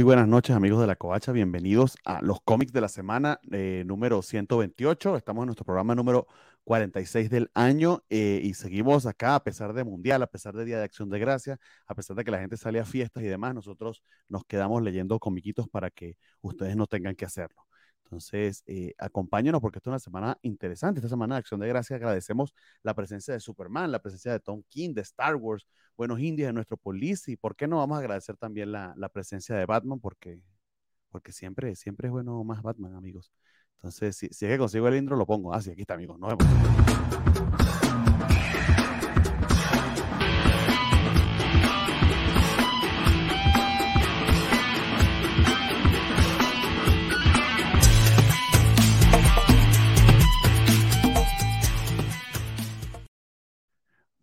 Muy buenas noches amigos de la Covacha, bienvenidos a los cómics de la semana eh, número 128. Estamos en nuestro programa número 46 del año eh, y seguimos acá a pesar de Mundial, a pesar de Día de Acción de Gracia, a pesar de que la gente sale a fiestas y demás, nosotros nos quedamos leyendo comiquitos para que ustedes no tengan que hacerlo. Entonces, eh, acompáñenos porque esta es una semana interesante. Esta semana de Acción de Gracia agradecemos la presencia de Superman, la presencia de Tom King, de Star Wars, buenos indios de nuestro police. ¿Y por qué no vamos a agradecer también la, la, presencia de Batman? Porque, porque siempre, siempre es bueno más Batman, amigos. Entonces, si, si es que consigo el intro, lo pongo. Ah, sí, aquí está, amigos. Nos vemos.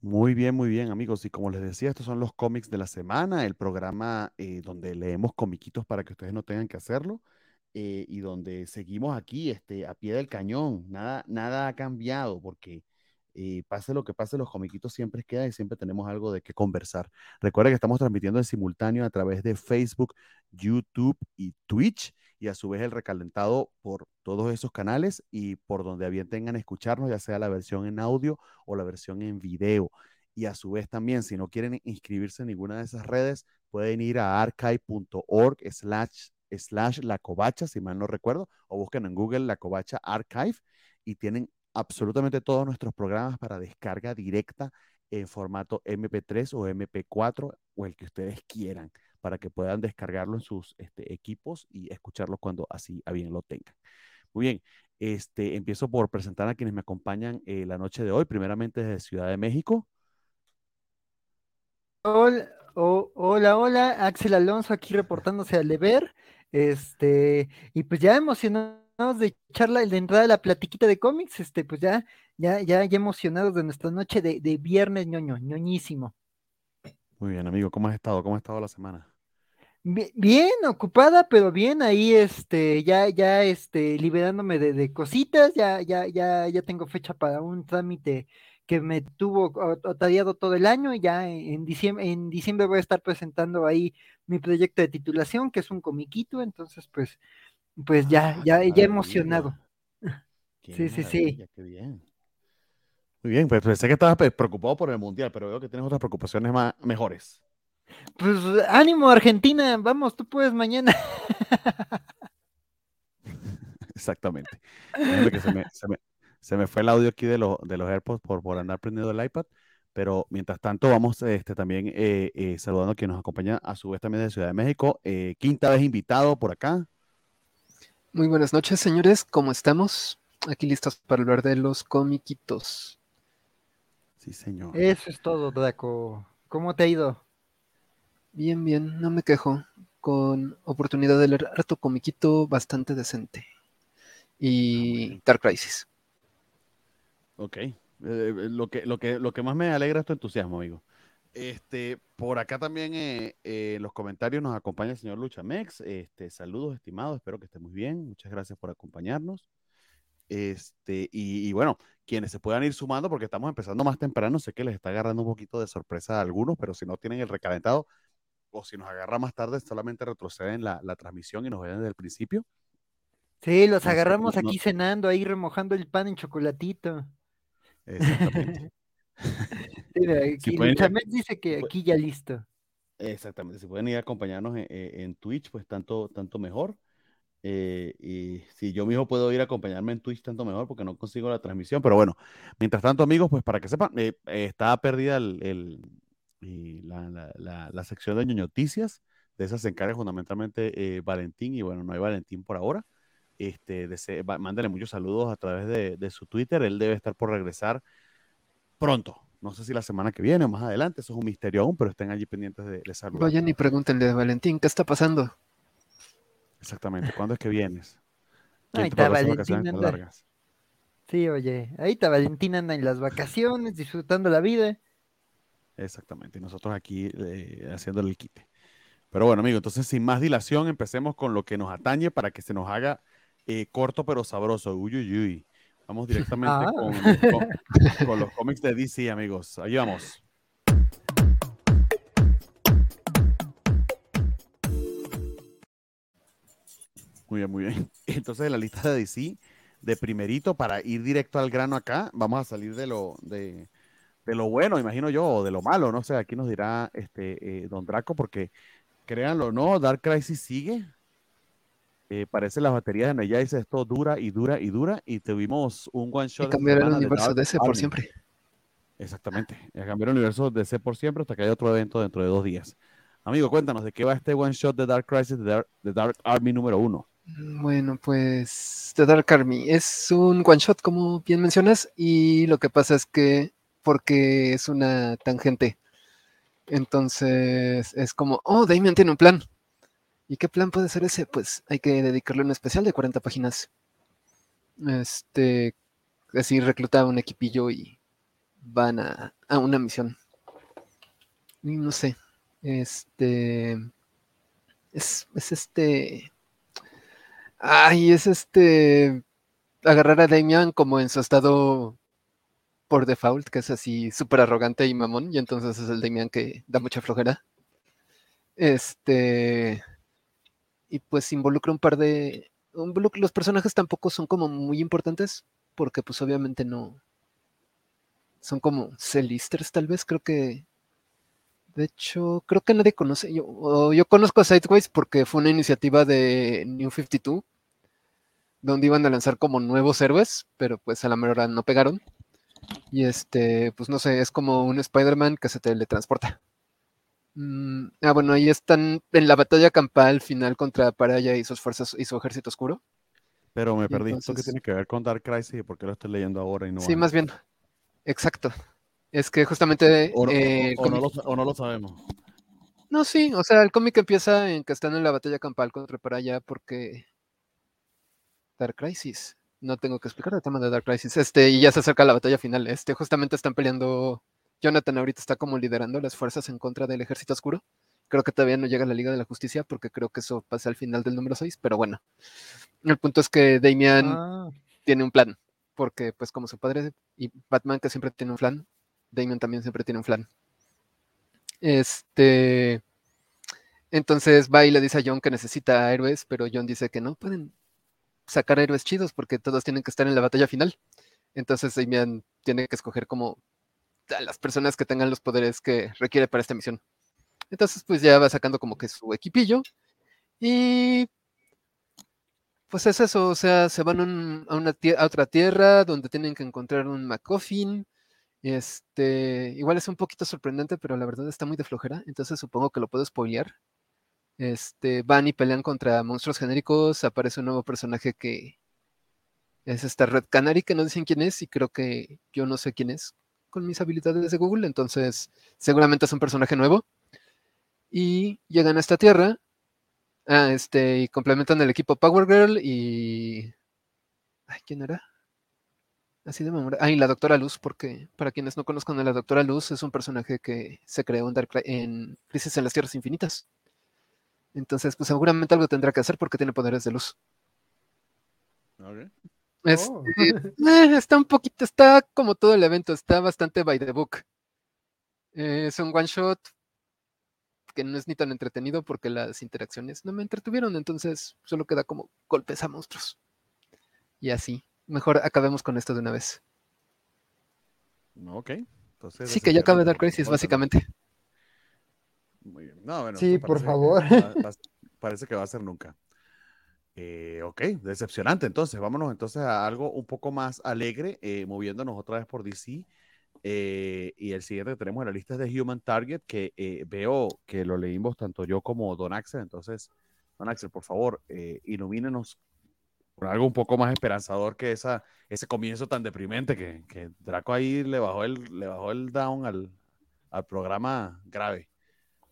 Muy bien, muy bien, amigos. Y como les decía, estos son los cómics de la semana, el programa eh, donde leemos comiquitos para que ustedes no tengan que hacerlo eh, y donde seguimos aquí este, a pie del cañón. Nada, nada ha cambiado porque eh, pase lo que pase, los comiquitos siempre quedan y siempre tenemos algo de qué conversar. Recuerden que estamos transmitiendo en simultáneo a través de Facebook, YouTube y Twitch y a su vez el recalentado por todos esos canales y por donde bien tengan escucharnos, ya sea la versión en audio o la versión en video. Y a su vez también, si no quieren inscribirse en ninguna de esas redes, pueden ir a archive.org slash, slash la covacha, si mal no recuerdo, o busquen en Google la covacha archive y tienen absolutamente todos nuestros programas para descarga directa en formato MP3 o MP4 o el que ustedes quieran para que puedan descargarlo en sus este, equipos y escucharlo cuando así a bien lo tengan. Muy bien, este, empiezo por presentar a quienes me acompañan eh, la noche de hoy, primeramente desde Ciudad de México. Hola, oh, hola, hola, Axel Alonso aquí reportándose al deber, este, y pues ya emocionados de charla, de entrada de la platiquita de cómics, este, pues ya, ya, ya, ya emocionados de nuestra noche de, de viernes ñoño, ñoñísimo. Muy bien, amigo, ¿cómo has estado? ¿Cómo ha estado la semana? Bien, ocupada, pero bien, ahí este, ya, ya este, liberándome de, de, cositas, ya, ya, ya, ya tengo fecha para un trámite que me tuvo atareado todo el año y ya en diciembre, en diciembre voy a estar presentando ahí mi proyecto de titulación, que es un comiquito, entonces pues, pues ya, ah, ya, ya emocionado. sí, sí, sí. Qué bien. Muy bien, pues pensé que estabas preocupado por el mundial, pero veo que tienes otras preocupaciones más mejores. Pues ánimo, Argentina, vamos, tú puedes mañana. Exactamente. Se me, se, me, se me, fue el audio aquí de, lo, de los AirPods por, por andar prendiendo el iPad, pero mientras tanto vamos este, también eh, eh, saludando a quien nos acompaña a su vez también de Ciudad de México. Eh, quinta vez invitado por acá. Muy buenas noches, señores, ¿cómo estamos? Aquí listos para hablar de los comiquitos. Sí, señor. Eso es todo, Draco. ¿Cómo te ha ido? Bien, bien, no me quejo. Con oportunidad de leer harto comiquito bastante decente. Y ah, Dark Crisis. Ok. Eh, eh, lo, que, lo, que, lo que más me alegra es tu entusiasmo, amigo. Este, por acá también eh, en los comentarios nos acompaña el señor Luchamex. Este, saludos, estimados, espero que esté muy bien. Muchas gracias por acompañarnos. Este, y, bueno, quienes se puedan ir sumando, porque estamos empezando más temprano, sé que les está agarrando un poquito de sorpresa a algunos, pero si no tienen el recalentado, o si nos agarra más tarde, solamente retroceden la, la transmisión y nos ven desde el principio. Sí, los agarramos aquí cenando, ahí remojando el pan en chocolatito. Exactamente. si dice que aquí ya listo. Exactamente, si pueden ir a acompañarnos en, en Twitch, pues tanto, tanto mejor. Eh, y si yo mismo puedo ir a acompañarme en Twitch, tanto mejor porque no consigo la transmisión. Pero bueno, mientras tanto, amigos, pues para que sepan, eh, eh, está perdida el, la, la, la, sección de noticias. De esas se encarga fundamentalmente Valentín. Y bueno, no hay Valentín por ahora. Este, mándale muchos saludos a través de, de, su Twitter. Él debe estar por regresar pronto. No sé si la semana que viene o más adelante. Eso es un misterio aún, pero estén allí pendientes de, de saludar. Vayan y pregúntenle a Valentín, ¿qué está pasando? Exactamente. ¿Cuándo es que vienes? Ahí está Valentín Sí, oye, ahí está Valentín anda en las vacaciones, disfrutando la vida. Exactamente. Y nosotros aquí eh, haciéndole el quite. Pero bueno, amigo, entonces sin más dilación, empecemos con lo que nos atañe para que se nos haga eh, corto pero sabroso. Uy, uy, uy. Vamos directamente ah. con, con los cómics de DC, amigos. Ahí vamos. Muy bien, muy bien. Entonces, en la lista de DC, de primerito, para ir directo al grano acá, vamos a salir de lo, de, de lo bueno, imagino yo, o de lo malo, no sé, aquí nos dirá este eh, Don Draco, porque créanlo no, Dark Crisis sigue. Eh, parece las baterías de Energize, esto dura y dura y dura, y tuvimos un one shot. Y cambiar el universo de ese por siempre. Exactamente, cambiar el universo de ese por siempre hasta que haya otro evento dentro de dos días. Amigo, cuéntanos, ¿de qué va este one shot de Dark Crisis de Dark, Army número uno? Mm, bueno, pues The Dark Army es un one shot, como bien mencionas, y lo que pasa es que porque es una tangente. Entonces es como, oh, Damien tiene un plan. ¿Y qué plan puede ser ese? Pues hay que dedicarle un especial de 40 páginas. Este, así recluta un equipillo y van a, a una misión. Y no sé, este. Es, es este. Ay, es este. Agarrar a Damian como en su estado por default, que es así súper arrogante y mamón, y entonces es el Damian que da mucha flojera. Este. Y pues involucra un par de. Los personajes tampoco son como muy importantes, porque pues obviamente no. Son como Celisters, tal vez. Creo que de hecho, creo que nadie conoce. Yo, yo conozco a Sideways porque fue una iniciativa de New 52, donde iban a lanzar como nuevos héroes, pero pues a la mejor no pegaron. Y este, pues no sé, es como un Spider-Man que se teletransporta. Mm, ah, bueno, ahí están en la batalla campal final contra Paraya y sus fuerzas y su ejército oscuro. Pero me perdí. ¿Esto qué tiene que ver con Dark Crisis? ¿Por qué lo estoy leyendo ahora y no? Sí, más bien. Exacto. Es que justamente... O no, eh, no lo, sabemos. No, sí, o sea, el cómic empieza en que están en la batalla campal contra allá porque... Dark Crisis. No tengo que explicar el tema de Dark Crisis. Este, y ya se acerca la batalla final. Este, justamente están peleando. Jonathan ahorita está como liderando las fuerzas en contra del ejército oscuro. Creo que todavía no llega a la Liga de la Justicia porque creo que eso pasa al final del número 6, pero bueno. El punto es que Damian ah. tiene un plan, porque pues como su padre y Batman que siempre tiene un plan, Damon también siempre tiene un flan. Este. Entonces va y le dice a John que necesita héroes, pero John dice que no pueden sacar héroes chidos porque todos tienen que estar en la batalla final. Entonces Damian tiene que escoger como a las personas que tengan los poderes que requiere para esta misión. Entonces, pues ya va sacando como que su equipillo. Y pues es eso, o sea, se van a, una a otra tierra donde tienen que encontrar un MacGuffin este, igual es un poquito sorprendente, pero la verdad está muy de flojera, entonces supongo que lo puedo spoilear. Este, van y pelean contra monstruos genéricos, aparece un nuevo personaje que es esta Red Canary, que no dicen quién es, y creo que yo no sé quién es con mis habilidades de Google, entonces seguramente es un personaje nuevo. Y llegan a esta tierra, ah, este, y complementan el equipo Power Girl y... Ay, ¿quién era? Así de memoria. Ah, y la Doctora Luz, porque para quienes no conozcan a la Doctora Luz, es un personaje que se creó en, en Crisis en las Tierras Infinitas. Entonces, pues seguramente algo tendrá que hacer porque tiene poderes de luz. Este, oh. eh, está un poquito, está como todo el evento, está bastante by the book. Eh, es un one shot que no es ni tan entretenido porque las interacciones no me entretuvieron, entonces solo queda como golpes a monstruos. Y así mejor acabemos con esto de una vez. Ok. Entonces, sí, que ya acabe Dark Crisis, básicamente. Muy bien. No, bueno, sí, por favor. parece que va a ser nunca. Eh, ok, decepcionante. Entonces, vámonos entonces a algo un poco más alegre, eh, moviéndonos otra vez por DC. Eh, y el siguiente que tenemos en la lista es de Human Target, que veo que lo leímos tanto yo como Don Axel. Entonces, Don Axel, por favor, ilumínenos por algo un poco más esperanzador que esa, ese comienzo tan deprimente que, que Draco ahí le bajó el, le bajó el down al, al programa grave.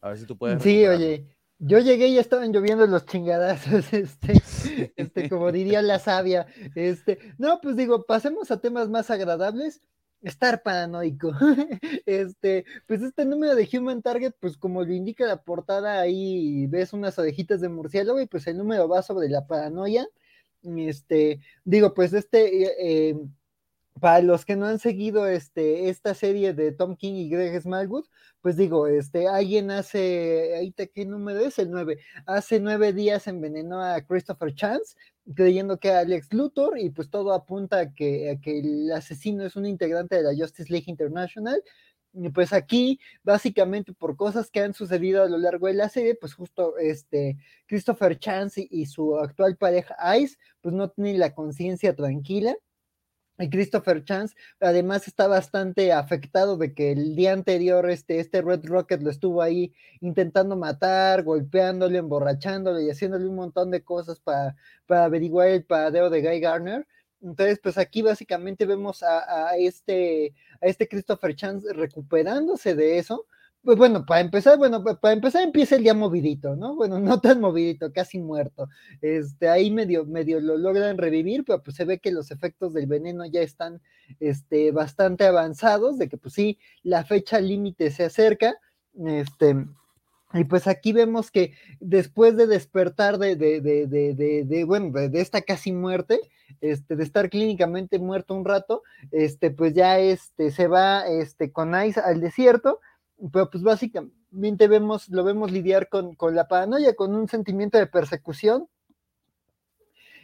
A ver si tú puedes. Sí, oye, yo llegué y estaban lloviendo los chingadazos, este, este, como diría la sabia. Este, no, pues digo, pasemos a temas más agradables. Estar paranoico. Este, pues este número de Human Target, pues como lo indica la portada, ahí ves unas orejitas de murciélago y pues el número va sobre la paranoia este, digo, pues este, eh, para los que no han seguido este, esta serie de Tom King y Greg Smallwood, pues digo, este, alguien hace, ahorita qué número es el 9, hace nueve días envenenó a Christopher Chance, creyendo que era Alex Luthor, y pues todo apunta a que, a que el asesino es un integrante de la Justice League International. Y pues aquí, básicamente por cosas que han sucedido a lo largo de la serie, pues justo este Christopher Chance y, y su actual pareja Ice, pues no tienen la conciencia tranquila y Christopher Chance además está bastante afectado de que el día anterior este, este Red Rocket lo estuvo ahí intentando matar, golpeándole, emborrachándole y haciéndole un montón de cosas para, para averiguar el paradero de Guy Garner. Entonces, pues aquí básicamente vemos a, este, a este Christopher Chance recuperándose de eso, pues bueno, para empezar, bueno, para empezar empieza el día movidito, ¿no? Bueno, no tan movidito, casi muerto. Este, ahí medio, medio lo logran revivir, pero pues se ve que los efectos del veneno ya están, este, bastante avanzados, de que pues sí, la fecha límite se acerca, este, y pues aquí vemos que después de despertar de, de, de, de, bueno, de, esta casi muerte, este, de estar clínicamente muerto un rato, este, pues ya este, se va este, con Ice al desierto, pero pues básicamente vemos, lo vemos lidiar con, con, la paranoia, con un sentimiento de persecución.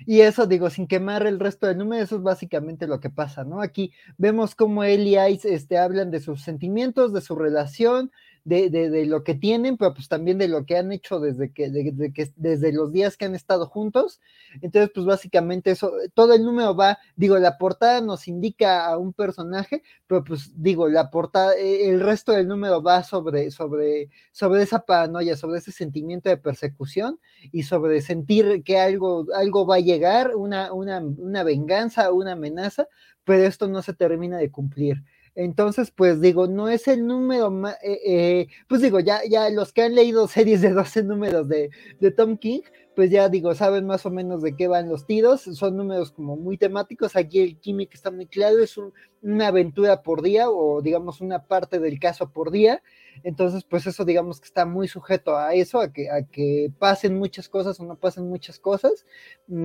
Y eso, digo, sin quemar el resto del número, eso es básicamente lo que pasa, ¿no? Aquí vemos cómo él y Ice este, hablan de sus sentimientos, de su relación, de, de, lo que tienen, pero pues también de lo que han hecho desde que, de, que, desde los días que han estado juntos. Entonces, pues básicamente eso, todo el número va, digo, la portada nos indica a un personaje, pero pues digo, la portada, e, el resto del número va sobre, sobre, sobre esa paranoia, sobre ese sentimiento de persecución y sobre sentir que algo, algo va a llegar, una, una, una venganza, una amenaza, pero esto no se termina de cumplir. Entonces, pues digo, no es el número más, eh, eh, pues digo, ya, ya los que han leído series de 12 números de, de, Tom King, pues ya digo, saben más o menos de qué van los tiros, son números como muy temáticos, aquí el químico está muy claro, es un, una aventura por día o digamos una parte del caso por día, entonces pues eso digamos que está muy sujeto a eso, a que, a que pasen muchas cosas o no pasen muchas cosas,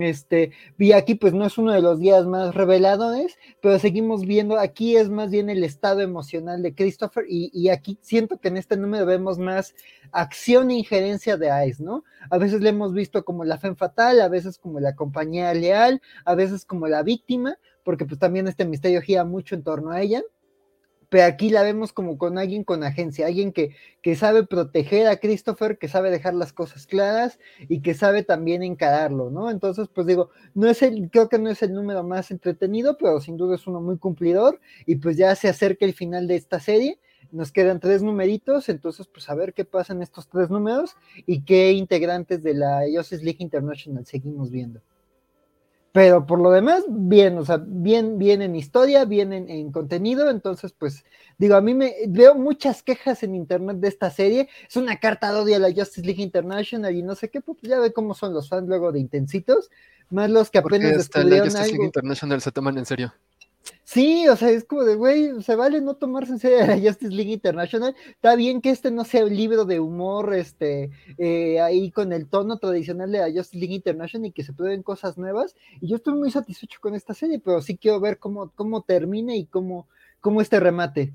este, y aquí pues no es uno de los días más reveladores, pero seguimos viendo, aquí es más bien el estado emocional de Christopher y, y aquí siento que en este número vemos más acción e injerencia de Ice, ¿no? A veces le hemos visto como la fe fatal, a veces como la compañía leal, a veces como la víctima, porque pues también este misterio gira mucho en torno a ella, pero aquí la vemos como con alguien con agencia, alguien que, que sabe proteger a Christopher, que sabe dejar las cosas claras y que sabe también encararlo, ¿no? Entonces, pues digo, no es el, creo que no es el número más entretenido, pero sin duda es uno muy cumplidor y pues ya se acerca el final de esta serie. Nos quedan tres numeritos, entonces pues a ver qué pasa en estos tres números y qué integrantes de la Justice League International seguimos viendo pero por lo demás, bien, o sea, bien, bien en historia, bien en, en, contenido, entonces, pues, digo, a mí me veo muchas quejas en internet de esta serie, es una carta de odio a la Justice League International y no sé qué, pues ya ve cómo son los fans luego de intensitos, más los que apenas Porque hasta la Justice League International se toman en serio. Sí, o sea, es como de, güey, se vale no tomarse en serio la Justice League International. Está bien que este no sea un libro de humor, este, eh, ahí con el tono tradicional de la Justice League International y que se prueben cosas nuevas. Y yo estoy muy satisfecho con esta serie, pero sí quiero ver cómo, cómo termina y cómo, cómo este remate.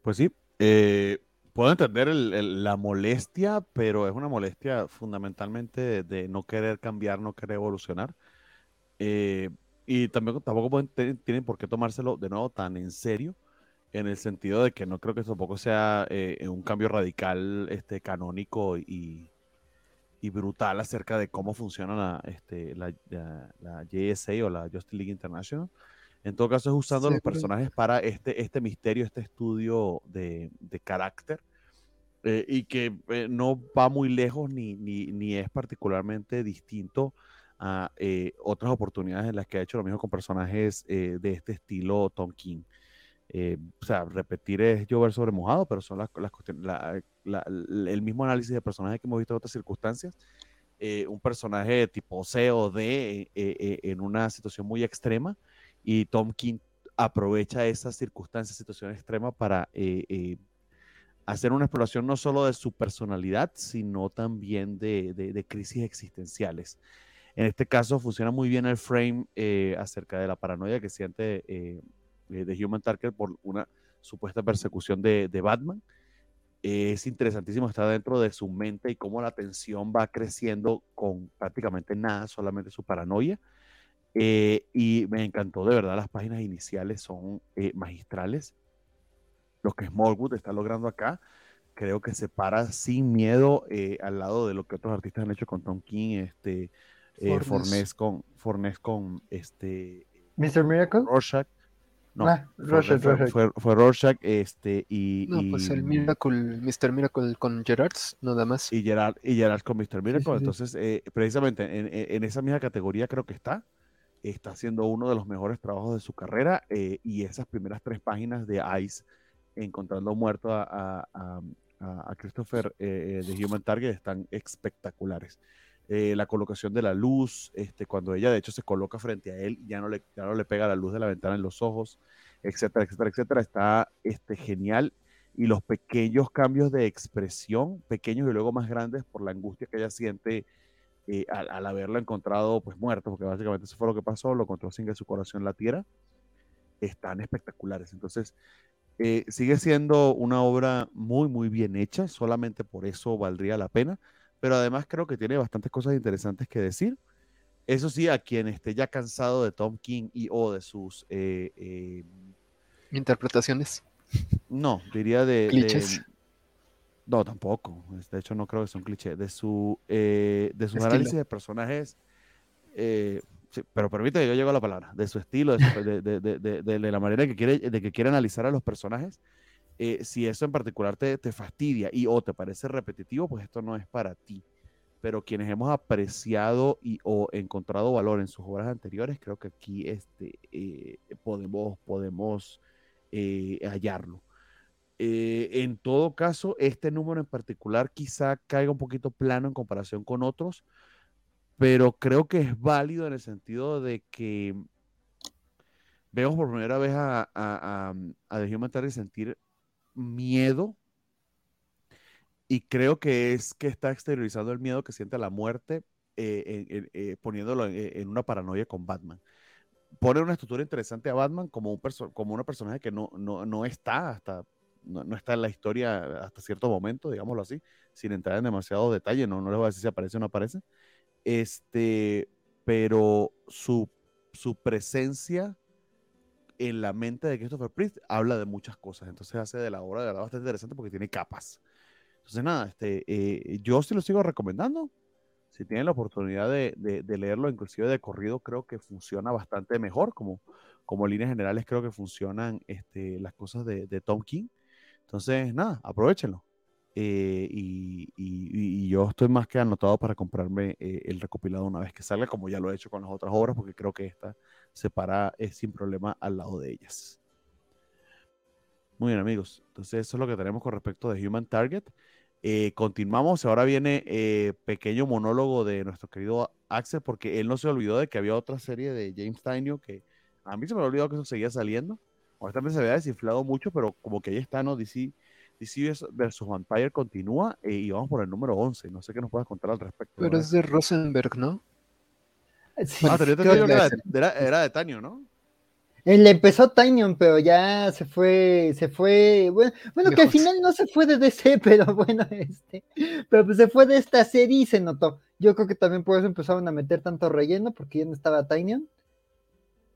Pues sí, eh, puedo entender el, el, la molestia, pero es una molestia fundamentalmente de, de no querer cambiar, no querer evolucionar. Eh, y también tampoco pueden, tienen por qué tomárselo de nuevo tan en serio, en el sentido de que no creo que tampoco sea eh, un cambio radical este, canónico y, y, brutal acerca de cómo funciona la, este, la, la, la, JSA o la Justice League International. En todo caso, es usando sí, los personajes para este, este misterio, este estudio de, de carácter. Eh, y que eh, no va muy lejos ni, ni, ni es particularmente distinto a eh, otras oportunidades en las que ha hecho lo mismo con personajes eh, de este estilo Tom King. Eh, o sea, repetir es llover sobre mojado, pero son las, las cuestiones, la, la, el mismo análisis de personajes que hemos visto en otras circunstancias. Eh, un personaje tipo C o D en una situación muy extrema y Tom King aprovecha esas circunstancias, situación extrema para hacer una exploración no solo de su personalidad, sino también de, de, de crisis existenciales. En este caso funciona muy bien el frame eh, acerca de la paranoia que siente eh, de Human Target por una supuesta persecución de, de Batman. es interesantísimo estar dentro de su mente y cómo la tensión va creciendo con prácticamente nada, solamente su paranoia. Eh, y me encantó, de verdad, las páginas iniciales son eh, magistrales. Lo que Smallwood está logrando acá, creo que se para sin miedo eh, al lado de lo que otros artistas han hecho con Tom King, este, Fornes con, Fornes con este, Mr. Miracle. Rorschach. No, Ah, fue, Rorschach, fue- Rorschach. fue- fue Rorschach este, y, No, pues el y- Miracle, Mr. Miracle con Gerards, nada más. y Gerard, y Gerard con Mr. Miracle. sí, sí. Entonces, eh, precisamente en, esa misma categoría creo que está. Está haciendo uno de los mejores trabajos de su carrera eh, y esas primeras tres páginas de Ice encontrando muerto a, a- a- a- a Christopher eh, eh, de Human Target están espectaculares. Eh, la colocación de la luz, este, cuando ella de hecho se coloca frente a él, ya no le, ya no le pega la luz de la ventana en los ojos, etcétera, etcétera, etcétera, está este, genial. Y los pequeños cambios de expresión, pequeños y luego más grandes por la angustia que ella siente eh, al, al haberlo encontrado pues muerto, porque básicamente eso fue lo que pasó, lo encontró sin que su corazón latiera, están espectaculares. Entonces, eh, sigue siendo una obra muy, muy bien hecha, solamente por eso valdría la pena, pero además creo que tiene bastantes cosas interesantes que decir. Eso sí, a quien esté ya cansado de Tom King y o de sus, eh, eh, Interpretaciones. no, diría de... de- Clichés. no, tampoco. De hecho, no creo que sea un cliché. De, su, eh, de sus Estilo. análisis de personajes, eh, sí, pero permítame que yo llego a la palabra, de su estilo, de, su- de- de- de- de- de la manera que quiere, de que quiere analizar a los personajes. Eh, si eso en particular te, te fastidia y o te parece repetitivo, pues esto no es para ti. Pero quienes hemos apreciado y o encontrado valor en sus obras anteriores, creo que aquí este, eh, podemos, podemos eh, hallarlo. En todo caso, este número en particular quizá caiga un poquito plano en comparación con otros, pero creo que es válido en el sentido de que vemos por primera vez a, a, a, a The Human Target sentir miedo y creo que es que está exteriorizando el miedo que siente a la muerte, eh, eh, poniéndolo en, una paranoia con Batman. Pone una estructura interesante a Batman como un como una personaje que no, no, no está hasta no, no está en la historia hasta cierto momento, digámoslo así, sin entrar en demasiado detalle, no, no les voy a decir si aparece o no aparece. Este, pero su, su presencia en la mente de Christopher Priest habla de muchas cosas, entonces hace de la obra de verdad bastante interesante porque tiene capas. Entonces, nada, este, eh, yo sí lo sigo recomendando. Si tienen la oportunidad de, de- de leerlo, inclusive de corrido, creo que funciona bastante mejor. Como, como líneas generales, creo que funcionan este, las cosas de, de Tom King. Entonces, nada, aprovechenlo. Eh, y, y- y yo estoy más que anotado para comprarme eh, el recopilado una vez que salga, como ya lo he hecho con las otras obras, porque creo que esta se para eh, sin problema al lado de ellas. Muy bien, amigos. Entonces, eso es lo que tenemos con respecto de Human Target. Eh, continuamos. Ahora viene eh, pequeño monólogo de nuestro querido Axel, porque él no se olvidó de que había otra serie de James Tynion que a mí se me olvidado que eso seguía saliendo. Honestamente se había desinflado mucho, pero como que ahí está, ¿no? DC, DC vers- versus Vampire continúa eh, y vamos por el número 11. No sé qué nos puedas contar al respecto. Pero ¿verdad? es de Rosenberg, ¿no? Sí, Ah, creo entendido que que era, de- era, era de Tanio, ¿no? Eh, Le empezó Tinyon, pero ya se fue, se fue, bueno, bueno, que al final no se fue de DC, pero bueno, este, pero pues se fue de esta serie y se notó. Yo creo que también por eso empezaron a meter tanto relleno, porque ya no estaba Tinyon.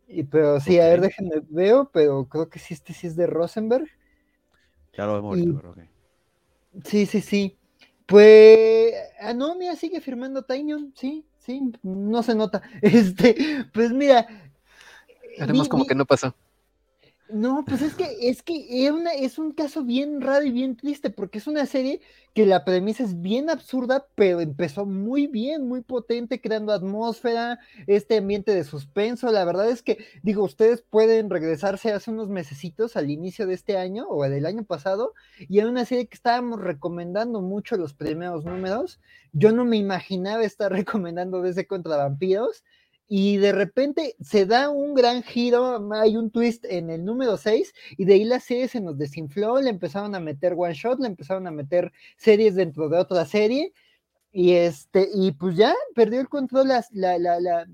Y pero sí, a ver, déjenme veo, pero creo que sí, este sí es de Rosenberg. Ya lo ahorita, Y- pero ok. Sí, sí, sí. Pues, ah, no, mira, sigue firmando Tinyon, sí, sí, no se nota. Este, pues mira. Haremos vi- como vi- que no pasó. No, pues es que es que es, una, es un caso bien raro y bien triste, porque es una serie que la premisa es bien absurda, pero empezó muy bien, muy potente, creando atmósfera, este ambiente de suspenso. La verdad es que, digo, ustedes pueden regresarse hace unos mesecitos al inicio de este año o del año pasado, y era una serie que estábamos recomendando mucho los primeros números. Yo no me imaginaba estar recomendando desde contra vampiros. Y de repente se da un gran giro, hay un twist en el número 6 y de ahí la serie se nos desinfló, le empezaron a meter one shot, le empezaron a meter series dentro de otra serie Y este, y pues ya perdió el control la, la, la,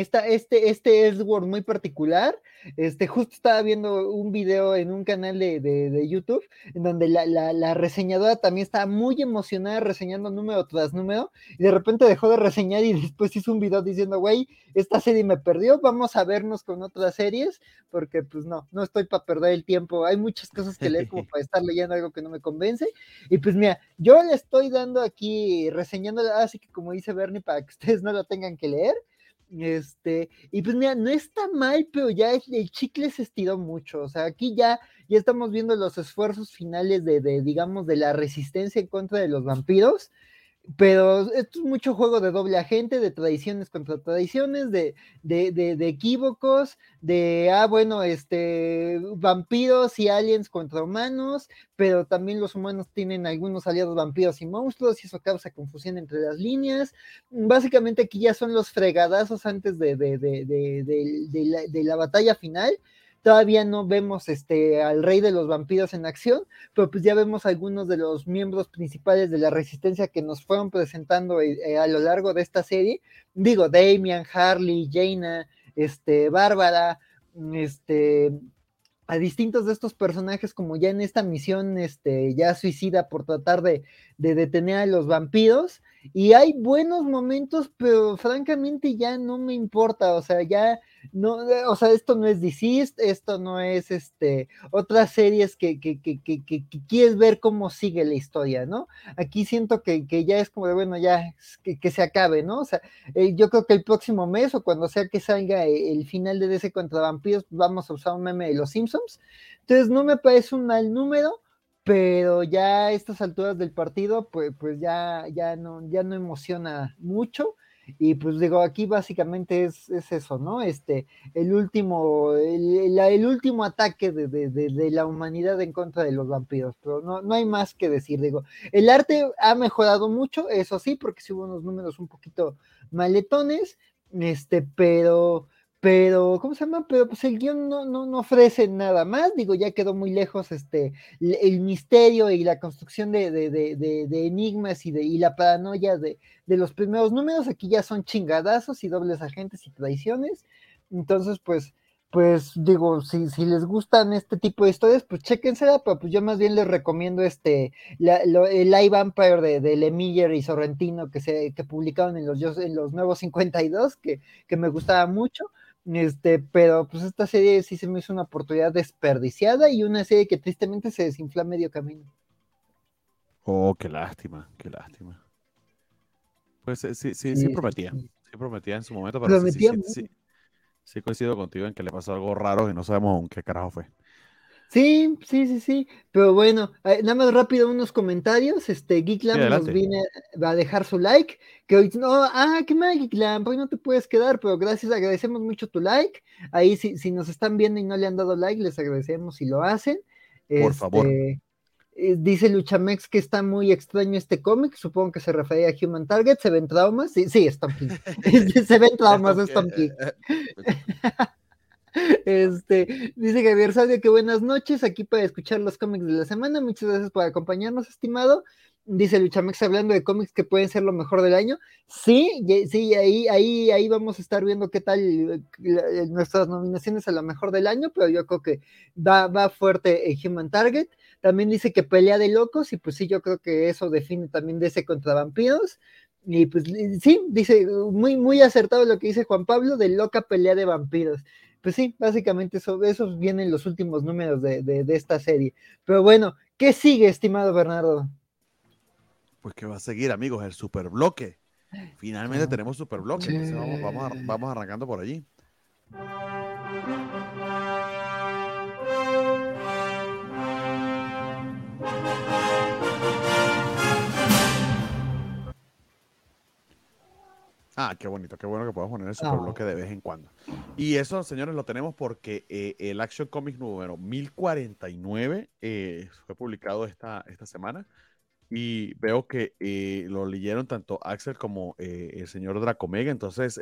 esta, este, este Edward muy particular, este, justo estaba viendo un video en un canal de, de, YouTube, en donde la, la, la, reseñadora también estaba muy emocionada reseñando número tras número, y de repente dejó de reseñar y después hizo un video diciendo, güey, esta serie me perdió, vamos a vernos con otras series, porque pues no, no estoy para perder el tiempo, hay muchas cosas que leer como para estar leyendo algo que no me convence, y pues mira, yo le estoy dando aquí, reseñando, así que como dice Bernie, para que ustedes no lo tengan que leer, este, y pues mira, no está mal, pero ya el, chicle se estiró mucho. O sea, aquí ya, ya estamos viendo los esfuerzos finales de, de, digamos, de la resistencia en contra de los vampiros. Pero esto es mucho juego de doble agente, de tradiciones contra tradiciones, de, de, de, equívocos, de, ah, bueno, este, vampiros y aliens contra humanos, pero también los humanos tienen algunos aliados vampiros y monstruos y eso causa confusión entre las líneas. Básicamente aquí ya son los fregadazos antes de, de la batalla final Todavía no vemos este, al rey de los vampiros en acción, pero pues ya vemos algunos de los miembros principales de la resistencia que nos fueron presentando eh, eh, a lo largo de esta serie. Digo, Damian, Harley, Jaina, este, Bárbara, este, a distintos de estos personajes como ya en esta misión este, ya suicida por tratar de, de detener a los vampiros y hay buenos momentos, pero francamente ya no me importa, o sea, ya no, o sea, esto no es Deceased, esto no es este, otras series que, que, que, que, quieres ver cómo sigue la historia, ¿no? Aquí siento que, ya es como de, bueno, ya, que, se acabe, ¿no? O sea, eh, yo creo que el próximo mes o cuando sea que salga eh, el final de DC contra vampiros, vamos a usar un meme de los Simpsons. Entonces, no me parece un mal número pero ya a estas alturas del partido, pues, pues ya, ya, no, ya no emociona mucho. Y pues digo, aquí básicamente es, es eso, ¿no? Este, el último, el, el último ataque de, de, de, la humanidad en contra de los vampiros, pero no, no hay más que decir, digo, el arte ha mejorado mucho, eso sí, porque sí hubo unos números un poquito maletones, este, pero pero, ¿cómo se llama? Pero pues el guion no, no, no, ofrece nada más, digo, ya quedó muy lejos este, el misterio y la construcción de, de, de, de enigmas y, de, y la paranoia de, los primeros números, aquí ya son chingadazos y dobles agentes y traiciones, entonces pues, pues digo, si, si les gustan este tipo de historias, pues chéquensela, pero pues yo más bien les recomiendo este, el Live Vampire de, de Lemiller y Sorrentino que, se, que publicaron en los, en los nuevos 52, que, que me gustaba mucho, este, pero pues esta serie sí se me hizo una oportunidad desperdiciada y una serie que tristemente se desinfla medio camino. Oh, qué lástima, qué lástima. Pues sí, sí, sí, prometía. Sí prometía en su momento, pero sí, sí, sí, coincido contigo en que le pasó algo raro y no sabemos aún qué carajo fue. Sí, sí, sí, sí. Pero bueno, eh, nada más rápido unos comentarios. Este, Geeklam nos viene a dejar su like. Que hoy no, ah, qué mal, Geeklam, hoy no te puedes quedar, pero gracias, agradecemos mucho tu like. Ahí si, si nos están viendo y no le han dado like, les agradecemos si lo hacen. Por favor. Este, eh, dice Luchamex que está muy extraño este cómic, supongo que se refería a Human Target, se ven traumas, sí, sí, Stomp se ven traumas, Stomp Este, dice Javier Sadio que buenas noches, aquí para escuchar los cómics de la semana. Muchas gracias por acompañarnos, estimado. Dice Luchamex hablando de cómics que pueden ser lo mejor del año. Sí, sí, ahí, ahí, ahí vamos a estar viendo qué tal eh, eh, nuestras nominaciones a lo mejor del año, pero yo creo que va, va fuerte el Human Target. También dice que pelea de locos, y pues sí, yo creo que eso define también de ese contra vampiros. Y pues sí, dice muy, muy acertado lo que dice Juan Pablo de loca pelea de vampiros pues sí, básicamente eso, esos vienen los últimos números de, esta serie. Pero bueno, ¿qué sigue, estimado Bernardo? Pues que va a seguir, amigos, el superbloque. Finalmente tenemos superbloque. Vamos, vamos, vamos arrancando por allí. Ah, qué bonito, qué bueno que podamos poner ese bloque de vez en cuando. Y eso, señores, lo tenemos porque eh, el Action Comics número 1049 eh, fue publicado esta, esta semana y veo que eh, lo leyeron tanto Axel como el señor Draco Mega. Entonces,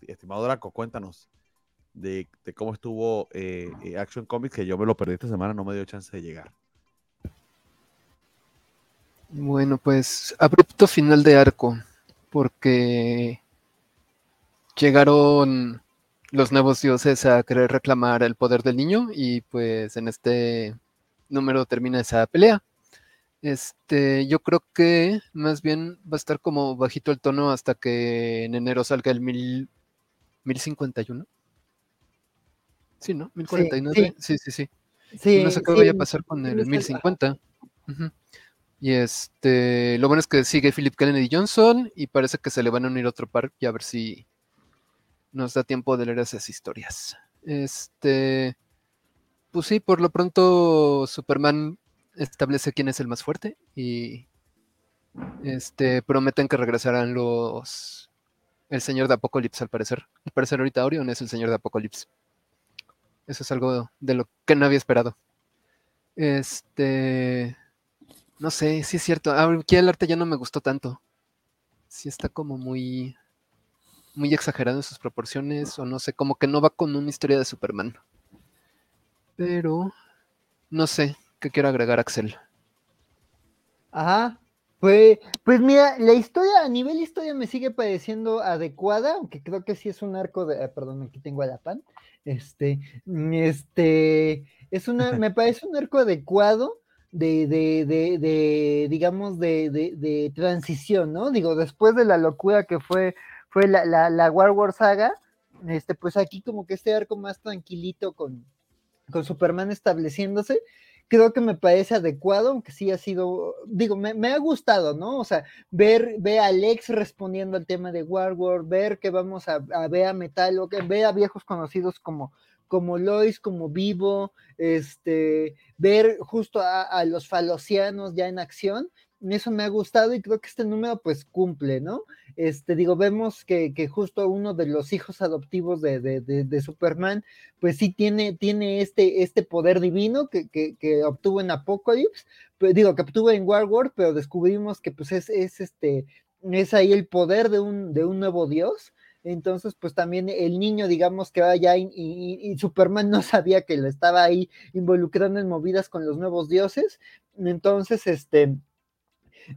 estimado Draco, cuéntanos de, de cómo estuvo Action Comics, que yo me lo perdí esta semana, no me dio chance de llegar. Bueno, pues abrupto final de arco, porque llegaron los nuevos dioses a querer reclamar el poder del niño y pues en este número termina esa pelea. Este, yo creo que más bien va a estar como bajito el tono hasta que en enero salga el mil, 1051. Sí, ¿no? 1049. Sí, sí, sí. sí. no sé qué vaya a pasar con el 1050. Y este, lo bueno es que sigue Philip Kennedy Johnson y parece que se le van a unir otro par y a ver si nos da tiempo de leer esas historias. Este, pues sí, por lo pronto Superman establece quién es el más fuerte y este prometen que regresarán los el señor de Apocalipsis al parecer. Al parecer ahorita Orion es el señor de Apocalipsis. Eso es algo de lo que no había esperado. Este no sé, sí es cierto. Aquí el arte ya no me gustó tanto. Sí está como muy muy exagerado en sus proporciones o no sé, como que no va con una historia de Superman. Pero no sé, ¿qué quiero agregar Axel? Ajá. Pues, pues mira, la historia, a nivel historia me sigue pareciendo adecuada, aunque creo que sí es un arco de, ah, perdón, aquí tengo a la pan, este, este, es una, me parece un arco adecuado, de, de, de, de digamos, de, transición, ¿no? Digo, después de la locura que fue fue la, la, la War War Saga, este, pues aquí como que este arco más tranquilito con, con Superman estableciéndose, creo que me parece adecuado, aunque sí ha sido, digo, me, me ha gustado, ¿no? O sea, ver, ver a Alex respondiendo al tema de War War, ver que vamos a, a ver a Metal, o que ver a viejos conocidos como, como Lois, como Vivo, este, ver justo a, los falocianos ya en acción, eso me ha gustado y creo que este número pues cumple, ¿no? Este, digo, vemos que, que justo uno de los hijos adoptivos de, de, de, Superman, pues sí tiene, tiene este, este poder divino que, que, que obtuvo en Apocalypse, pero, digo, que obtuvo en War, pero descubrimos que pues es, es este, es ahí el poder de un, de un nuevo dios. Entonces, pues también el niño, digamos que vaya y, y, Superman no sabía que lo estaba ahí involucrando en movidas con los nuevos dioses. Entonces, este,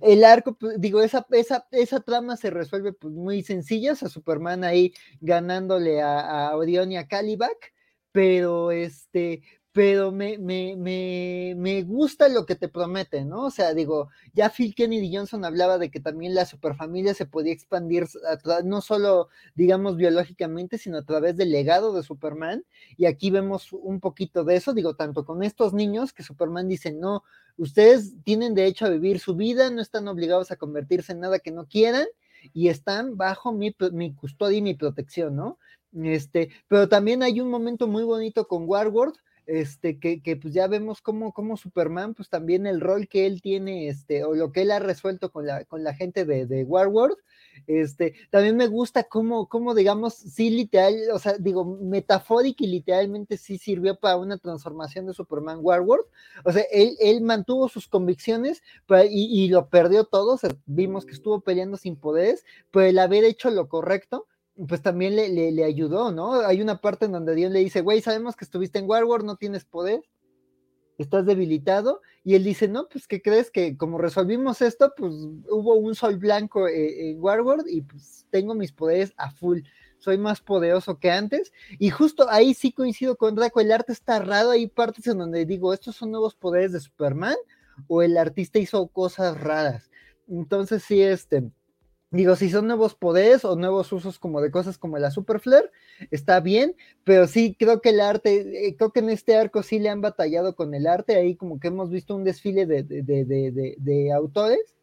el arco, pues, digo, esa, esa, esa trama se resuelve pues, muy sencilla, a Superman ahí ganándole a, a Orion y a Calibac, pero este, pero me, me, me, me, gusta lo que te promete, ¿no? O sea, digo, ya Phil Kennedy Johnson hablaba de que también la superfamilia se podía expandir no solo, digamos, biológicamente, sino a través del legado de Superman, y aquí vemos un poquito de eso, digo, tanto con estos niños que Superman dice, no, ustedes tienen derecho a vivir su vida, no están obligados a convertirse en nada que no quieran, y están bajo mi, mi custodia y mi protección, ¿no? Este, pero también hay un momento muy bonito con Warworld, este, que, que, pues ya vemos cómo, cómo, Superman, pues también el rol que él tiene, este, o lo que él ha resuelto con la, con la gente de, de Warworld, este, también me gusta cómo, cómo, digamos, sí literal, o sea, digo, metafórica y literalmente sí sirvió para una transformación de Superman Warworld, o sea, él, él mantuvo sus convicciones para, y, y, lo perdió todo, vimos que estuvo peleando sin poderes, pero el haber hecho lo correcto, pues también le, le, ayudó, ¿no? Hay una parte en donde Dios le dice, güey, sabemos que estuviste en Warworld, no tienes poder, estás debilitado, y él dice, no, pues, ¿qué crees? Que como resolvimos esto, pues hubo un sol blanco eh, en Warworld y pues tengo mis poderes a full, soy más poderoso que antes, y justo ahí sí coincido con Draco, el arte está raro, hay partes en donde digo, estos son nuevos poderes de Superman, o el artista hizo cosas raras, entonces sí, este Digo, si son nuevos poderes o nuevos usos como de cosas como la Super Flare, está bien, pero sí creo que el arte, eh, creo que en este arco sí le han batallado con el arte, ahí como que hemos visto un desfile de, de, de, de autores.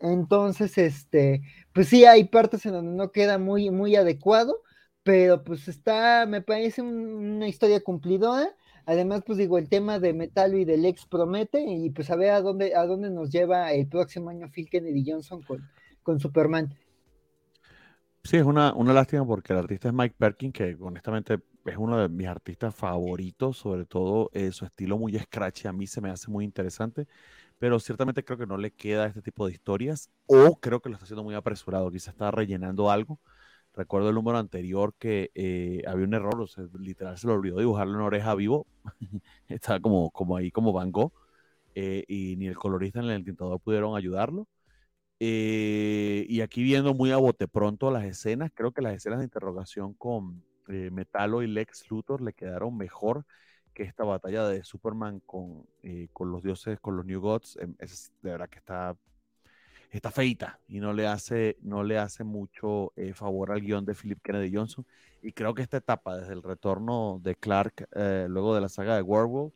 Entonces, este, pues sí hay partes en donde no queda muy, muy adecuado, pero pues está, me parece una historia cumplidora Además, pues digo, el tema de Metal y del ex promete, y pues a ver a dónde, a dónde nos lleva el próximo año Phil Kennedy Johnson con, con Superman. Sí, es una, una lástima porque el artista es Mike Perkin, que honestamente es uno de mis artistas favoritos, sobre todo eh, su estilo muy scratchy, a mí se me hace muy interesante, pero ciertamente creo que no le queda este tipo de historias, o creo que lo está haciendo muy apresurado, quizá está rellenando algo, Recuerdo el número anterior que eh, había un error, o sea, literal se lo olvidó dibujarle una oreja vivo. Estaba como, como ahí, como Van Gogh. eh, y ni el colorista ni el tintador pudieron ayudarlo. Eh, y aquí viendo muy a bote pronto las escenas, creo que las escenas de interrogación con Metalo y Lex Luthor le quedaron mejor que esta batalla de Superman con, con los dioses, con los New Gods. Em, es, de verdad que está, está feita y no le hace, no le hace mucho favor al guion de Philip Kennedy Johnson. Y creo que esta etapa, desde el retorno de Clark, luego de la saga de Werewolf,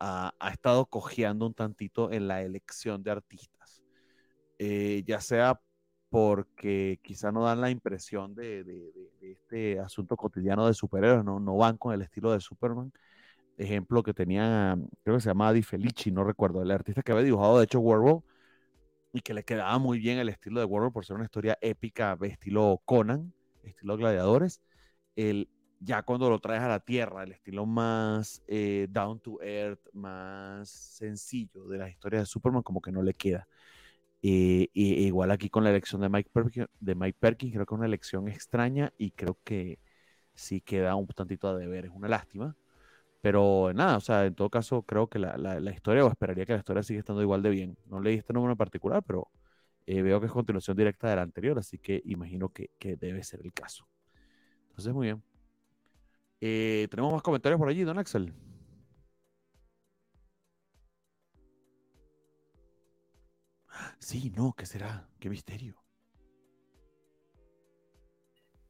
ha, estado cojeando un tantito en la elección de artistas. Eh, ya sea porque quizá no dan la impresión de, este asunto cotidiano de superhéroes, ¿no? no van con el estilo de Superman. Ejemplo que tenía, creo que se llamaba Di Felici, no recuerdo, el artista que había dibujado de hecho Werewolf y que le quedaba muy bien el estilo de Werewolf por ser una historia épica estilo Conan, estilo gladiadores. El, ya cuando lo traes a la tierra, el estilo más eh, down to earth, más sencillo de las historias de Superman, como que no le queda. Eh, igual aquí con la elección de Mike, Perkins, de Mike Perkins, creo que es una elección extraña y creo que sí queda un tantito a deber, es una lástima. Pero nada, o sea, en todo caso, creo que la, la, historia, o esperaría que la historia siga estando igual de bien. No leí este número en particular, pero eh, veo que es continuación directa de la anterior, así que imagino que, que debe ser el caso. Entonces, muy bien. Eh, Tenemos más comentarios por allí, don Axel. Sí, no, ¿qué será? ¿Qué misterio?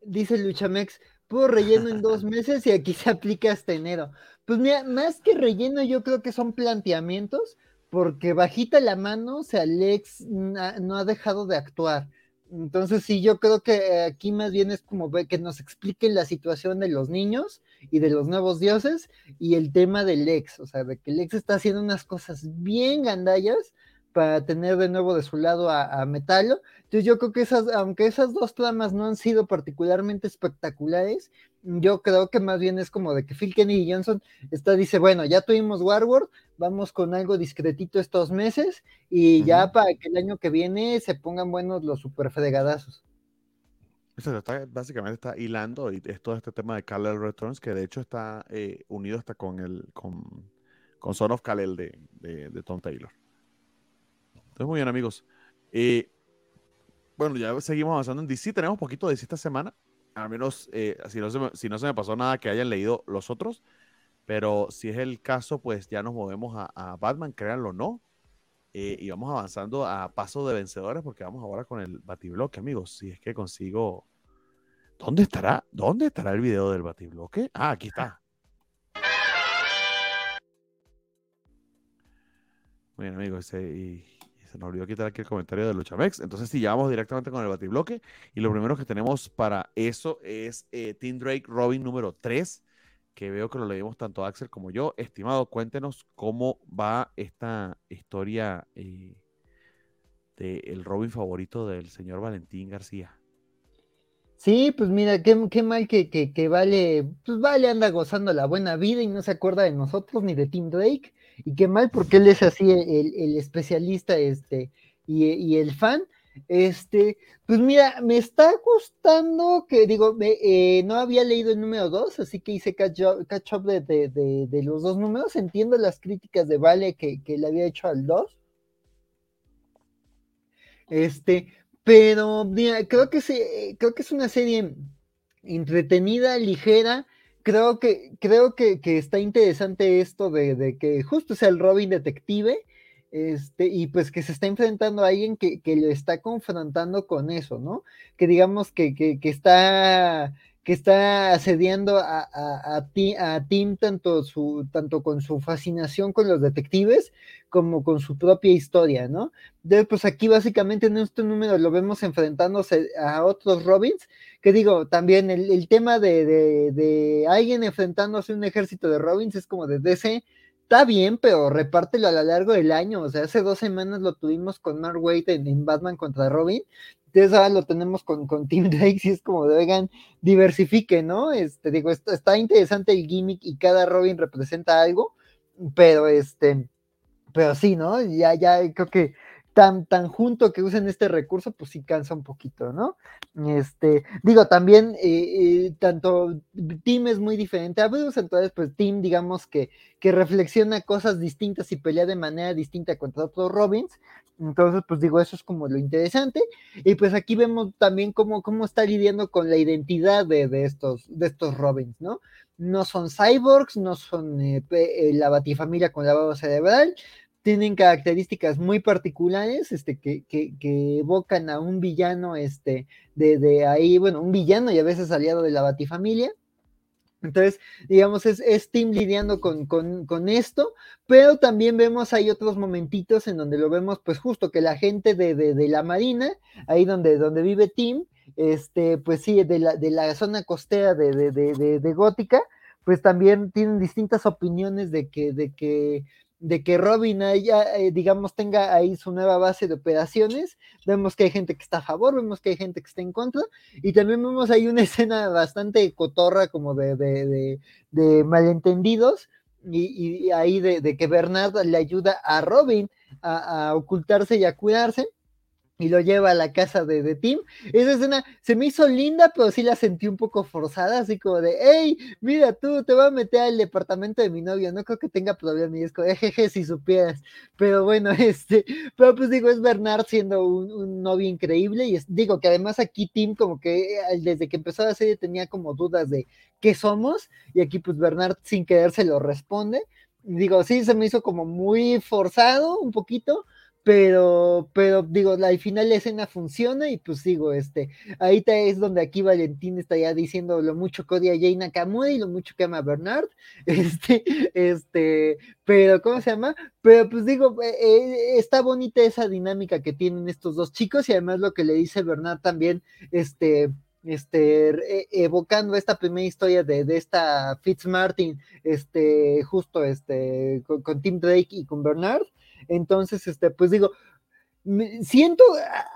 Dice Luchamex, puedo relleno en dos meses y aquí se aplica hasta enero. Pues mira, más que relleno, yo creo que son planteamientos, porque bajita la mano, o sea, Alex no ha dejado de actuar. Entonces sí, yo creo que aquí más bien es como que nos expliquen la situación de los niños y de los nuevos dioses y el tema del ex, o sea, de que el ex está haciendo unas cosas bien gandallas para tener de nuevo de su lado a, Metalo. Entonces yo creo que esas, aunque esas dos tramas no han sido particularmente espectaculares, yo creo que más bien es como de que Phil Kennedy Johnson está, dice, bueno, ya tuvimos Warworld, vamos con algo discretito estos meses y ya para que el año que viene se pongan buenos los super fregadazos. Está, básicamente está hilando y es todo este tema de Kal Returns, que de hecho está eh, unido hasta con el con, con Son of Kal de, de Tom Taylor. Muy bien, amigos. Eh, bueno, ya seguimos avanzando en DC. Tenemos poquito de DC esta semana. Al menos, eh, si, no se me, si no se me pasó nada que hayan leído los otros. Pero si es el caso, pues ya nos movemos a, Batman, créanlo o no. Eh, y vamos avanzando a paso de vencedores porque vamos ahora con el batibloque, amigos. Si es que consigo. ¿Dónde estará? ¿Dónde estará el video del batibloque? Ah, aquí está. Muy bien, amigos. y se nos olvidó quitar aquí el comentario de Luchamex. Entonces, sí, ya vamos directamente con el batibloque. Y lo primero que tenemos para eso es eh, Team Drake Robin número 3, que veo que lo leímos tanto Axel como yo. Estimado, cuéntenos cómo va esta historia eh, del Robin favorito del señor Valentín García. Sí, pues mira, qué, mal que, que, Vale, pues Vale anda gozando la buena vida y no se acuerda de nosotros ni de Team Drake y qué mal porque él es así el, especialista este, y, el fan. Este, pues mira, me está gustando que digo, eh, no había leído el número 2, así que hice catch up, de, los dos números. Entiendo las críticas de Vale que, le había hecho al 2. Este, pero mira, creo que, se, creo que es una serie entretenida, ligera, creo que, creo que, está interesante esto de, que justo sea el Robin detective, este, y pues que se está enfrentando a alguien que, que le está confrontando con eso, ¿no? Que digamos que, que, que está que está asediando a, a, a, Tim tanto, su, tanto con su fascinación con los detectives como con su propia historia, ¿no? Entonces, pues aquí básicamente en este número lo vemos enfrentándose a otros Robins, que digo, también el, tema de, de, alguien enfrentándose a un ejército de Robins es como de DC, está bien, pero repártelo a lo largo del año. O sea, hace dos semanas lo tuvimos con Mark Waid en, Batman contra Robin. Entonces ahora lo tenemos con, con Tim Drake y es como de, oigan, diversifique, ¿no? Este, digo, está, está interesante el gimmick y cada Robin representa algo, pero este, pero sí, ¿no? Ya, ya creo que tan, tan junto que usen este recurso, pues sí cansa un poquito, ¿no? Este, digo, también, eh, eh, tanto Tim es muy diferente a Bruce, entonces, pues Tim, digamos que, que reflexiona cosas distintas y pelea de manera distinta contra otros Robins, entonces, pues digo, eso es como lo interesante, y pues aquí vemos también cómo, cómo está lidiando con la identidad de, de estos, de estos Robins, ¿no? No son cyborgs, no son eh, la batifamilia con la baba cerebral, tienen características muy particulares, este, que, que, que, evocan a un villano, este, de, ahí, bueno, un villano y a veces aliado de la Batifamilia. Entonces, digamos, es, es Tim lidiando con, con, con, esto, pero también vemos hay otros momentitos en donde lo vemos, pues justo que la gente de, de, de la Marina, ahí donde, donde vive Tim, este, pues sí, de la, de la zona costera de, de, Gótica, pues también tienen distintas opiniones de que, de que de que Robin ya, eh, digamos, tenga ahí su nueva base de operaciones. Vemos que hay gente que está a favor, vemos que hay gente que está en contra, y también vemos ahí una escena bastante cotorra, como de, de, de, de malentendidos, y, y ahí de, que Bernard le ayuda a Robin a ocultarse y a cuidarse y lo lleva a la casa de, de, Tim. Esa escena se me hizo linda, pero sí la sentí un poco forzada, así como de, hey, mira tú, te voy a meter al departamento de mi novio, no creo que tenga problema, y es como, jeje, si supieras, pero bueno, este, pero pues digo, es Bernard siendo un, un novio increíble, y es, digo que además aquí Tim como que eh, desde que empezó la serie tenía como dudas de qué somos, y aquí pues Bernard sin querer se lo responde, digo, sí, se me hizo como muy forzado un poquito, pero, pero digo, al final la escena funciona y pues digo, este, ahí es donde aquí Valentín está ya diciendo lo mucho que odia a Jane Nakamura y lo mucho que ama a Bernard, este, este, pero, ¿cómo se llama? Pero pues digo, eh, eh, está bonita esa dinámica que tienen estos dos chicos y además lo que le dice Bernard también, este, este, evocando esta primera historia de, de esta Fitzmartin, este, justo este, con, con Tim Drake y con Bernard, entonces, este, pues digo, siento,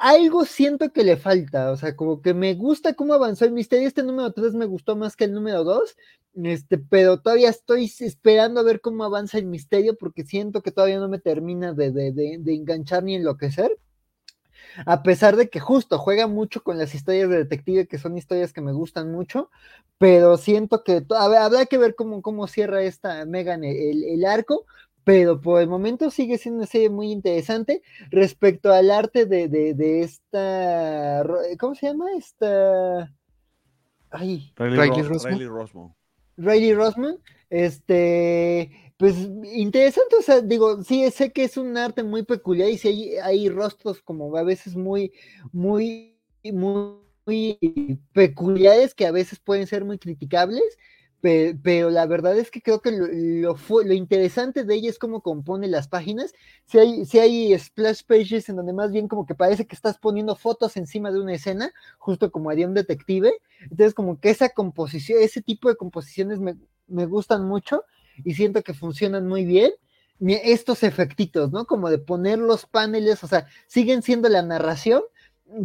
algo siento que le falta, o sea, como que me gusta cómo avanzó el misterio, este número 3 me gustó más que el número 2, este, pero todavía estoy esperando a ver cómo avanza el misterio porque siento que todavía no me termina de, de, de, de enganchar ni enloquecer. A pesar de que justo juega mucho con las historias de detective, que son historias que me gustan mucho, pero siento que habrá que ver cómo, cómo cierra esta Megan el, el arco, pero por el momento sigue siendo una serie muy interesante respecto al arte de, de, de esta, ¿cómo se llama? Esta, ay, Riley, Riley, Ro Riley Rosman. Riley Rosman, este, pues interesante, o sea, digo, sí, sé que es un arte muy peculiar y sí hay, hay rostros como a veces muy, muy, muy, muy peculiares que a veces pueden ser muy criticables, pero, la verdad es que creo que lo, lo, lo, interesante de ella es cómo compone las páginas. Si hay, si hay splash pages en donde más bien como que parece que estás poniendo fotos encima de una escena, justo como haría un detective. Entonces como que esa composición, ese tipo de composiciones me, me gustan mucho y siento que funcionan muy bien. Estos efectitos, ¿no? Como de poner los paneles, o sea, siguen siendo la narración,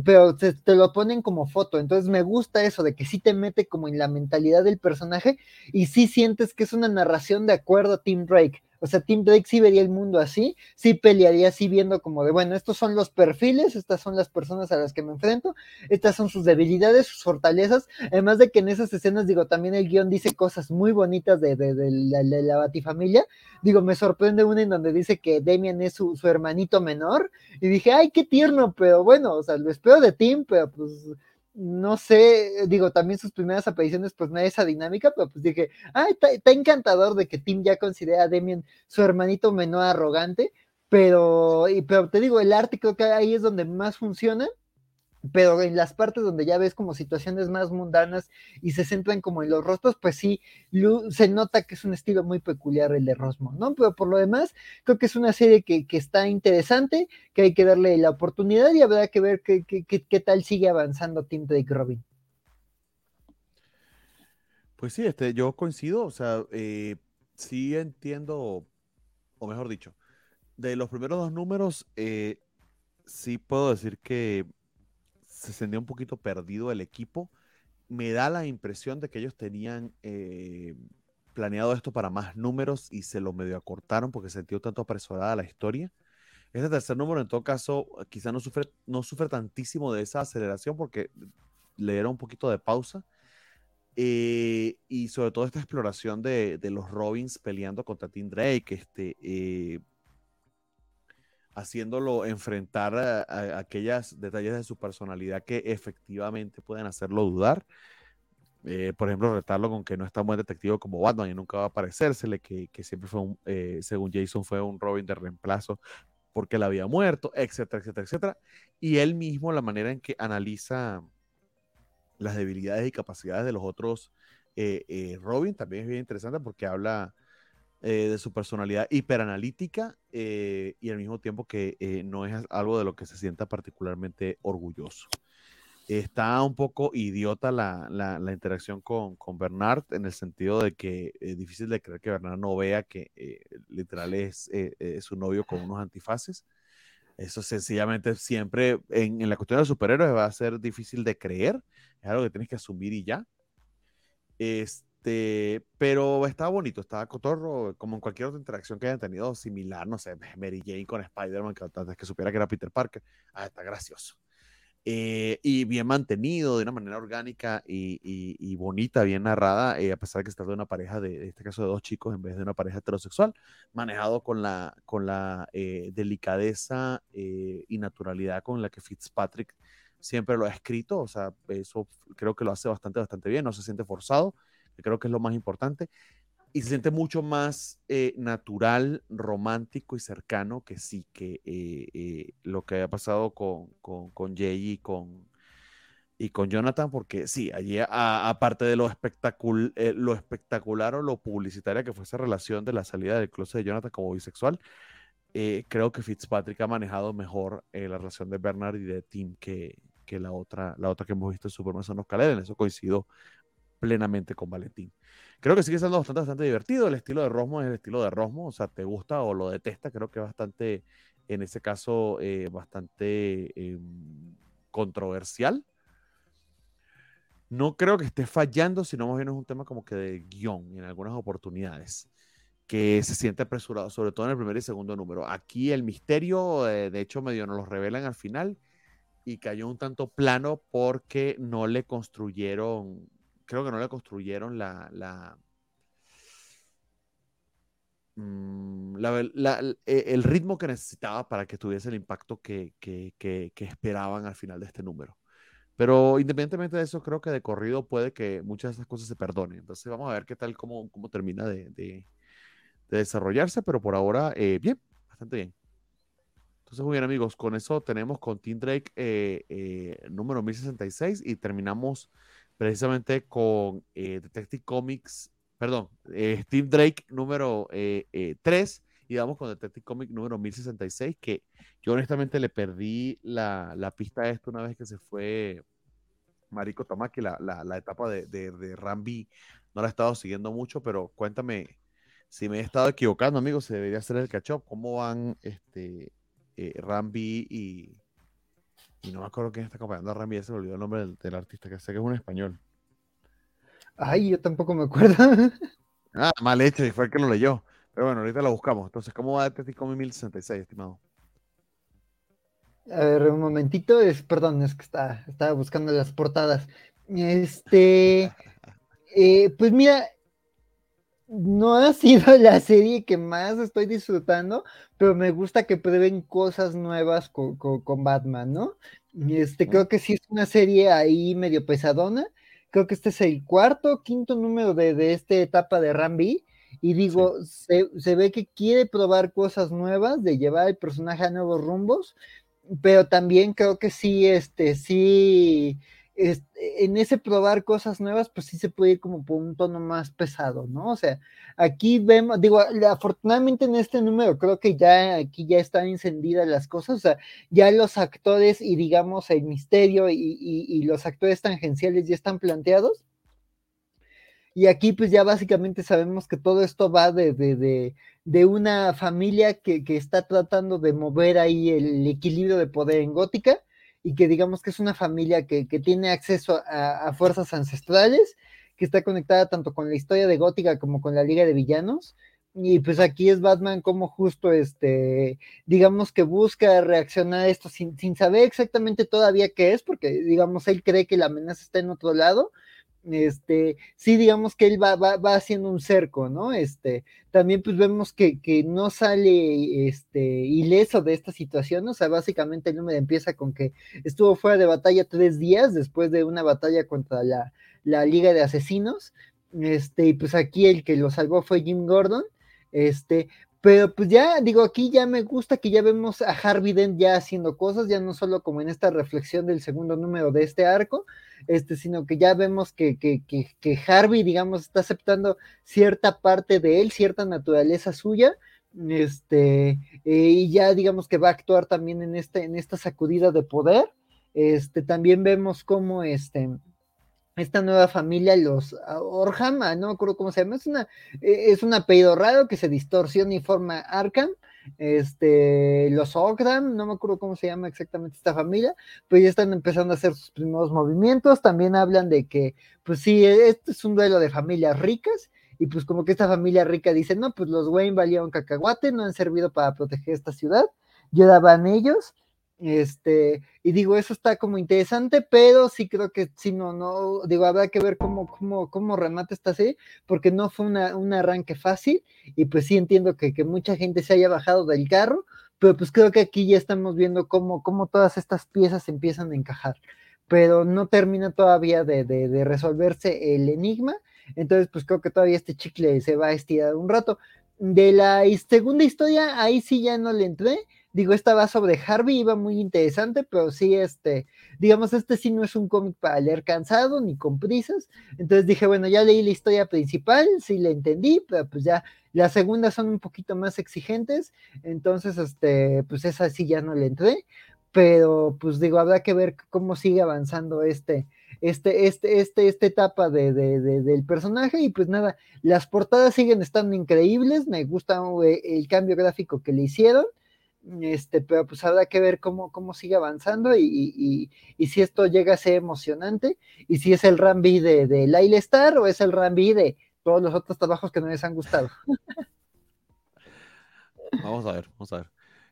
pero te, te, lo ponen como foto, entonces me gusta eso de que sí te mete como en la mentalidad del personaje y sí sientes que es una narración de acuerdo a Tim Drake. O sea, Tim Drake sí vería el mundo así, sí pelearía así viendo como de, bueno, estos son los perfiles, estas son las personas a las que me enfrento, estas son sus debilidades, sus fortalezas, además de que en esas escenas, digo, también el guion dice cosas muy bonitas de, de, la, de la, batifamilia, digo, me sorprende una en donde dice que Demian es su, su hermanito menor, y dije, ay, qué tierno, pero bueno, o sea, lo espero de Tim, pero pues no sé, digo, también sus primeras apariciones, pues no hay esa dinámica, pero pues dije, ah, está, encantador de que Tim ya considera a Demian su hermanito menor arrogante, pero, y, pero te digo, el arte creo que ahí es donde más funciona, pero en las partes donde ya ves como situaciones más mundanas y se centran como en los rostros, pues sí, se nota que es un estilo muy peculiar el de Rosmo, ¿no? Pero por lo demás, creo que es una serie que, que está interesante, que hay que darle la oportunidad y habrá que ver qué, qué, qué, qué tal sigue avanzando Tim Drake Robin. Pues sí, este, yo coincido, o sea, eh, sí entiendo, o mejor dicho, de los primeros dos números, eh, sí puedo decir que se sentía un poquito perdido el equipo. Me da la impresión de que ellos tenían eh, planeado esto para más números y se lo medio acortaron porque se sintió tanto apresurada la historia. Este tercer número, en todo caso, quizá no sufre, no sufre tantísimo de esa aceleración porque le era un poquito de pausa. Eh, y sobre todo esta exploración de, de, los Robins peleando contra Tim Drake, este, eh, haciéndolo enfrentar a, a, aquellas detalles de su personalidad que efectivamente pueden hacerlo dudar. Eh, por ejemplo, retarlo con que no es tan buen detective como Batman y nunca va a aparecérsele, que, que siempre fue un, eh, según Jason, fue un Robin de reemplazo porque él había muerto, etcétera, etcétera, etcétera. Y él mismo, la manera en que analiza las debilidades y capacidades de los otros eh, Robin también es bien interesante porque habla de su personalidad hiperanalítica y al mismo tiempo que no es algo de lo que se sienta particularmente orgulloso. Está un poco idiota la, la, interacción con, con, Bernard en el sentido de que es difícil de creer que Bernard no vea que eh, literal es, eh, es, su novio con unos antifaces. Eso sencillamente siempre en, en, la cuestión de los superhéroes va a ser difícil de creer. Es algo que tienes que asumir y ya. Este, pero estaba bonito, estaba cotorro, como en cualquier otra interacción que hayan tenido similar, no sé, Mary Jane con Spider-Man, que antes que supiera que era Peter Parker. Ah, está gracioso. Eh, y bien mantenido, de una manera orgánica y, y, y bonita, bien narrada, eh, a pesar de que se trata de una pareja, de, en este caso de dos chicos en vez de una pareja heterosexual, manejado con la, con la eh, delicadeza eh, y naturalidad con la que Fitzpatrick siempre lo ha escrito, o sea, eso creo que lo hace bastante, bastante bien, no se siente forzado, que creo que es lo más importante y se siente mucho más eh, natural, romántico y cercano que sí, que eh, eh, lo que ha pasado con, con, con Jay y con, y con Jonathan, porque sí, allí aparte de lo, espectacul lo espectacular o lo publicitaria que fue esa relación de la salida del closet de Jonathan como bisexual, creo que Fitzpatrick ha manejado mejor la relación de Bernard y de Tim que, que la, otra, la otra que hemos visto en Superman Son los En eso coincido plenamente con Valentín. Creo que sigue siendo bastante, bastante divertido. El estilo de Rosmo es el estilo de Rosmo. O sea, te gusta o lo detesta. Creo que bastante, en ese caso, eh, bastante eh, controversial. No creo que esté fallando, sino más bien es un tema como que de guion en algunas oportunidades que se siente apresurado, sobre todo en el primer y segundo número. Aquí el misterio, eh, de hecho, medio nos lo revelan al final y cayó un tanto plano porque no le construyeron creo que no le construyeron la, mm, e, el ritmo que necesitaba para que tuviese el impacto que, esperaban al final de este número. Pero independientemente de eso, creo que de corrido puede que muchas de esas cosas se perdonen. Entonces vamos a ver qué tal, cómo, cómo termina de, desarrollarse, pero por ahora, eh, bien, bastante bien. Entonces, muy bien amigos, con eso tenemos con Team Drake eh, eh, número 1066 y terminamos precisamente con eh, Detective Comics, perdón, eh, Steve Drake número 3 eh, y vamos con Detective Comics número 1066, que yo honestamente le perdí la, la, pista a esto una vez que se fue Mariko Tamaki, la, la, la etapa de, de, de, Rambi, no la he estado siguiendo mucho, pero cuéntame si me he estado equivocando, amigos, se debería hacer el catch up, ¿cómo van este, Rambi y, y no me acuerdo quién está acompañando a Rami, se me olvidó el nombre del, artista, que sé que es un español. Ay, yo tampoco me acuerdo. ah, mal hecho, y fue el que lo leyó. Pero bueno, ahorita lo buscamos. Entonces, ¿cómo va Atlético 1066, estimado? A ver, un momentito, es, perdón, es que está, estaba buscando las portadas. Este, eh, pues mira, no ha sido la serie que más estoy disfrutando, pero me gusta que prueben cosas nuevas con, Batman, ¿no? Este, creo que sí es una serie ahí medio pesadona. Creo que este es el cuarto, quinto número de, esta etapa de Rambi. Y digo, se, se, ve que quiere probar cosas nuevas, de llevar el personaje a nuevos rumbos, pero también creo que sí, este, sí, en ese probar cosas nuevas, pues sí se puede ir como por un tono más pesado, ¿no? O sea, aquí vemos, digo, afortunadamente en este número creo que ya aquí ya están encendidas las cosas, o sea, ya los actores y digamos el misterio y, los actores tangenciales ya están planteados. Y aquí pues ya básicamente sabemos que todo esto va de, de, de, una familia que, que está tratando de mover ahí el equilibrio de poder en Gótica y que digamos que es una familia que, tiene acceso a, fuerzas ancestrales, que está conectada tanto con la historia de Gótica como con la Liga de Villanos, Y pues aquí es Batman como justo este, digamos que busca reaccionar a esto sin, sin saber exactamente todavía qué es, porque digamos él cree que la amenaza está en otro lado, este, sí, digamos que él va, va, va, haciendo un cerco, ¿no? Este, también pues vemos que, que, no sale este, ileso de esta situación, o sea, básicamente el número empieza con que estuvo fuera de batalla tres días después de una batalla contra la, la Liga de Asesinos, este, y pues aquí el que lo salvó fue Jim Gordon, este, pero pues ya digo, aquí ya me gusta que ya vemos a Harvey Dent ya haciendo cosas, ya no solo como en esta reflexión del segundo número de este arco, este, sino que ya vemos que, que, que, que Harvey, digamos, está aceptando cierta parte de él, cierta naturaleza suya, este, y ya digamos que va a actuar también en, este, en esta sacudida de poder. Este, también vemos cómo este, esta nueva familia, los Orham, no me acuerdo cómo se llama, es, una, e, es un apellido raro que se distorsiona y forma Arkham, este, los Ogdam, no me acuerdo cómo se llama exactamente esta familia, pues ya están empezando a hacer sus primeros movimientos, también hablan de que, pues sí, este es un duelo de familias ricas, y pues como que esta familia rica dice, no, pues los Wayne valieron cacahuate, no han servido para proteger esta ciudad, y ahora van ellos, este, y digo, eso está como interesante, pero sí creo que sí, no, no, digo, habrá que ver cómo, cómo, cómo remata esta serie, porque no fue una, un arranque fácil, y pues sí entiendo que, que, mucha gente se haya bajado del carro, pero pues creo que aquí ya estamos viendo cómo, cómo todas estas piezas empiezan a encajar, pero no termina todavía de, de, de resolverse el enigma, entonces pues creo que todavía este chicle se va a estirar un rato. De la segunda historia, ahí sí ya no le entré, Digo, esta va sobre Harvey, iba muy interesante, pero sí, este, digamos, este sí no es un cómic para leer cansado ni con prisas. Entonces dije, bueno, ya leí la historia principal, sí la entendí, pero pues ya las segundas son un poquito más exigentes. Entonces, este, pues esa sí ya no le entré. Pero pues digo, habrá que ver cómo sigue avanzando este, este, este, este, esta etapa de, de, de, del personaje. Y pues nada, las portadas siguen estando increíbles. Me gusta eh, el cambio gráfico que le hicieron este, pero pues habrá que ver cómo, cómo sigue avanzando y, y, y, si esto llega a ser emocionante y si es el Rambi de, de Laila Star o es el Rambi de todos los otros trabajos que no les han gustado. Vamos a ver, vamos a ver.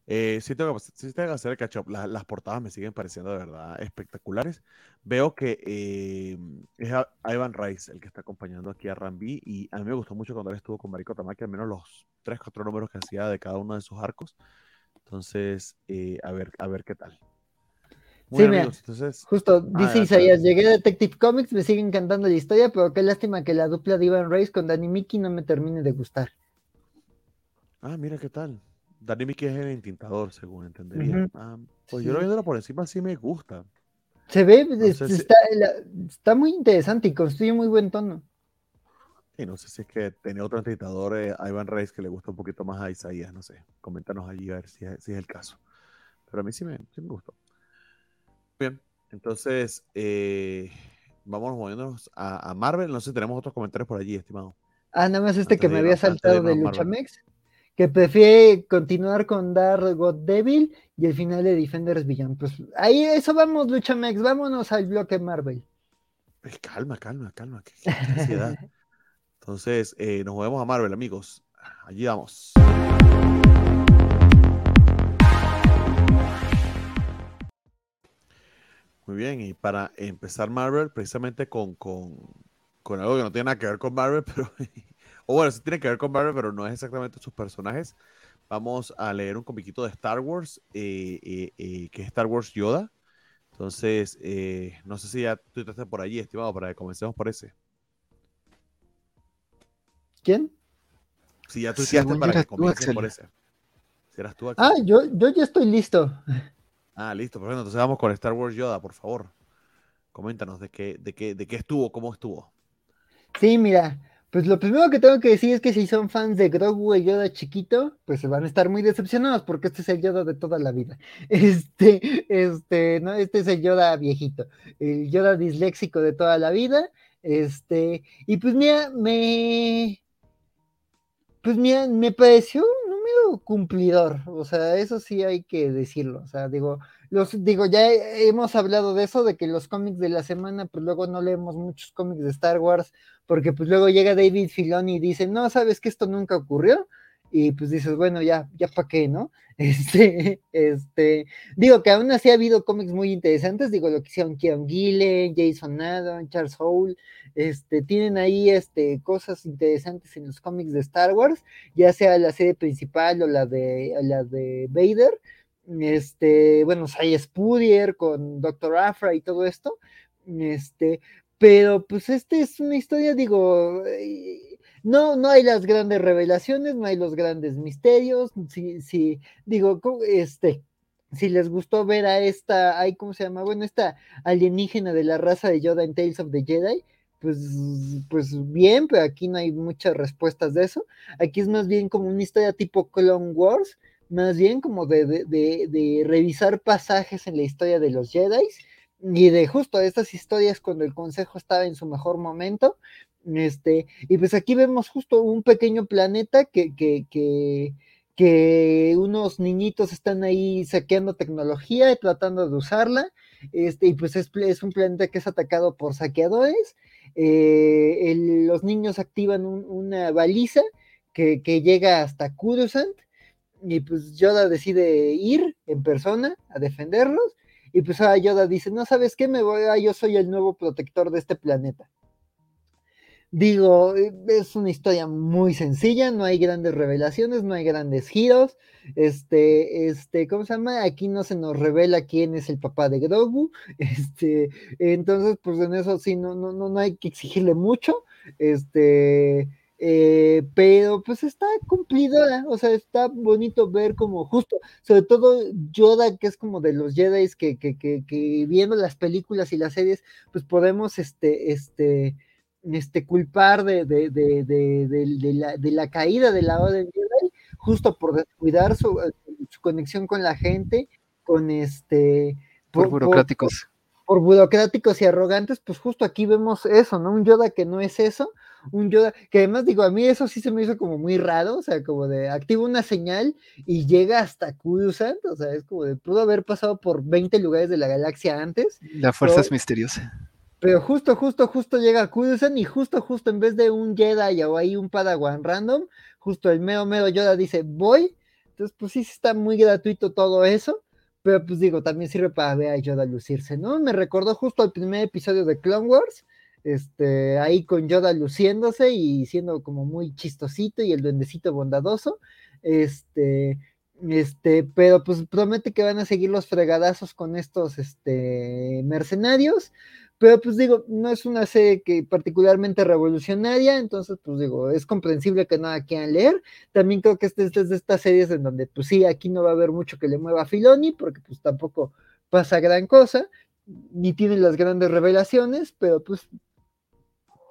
Eh, sí, tengo, sí tengo que hacer el catch up. La, las portadas me siguen pareciendo de verdad espectaculares. Veo que eh, es Ivan Rice el que está acompañando aquí a Rambi y a mí me gustó mucho cuando él estuvo con Mariko Tamaki, al menos los tres, cuatro números que hacía de cada uno de sus arcos. Entonces, eh, a ver, a ver qué tal. Sí, amigos, entonces... justo ah, dice Isaías, llegué a Detective Comics, me sigue encantando la historia, pero qué lástima que la dupla de Ivan Race con Danny Mickey no me termine de gustar. Ah, mira qué tal. Danny Mickey es el intintador, según entendería. Uh -huh. ah, pues sí. yo lo viéndolo por encima sí me gusta. Se ve, no está, si... está, muy interesante y construye muy buen tono. Y no sé si es que tenía otro entrenador, eh, Ivan Reis, que le gusta un poquito más a Isaías, no sé. Coméntanos allí a ver si es, si es el caso. Pero a mí sí me, sí me gustó. Bien, entonces eh, vamos moviéndonos a, a, Marvel. No sé si tenemos otros comentarios por allí, estimado. Ah, nada más este antes que me había saltado de, de Luchamex, que prefiere continuar con Dar God Devil y el final de Defenders Beyond. Pues ahí eso vamos, Luchamex, vámonos al bloque Marvel. Pues calma, calma, calma, qué, qué ansiedad. Entonces, eh, nos movemos a Marvel, amigos. Allí vamos. Muy bien, y para empezar Marvel, precisamente con, con, con, algo que no tiene nada que ver con Marvel, pero, o bueno, sí tiene que ver con Marvel, pero no es exactamente sus personajes. Vamos a leer un comiquito de Star Wars, eh, eh, eh que es Star Wars Yoda. Entonces, eh, no sé si ya tú estás por allí, estimado, para que comencemos por ese. ¿Quién? Si ya tú hiciste para que comiencen por ese. Si eras tú, Ah, yo, yo ya estoy listo. Ah, listo, perfecto. Entonces vamos con Star Wars Yoda, por favor. Coméntanos de qué, de qué, de qué estuvo, cómo estuvo. Sí, mira, pues lo primero que tengo que decir es que si son fans de Grogu y Yoda chiquito, pues se van a estar muy decepcionados porque este es el Yoda de toda la vida. Este, este, no, este es el Yoda viejito, el Yoda disléxico de toda la vida. Este, y pues mira, me, pues mira, me pareció un medio cumplidor, o sea, eso sí hay que decirlo, o sea, digo, los, digo, ya hemos hablado de eso, de que los cómics de la semana, pues luego no leemos muchos cómics de Star Wars, porque pues luego llega David Filoni y dice, no, sabes que esto nunca ocurrió, y pues dices, bueno, ya, ya para qué, ¿no? Este, este, digo que aún así ha habido cómics muy interesantes, digo, lo que hicieron Keon Gillen, Jason Adam, Charles Hole, este, tienen ahí este, cosas interesantes en los cómics de Star Wars, ya sea la serie principal o la de, la de Vader, este, bueno, hay Spudrier con Doctor Afra y todo esto, este, pero pues este es una historia, digo, eh, no, no hay las grandes revelaciones, no hay los grandes misterios, si, si, digo, este, si les gustó ver a esta, ay, ¿cómo se llama? Bueno, esta alienígena de la raza de Yoda en Tales of the Jedi, pues, pues bien, pero aquí no hay muchas respuestas de eso. Aquí es más bien como una historia tipo Clone Wars, más bien como de, de, revisar pasajes en la historia de los Jedi y de justo estas historias cuando el consejo estaba en su mejor momento. Este, y pues aquí vemos justo un pequeño planeta que, que, que, que unos niñitos están ahí saqueando tecnología y tratando de usarla. Este, y pues es, es un planeta que es atacado por saqueadores. Eh, los niños activan una baliza que, que, llega hasta Kudusant y pues Yoda decide ir en persona a defenderlos y pues ahora Yoda dice, no sabes qué, me voy, a, yo soy el nuevo protector de este planeta. Digo, eh, es una historia muy sencilla, no hay grandes revelaciones, no hay grandes giros. Este, este, ¿cómo se llama? Aquí no se nos revela quién es el papá de Grogu. Este, entonces, pues en eso sí, no, no, no hay que exigirle mucho. Este, eh, pero pues está cumplida, o sea, está bonito ver como justo, sobre todo Yoda, que es como de los Jedi que, que, que, que, viendo las películas y las series, pues podemos este, este, este, culpar de, de, de, de la, la, caída de la Orden Jedi, justo por descuidar su, su, conexión con la gente, con este... Por, por burocráticos. Por, por burocráticos y arrogantes, pues justo aquí vemos eso, ¿no? Un Yoda que no es eso, un Yoda, que además digo, a mí eso sí se me hizo como muy raro, o sea, como de activa una señal y llega hasta Coruscant, o sea, es como de, pudo haber pasado por 20 lugares de la galaxia antes. La fuerza es misteriosa. Pero justo, justo, justo llega Coruscant y justo, justo en vez de un Jedi o ahí un Padawan random, justo el mero, mero Yoda dice, voy. Entonces, pues sí, está muy gratuito todo eso. Pero pues digo, también sirve para ver a Yoda lucirse, ¿no? Me recordó justo el primer episodio de Clone Wars, este, ahí con Yoda luciéndose y siendo como muy chistosito y el duendecito bondadoso, este, este, pero pues promete que van a seguir los fregadazos con estos, este, mercenarios, pero pues digo, no es una serie que particularmente revolucionaria, entonces pues digo, es comprensible que no la quieran leer, también creo que este, este es de estas series en donde pues sí, aquí no va a haber mucho que le mueva a Filoni, porque pues tampoco pasa gran cosa, ni tiene las grandes revelaciones, pero pues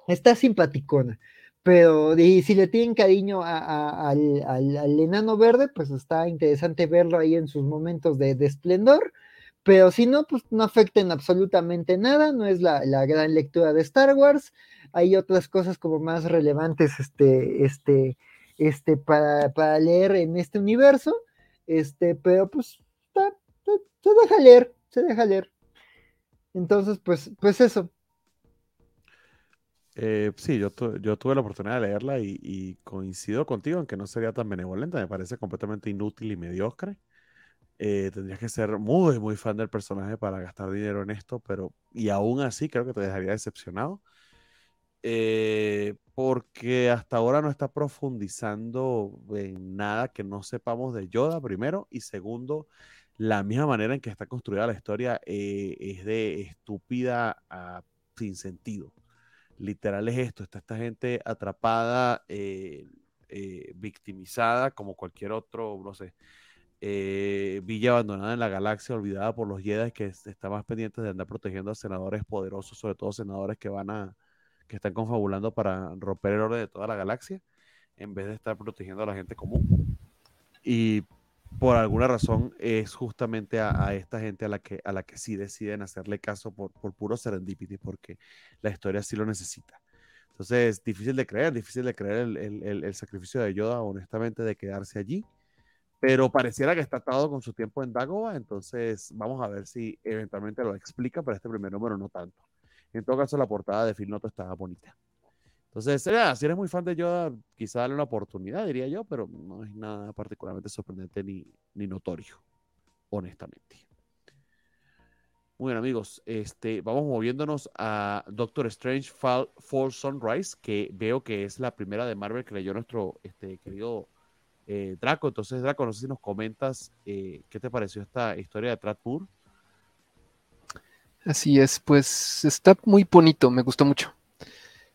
está simpaticona. Pero si le tienen cariño al, enano verde, pues está interesante verlo ahí en sus momentos de, esplendor. Pero si no, pues no afecten absolutamente nada, no es la, gran lectura de Star Wars. Hay otras cosas como más relevantes este, este, este, para, para leer en este universo. Este, pero pues se deja leer, se deja leer. Entonces, pues, pues eso, eh, sí, yo, yo tuve la oportunidad de leerla y, coincido contigo en que no sería tan benevolente, me parece completamente inútil y mediocre. Eh, tendrías que ser muy, muy fan del personaje para gastar dinero en esto, pero y aún así creo que te dejaría decepcionado. Eh, porque hasta ahora no está profundizando en nada que no sepamos de Yoda, primero, y segundo, la misma manera en que está construida la historia es de estúpida a sin sentido literal es esto, está esta gente atrapada, eh, eh, victimizada como cualquier otro, no sé, eh, villa abandonada en la galaxia, olvidada por los Jedi que están más pendientes de andar protegiendo a senadores poderosos, sobre todo senadores que van a, que están confabulando para romper el orden de toda la galaxia, en vez de estar protegiendo a la gente común. Y por alguna razón es justamente a, esta gente a la que a la que sí deciden hacerle caso por, por puro serendipity, porque la historia sí lo necesita. Entonces, difícil de creer, difícil de creer el, el, el, sacrificio de Yoda, honestamente, de quedarse allí. Pero pareciera que está atado con su tiempo en Dagoba, entonces vamos a ver si eventualmente lo explica, pero este primer número no tanto. En todo caso, la portada de Phil Noto estaba bonita. Entonces, si eres muy fan de Yoda, quizá darle una oportunidad, diría yo, pero no es nada particularmente sorprendente ni, ni notorio, honestamente. Muy bien, amigos. Este, vamos moviéndonos a Doctor Strange Fall, Fall, Sunrise, que veo que es la primera de Marvel que leyó nuestro este, querido eh, Draco. Entonces, Draco, no sé si nos comentas eh, qué te pareció esta historia de Tradpur. Así es, pues está muy bonito, me gustó mucho.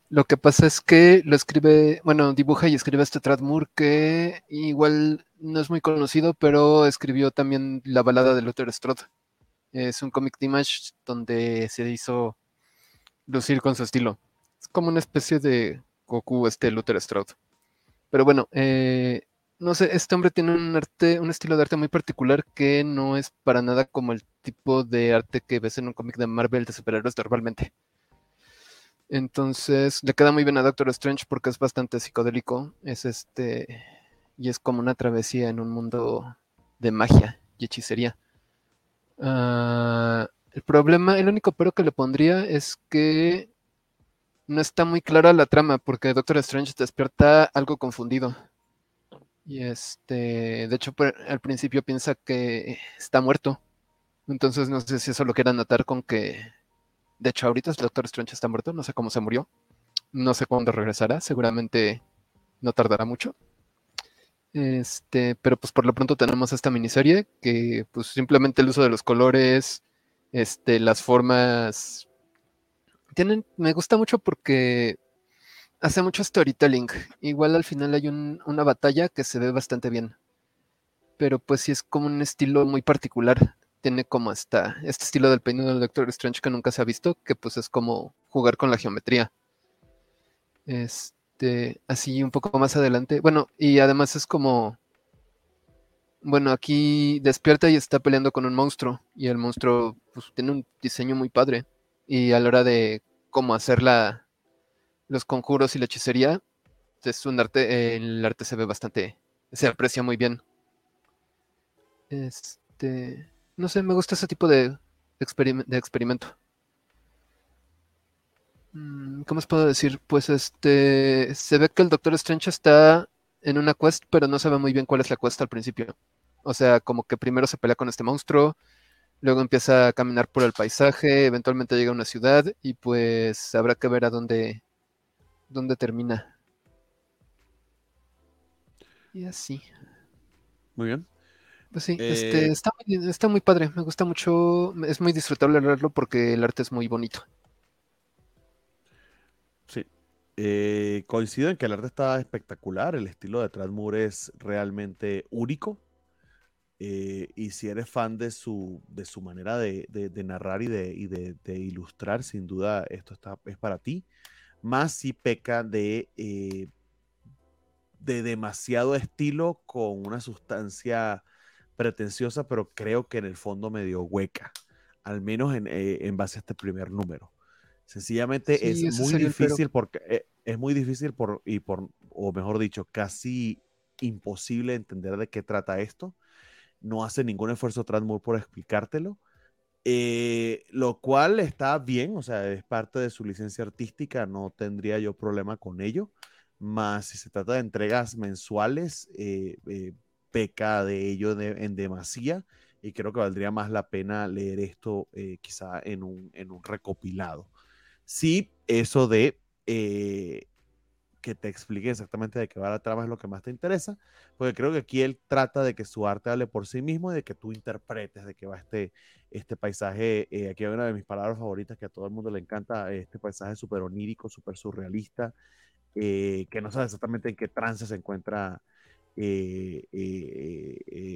Lo que pasa es que lo escribe, bueno, dibuja y escribe este Tradmur que igual no es muy conocido, pero escribió también la balada de Luther Strode. Es un cómic de Image donde se hizo lucir con su estilo. Es como una especie de Goku, este Luther Strode. Pero bueno, eh, no sé, este hombre tiene un arte, un estilo de arte muy particular que no es para nada como el tipo de arte que ves en un cómic de Marvel de superhéroes normalmente. Entonces le queda muy bien a Doctor Strange porque es bastante psicodélico. Es este. Y es como una travesía en un mundo de magia y hechicería. Ah, el problema, el único pero que le pondría es que no está muy clara la trama, porque Doctor Strange despierta algo confundido. Y este, de hecho, al principio piensa que está muerto. Entonces no sé si eso lo quiera notar con que, de hecho, ahorita el Doctor Strange está muerto, no sé cómo se murió. No sé cuándo regresará, seguramente no tardará mucho. Este, pero pues por lo pronto tenemos esta miniserie que pues simplemente el uso de los colores, este, las formas tienen, me gusta mucho porque hace mucho storytelling. Igual al final hay una batalla que se ve bastante bien. Pero pues sí es como un estilo muy particular. Tiene como esta, este estilo del peinado del Doctor Strange que nunca se ha visto, que pues es como jugar con la geometría. Este, así un poco más adelante. Bueno, y además es como, bueno, aquí despierta y está peleando con un monstruo y el monstruo pues, tiene un diseño muy padre y a la hora de cómo hacer la, los conjuros y la hechicería, es un arte, el arte se ve bastante, se aprecia muy bien. Este, no sé, me gusta ese tipo de, de experimento. Mm, ¿Cómo os puedo decir? Pues este. Se ve que el Doctor Strange está en una quest, pero no sabe muy bien cuál es la quest al principio. O sea, como que primero se pelea con este monstruo, luego empieza a caminar por el paisaje, eventualmente llega a una ciudad y pues habrá que ver a dónde, dónde termina. Y así. Muy bien. Pues sí, este, eh, está, está muy padre, me gusta mucho, es muy disfrutable leerlo porque el arte es muy bonito. Eh, coincido en que el arte está espectacular, el estilo de Tradmur es realmente único. Eh, y si eres fan de su, de su manera de, narrar y, de, ilustrar, sin duda esto está, es para ti. Más si peca de, eh, de demasiado estilo con una sustancia pretenciosa, pero creo que en el fondo medio hueca, al menos en, en base a este primer número. Sencillamente es muy difícil porque eh, es muy difícil por, y por, o mejor dicho, casi imposible entender de qué trata esto. No hace ningún esfuerzo Transmur por explicártelo. Eh, lo cual está bien, o sea, es parte de su licencia artística, no tendría yo problema con ello. Más si se trata de entregas mensuales, eh, peca de ello en demasía y creo que valdría más la pena leer esto quizá en un, en un recopilado. Sí, eso de eh, que te explique exactamente de qué va la trama es lo que más te interesa, porque creo que aquí él trata de que su arte hable por sí mismo y de que tú interpretes de qué va este, este paisaje. Eh, aquí hay una de mis palabras favoritas que a todo el mundo le encanta, este paisaje súper onírico, súper surrealista, eh, que no sabe exactamente en qué trance se encuentra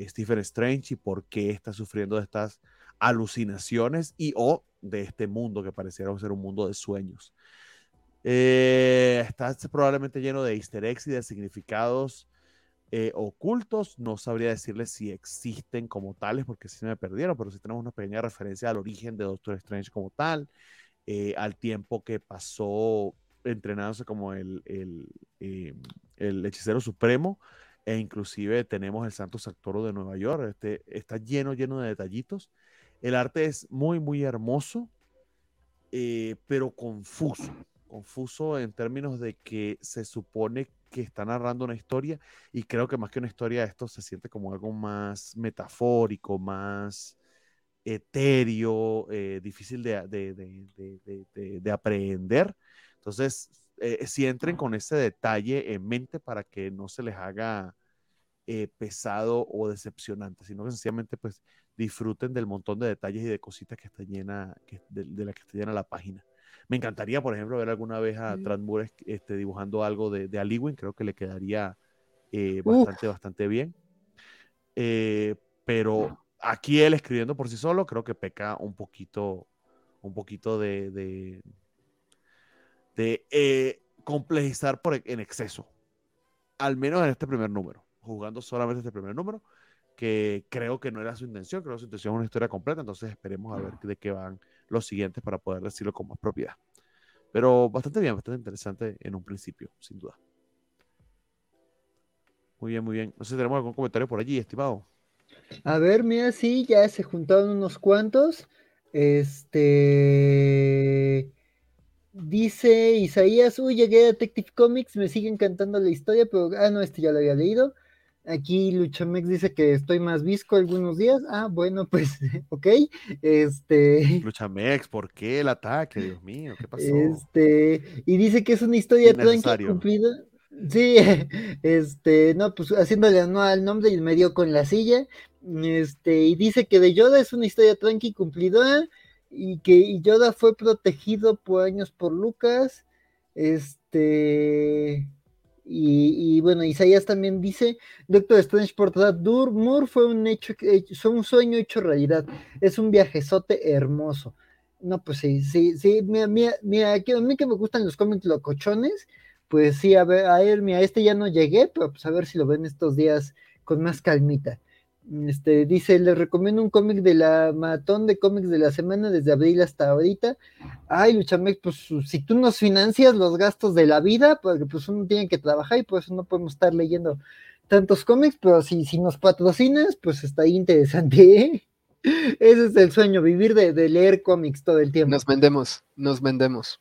Stephen Strange y por qué está sufriendo de estas alucinaciones y o de este mundo que pareciera ser un mundo de sueños. Eh, está probablemente lleno de easter eggs y de significados eh, ocultos. No sabría decirles si existen como tales, porque se me perdieron, pero sí tenemos una pequeña referencia al origen de Doctor Strange como tal, eh, al tiempo que pasó entrenándose como el, el, el hechicero supremo e inclusive tenemos el Santo Sactoro de Nueva York. Este, está lleno, lleno de detallitos. El arte es muy, muy hermoso, pero confuso. Confuso en términos de que se supone que está narrando una historia y creo que más que una historia esto se siente como algo más metafórico, más etéreo, eh, difícil de, de, de, aprehender. Entonces, eh, si entren con ese detalle en mente para que no se les haga eh, pesado o decepcionante, sino que sencillamente pues disfruten del montón de detalles y de cositas que está llena, que, de, la que está llena la página. Me encantaría, por ejemplo, ver alguna vez a Transmures este, dibujando algo de, de Aliwin, creo que le quedaría eh, bastante, bastante bien. pero aquí él escribiendo por sí solo, creo que peca un poquito, un poquito de de eh, complejizar por, e, en exceso, al menos en este primer número, jugando solamente este primer número, que creo que no era su intención, creo que su intención es una historia completa, entonces esperemos a ver de qué van los siguientes para poder decirlo con más propiedad. Pero bastante bien, bastante interesante en un principio, sin duda. Muy bien, muy bien. No sé si tenemos algún comentario por allí, estimado. A ver, mira, sí, ya se juntaron unos cuantos. Este. Dice Isaías, uy, llegué a Detective Comics, me sigue encantando la historia, pero, ah, no, este ya lo había leído. Aquí Luchamex dice que estoy más visco algunos días. Ah, bueno, pues, ok. Este. Luchamex, ¿por qué el ataque? Dios mío, ¿qué pasó? Este, y dice que es una historia tranquila cumplida. Sí, este, no, pues haciéndole no al nombre y me dio con la silla. Este, y dice que de Yoda es una historia tranqui cumplidora y que Yoda fue protegido por años por Lucas. Este. Y, bueno, Isaías también dice: Doctor Strange por Dur Moore fue un hecho, fue un sueño hecho realidad. Es un viajezote hermoso. No, pues sí, sí, sí. Mira, mira, mira a mí que me gustan los cómics locochones, pues sí, a ver, a ver, mira, este ya no llegué, pero pues a ver si lo ven estos días con más calmita. Este, dice, les recomiendo un cómic de la maratón de cómics de la semana desde abril hasta ahorita. Ay, Luchamex, pues si tú nos financias los gastos de la vida, porque pues uno tiene que trabajar y por eso no podemos estar leyendo tantos cómics, pero si, si nos patrocinas, pues está ahí interesante. ¿eh? Ese es el sueño, vivir de leer cómics todo el tiempo. Nos vendemos, nos vendemos.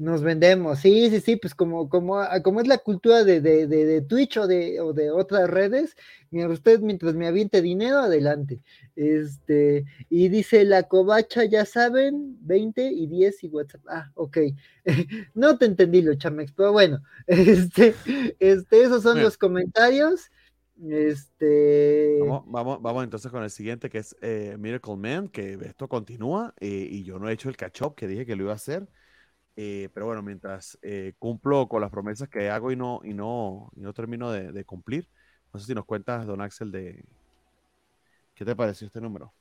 Nos vendemos, sí, sí, sí, pues como, como, ah, como es la cultura de, de, de, Twitch o de, o de otras redes, mira, usted mientras me aviente dinero, adelante. Este, y dice la covacha, ya saben, 20 y 10 y WhatsApp. Ah, ok. no te entendí lo chamex, pero bueno, este, este, esos son los comentarios. Este. Vamos, vamos, entonces con el siguiente que es eh, Miracle Man, que esto continúa eh, y yo no he hecho el catch up que dije que lo iba a hacer. Eh, pero bueno, mientras eh, cumplo con las promesas que hago y no, y no, y no termino de, cumplir, no sé si nos cuentas, don Axel, de qué te pareció este número.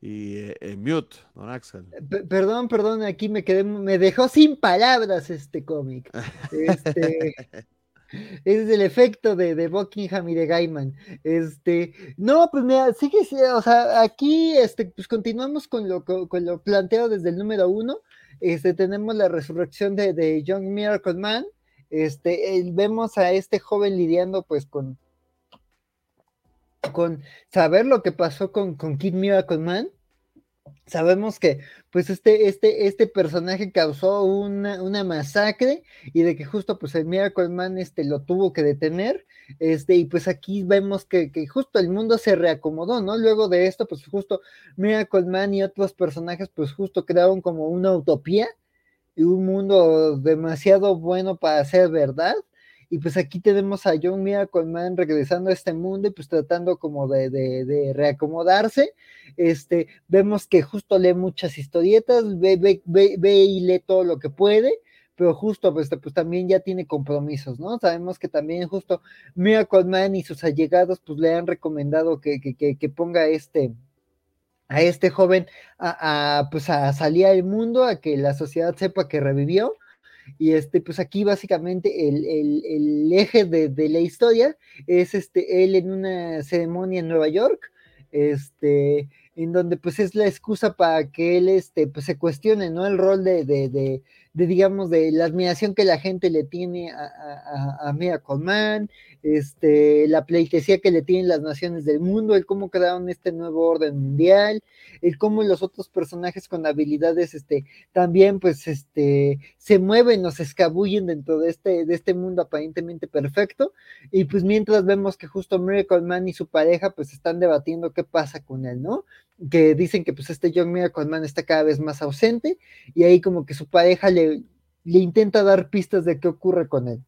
Y eh, en mute, don Axel. perdón, perdón, aquí me quedé, me dejó sin palabras este cómic. Este, es el efecto de, de, Buckingham y de Gaiman. Este, no, pues mira, sigue, o sea, aquí, este, pues continuamos con lo, con, lo planteado desde el número uno. Este, tenemos la resurrección de, de Young Miracle Man. Este, vemos a este joven lidiando, pues, con, con saber lo que pasó con, con Kid Miracle Man sabemos que pues este, este, este personaje causó una, una, masacre y de que justo pues el Miracle Man este, lo tuvo que detener, este, y pues aquí vemos que, que, justo el mundo se reacomodó, ¿no? Luego de esto, pues justo Miracle Man y otros personajes pues justo crearon como una utopía y un mundo demasiado bueno para ser verdad, y pues aquí tenemos a John Miracle Man regresando a este mundo y pues tratando como de, de, reacomodarse. Este, vemos que justo lee muchas historietas, ve, ve, ve, y lee todo lo que puede pero justo pues, pues, también ya tiene compromisos, ¿no? Sabemos que también justo Miracle Man y sus allegados pues le han recomendado que, que, que, ponga este a este joven a, a, pues a salir al mundo, a que la sociedad sepa que revivió y este, pues aquí básicamente el, eje de, la historia es este, él en una ceremonia en Nueva York, este, en donde pues es la excusa para que él este, pues se cuestione, ¿no? El rol de, de, digamos, de la admiración que la gente le tiene a, a, a Miracle Man, este, la pleitesía que le tienen las naciones del mundo, el cómo crearon este nuevo orden mundial, el cómo los otros personajes con habilidades, este, también, pues, este, se mueven o se escabullen dentro de este, de este mundo aparentemente perfecto, y pues mientras vemos que justo Miracle Man y su pareja, pues, están debatiendo qué pasa con él, ¿no? Que dicen que, pues, este Young Miracle Man está cada vez más ausente, y ahí como que su pareja le, le intenta dar pistas de qué ocurre con él.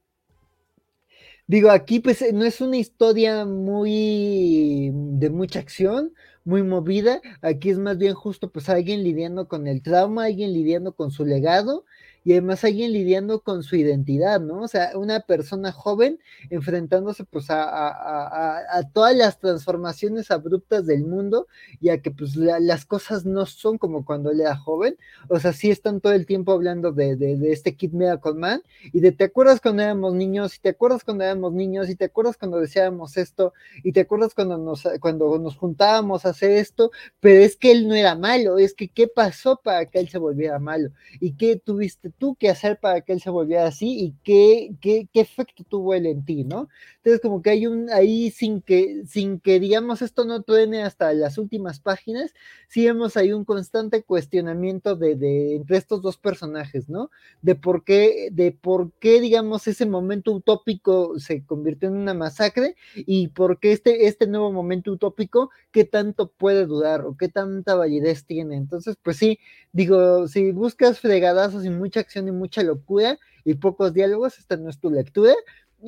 Digo, aquí pues eh, no es una historia muy de mucha acción, muy movida, aquí es más bien justo pues alguien lidiando con el trauma, alguien lidiando con su legado y además alguien lidiando con su identidad, ¿no? O sea, una persona joven enfrentándose pues a, todas las transformaciones abruptas del mundo y a que pues la, las cosas no son como cuando él era joven, o sea, sí están todo el tiempo hablando de, de, de este Kid Miracle Man y de te acuerdas cuando éramos niños y te acuerdas cuando éramos niños y te acuerdas cuando deseábamos esto y te acuerdas cuando nos, cuando nos juntábamos a hacer esto, pero es que él no era malo, es que qué pasó para que él se volviera malo y qué tuviste tú que hacer para que él se volviera así y qué, qué, qué efecto tuvo él en ti, ¿no? Entonces, como que hay un ahí sin que, sin que digamos esto no truene hasta las últimas páginas, sí vemos ahí un constante cuestionamiento de, de entre estos dos personajes, ¿no? De por qué, de por qué, digamos, ese momento utópico se convirtió en una masacre y por qué este, este nuevo momento utópico, qué tanto puede dudar o qué tanta validez tiene. Entonces, pues sí, digo, si buscas fregadazos y mucha acción y mucha locura y pocos diálogos, esta no es tu lectura,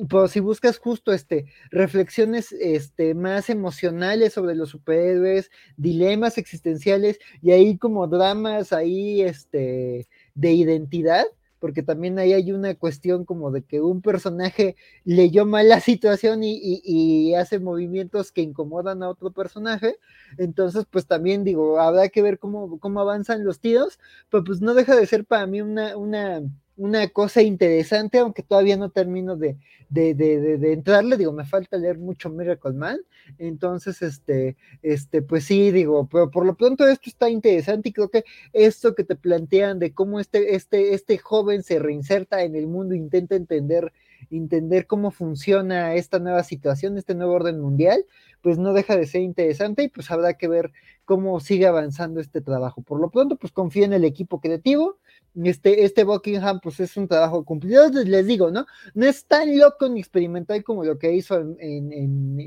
pero si buscas justo este reflexiones este más emocionales sobre los superhéroes, dilemas existenciales y ahí como dramas ahí este de identidad, porque también ahí hay una cuestión como de que un personaje leyó mal la situación y, hace movimientos que incomodan a otro personaje, entonces pues también digo, habrá que ver cómo, cómo avanzan los tiros, pero pues no deja de ser para mí una, una cosa interesante, aunque todavía no termino de, de, de, de, entrarle, digo, me falta leer mucho Miracle Man, entonces, este, este, pues sí, digo, pero por lo pronto esto está interesante y creo que esto que te plantean de cómo este, este, este joven se reinserta en el mundo, intenta entender, entender cómo funciona esta nueva situación, este nuevo orden mundial, pues no deja de ser interesante y pues habrá que ver cómo sigue avanzando este trabajo. Por lo pronto, pues confía en el equipo creativo, este, este Buckingham, pues es un trabajo cumplido, les digo, ¿no? No es tan loco ni experimental como lo que hizo en, en, en,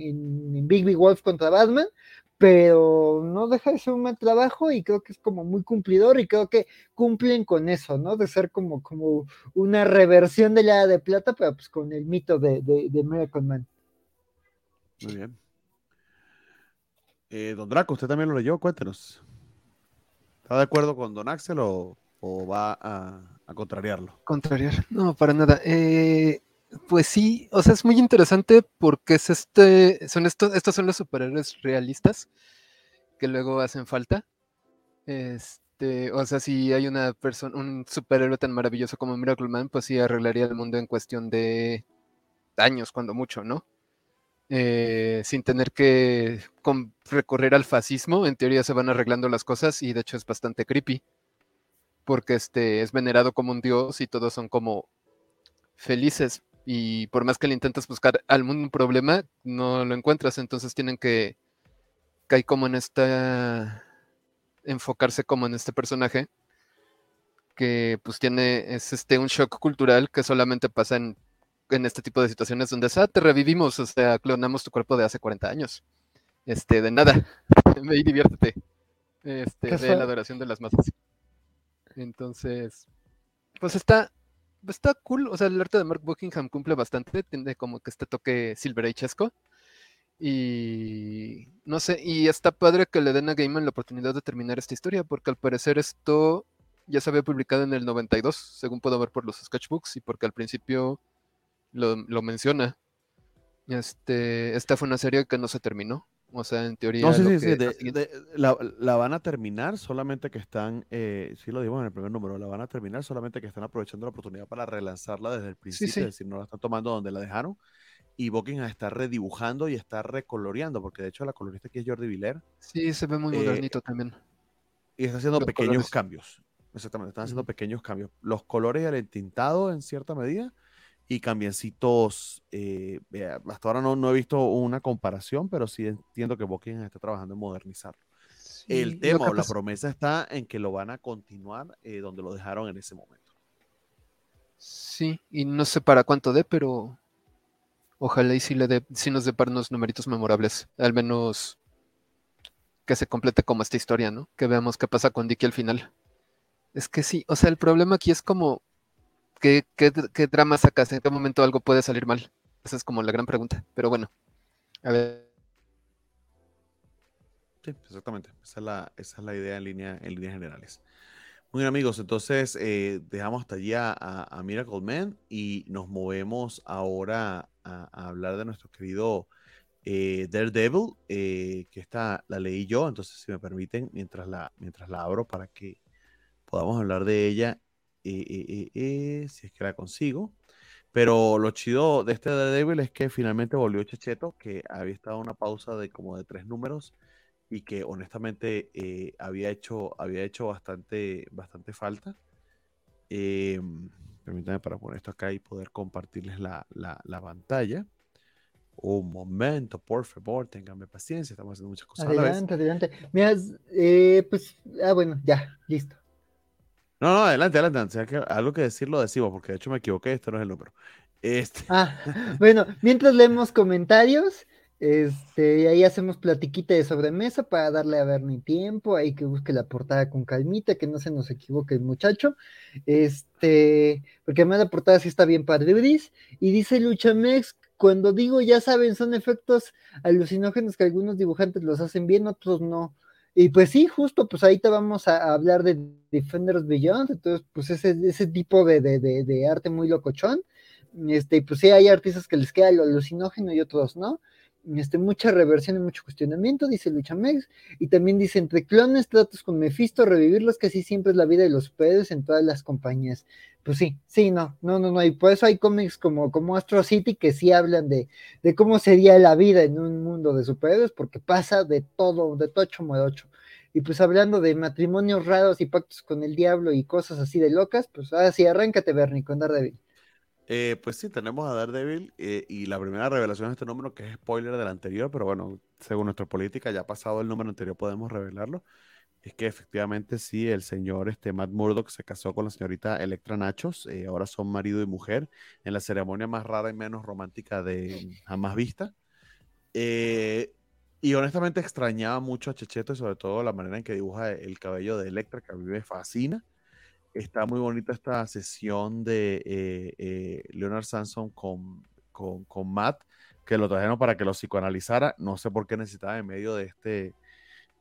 en Big Big Wolf contra Batman, pero no deja de ser un buen trabajo y creo que es como muy cumplidor y creo que cumplen con eso, ¿no? De ser como, como una reversión de la de plata, pero pues con el mito de, de, de Miracle Man. Muy bien. Eh, don Draco, usted también lo leyó, cuéntenos. ¿Está de acuerdo con Don Axel o, o va a, a, contrariarlo? Contrariar, no, para nada. Eh, pues sí, o sea, es muy interesante porque es este, son estos, estos son los superhéroes realistas que luego hacen falta. Este, o sea, si hay una persona, un superhéroe tan maravilloso como Miracle Man, pues sí arreglaría el mundo en cuestión de años, cuando mucho, ¿no? Eh, sin tener que recorrer al fascismo, en teoría se van arreglando las cosas y de hecho es bastante creepy, porque este es venerado como un dios y todos son como felices y por más que le intentas buscar al mundo un problema, no lo encuentras, entonces tienen que caer como en esta enfocarse como en este personaje que pues tiene es este un shock cultural que solamente pasa en, en este tipo de situaciones donde ah, te revivimos, o sea, clonamos tu cuerpo de hace 40 años. Este, de nada. Ve y diviértete. Este, de la adoración de las masas. Entonces, pues está está cool, o sea, el arte de Mark Buckingham cumple bastante, tiene como que este toque Silver Age-esco. Y no sé, y está padre que le den a Gaiman la oportunidad de terminar esta historia, porque al parecer esto ya se había publicado en el 92, según puedo ver por los sketchbooks, y porque al principio lo, lo menciona. Este, esta fue una serie que no se terminó. O sea, en teoría. No, sí, sí, sí. De, de, la, la, van a terminar solamente que están, eh, sí lo digo en el primer número, la van a terminar solamente que están aprovechando la oportunidad para relanzarla desde el principio, sí, sí. es decir, no la están tomando donde la dejaron. Y Buckingham está redibujando y está recoloreando, porque de hecho la colorista aquí es Jordi Villar. Sí, se ve muy modernito eh, también. Y está haciendo Los pequeños colores. cambios. Exactamente, están haciendo pequeños cambios. Los colores y el entintado en cierta medida y cambiencitos. Eh, hasta ahora no, no, he visto una comparación, pero sí entiendo que Buckingham está trabajando en modernizarlo. el tema o la promesa está en que lo van a continuar eh, donde lo dejaron en ese momento. Sí, y no sé para cuánto dé, pero ojalá y sí, le dé, sí nos dé para unos numeritos memorables. Al menos que se complete como esta historia, ¿no? Que veamos qué pasa con Dicky al final. Es que sí, o sea, el problema aquí es como, ¿qué, qué, drama sacas? ¿En qué momento algo puede salir mal? Esa es como la gran pregunta. Pero bueno, a ver. Sí, exactamente. Esa es la, esa es la idea en, línea, en líneas generales. Muy bien, amigos. Entonces, eh, dejamos hasta allá a, Miracle Man y nos movemos ahora a, hablar de nuestro querido eh, Daredevil, eh, que esta la leí yo. Entonces, si me permiten, mientras la, mientras la abro para que podamos hablar de ella, eh, eh, eh, si es que la consigo. Pero lo chido de este Daredevil es que finalmente volvió Checheto, que había estado una pausa de como de tres números y que honestamente había, hecho, había hecho bastante, bastante falta. Permítanme para poner esto acá y poder compartirles la, pantalla. Un momento, por favor, ténganme paciencia, estamos haciendo muchas cosas. Adelante, adelante. Mira, pues, ah, bueno, ya, listo. No, no, adelante, adelante. sea, que algo que decir lo decimos, porque de hecho me equivoqué, esto no es el número. Este... Ah, bueno, mientras leemos comentarios, este, y ahí hacemos platiquita de sobremesa para darle a ver mi tiempo, ahí que busque la portada con calmita, que no se nos equivoque el muchacho. Este, porque además la portada sí está bien padre, y dice Luchamex, cuando digo ya saben, son efectos alucinógenos que algunos dibujantes los hacen bien, otros no. Y pues sí, justo, pues ahí te vamos a, hablar de Defenders Beyond, entonces, pues ese, ese tipo de, de, de, arte muy locochón. Este, pues sí, hay artistas que les queda lo alucinógeno y otros no este, mucha reversión y mucho cuestionamiento, dice Luchamex, y también dice, entre clones, tratos con Mephisto, revivirlos, que así siempre es la vida de los superhéroes en todas las compañías. Pues sí, sí, no, no, no, no, y por eso hay cómics como, como Astro City que sí hablan de, de cómo sería la vida en un mundo de superhéroes, porque pasa de todo, de tocho modocho. Y pues hablando de matrimonios raros y pactos con el diablo y cosas así de locas, pues ahora sí, arráncate, Bernie, con Daredevil. Eh, pues sí, tenemos a Daredevil eh, y la primera revelación de este número, que es spoiler del anterior, pero bueno, según nuestra política, ya pasado el número anterior podemos revelarlo. Es que efectivamente sí, el señor este, Matt Murdock se casó con la señorita Electra Nachos, eh, ahora son marido y mujer, en la ceremonia más rara y menos romántica de jamás vista. y honestamente extrañaba mucho a Checheto y sobre todo la manera en que dibuja el cabello de Electra, que a mí me fascina está muy bonita esta sesión de eh, eh, Leonard Sanson con, con, Matt, que lo trajeron para que lo psicoanalizara. No sé por qué necesitaba en medio de este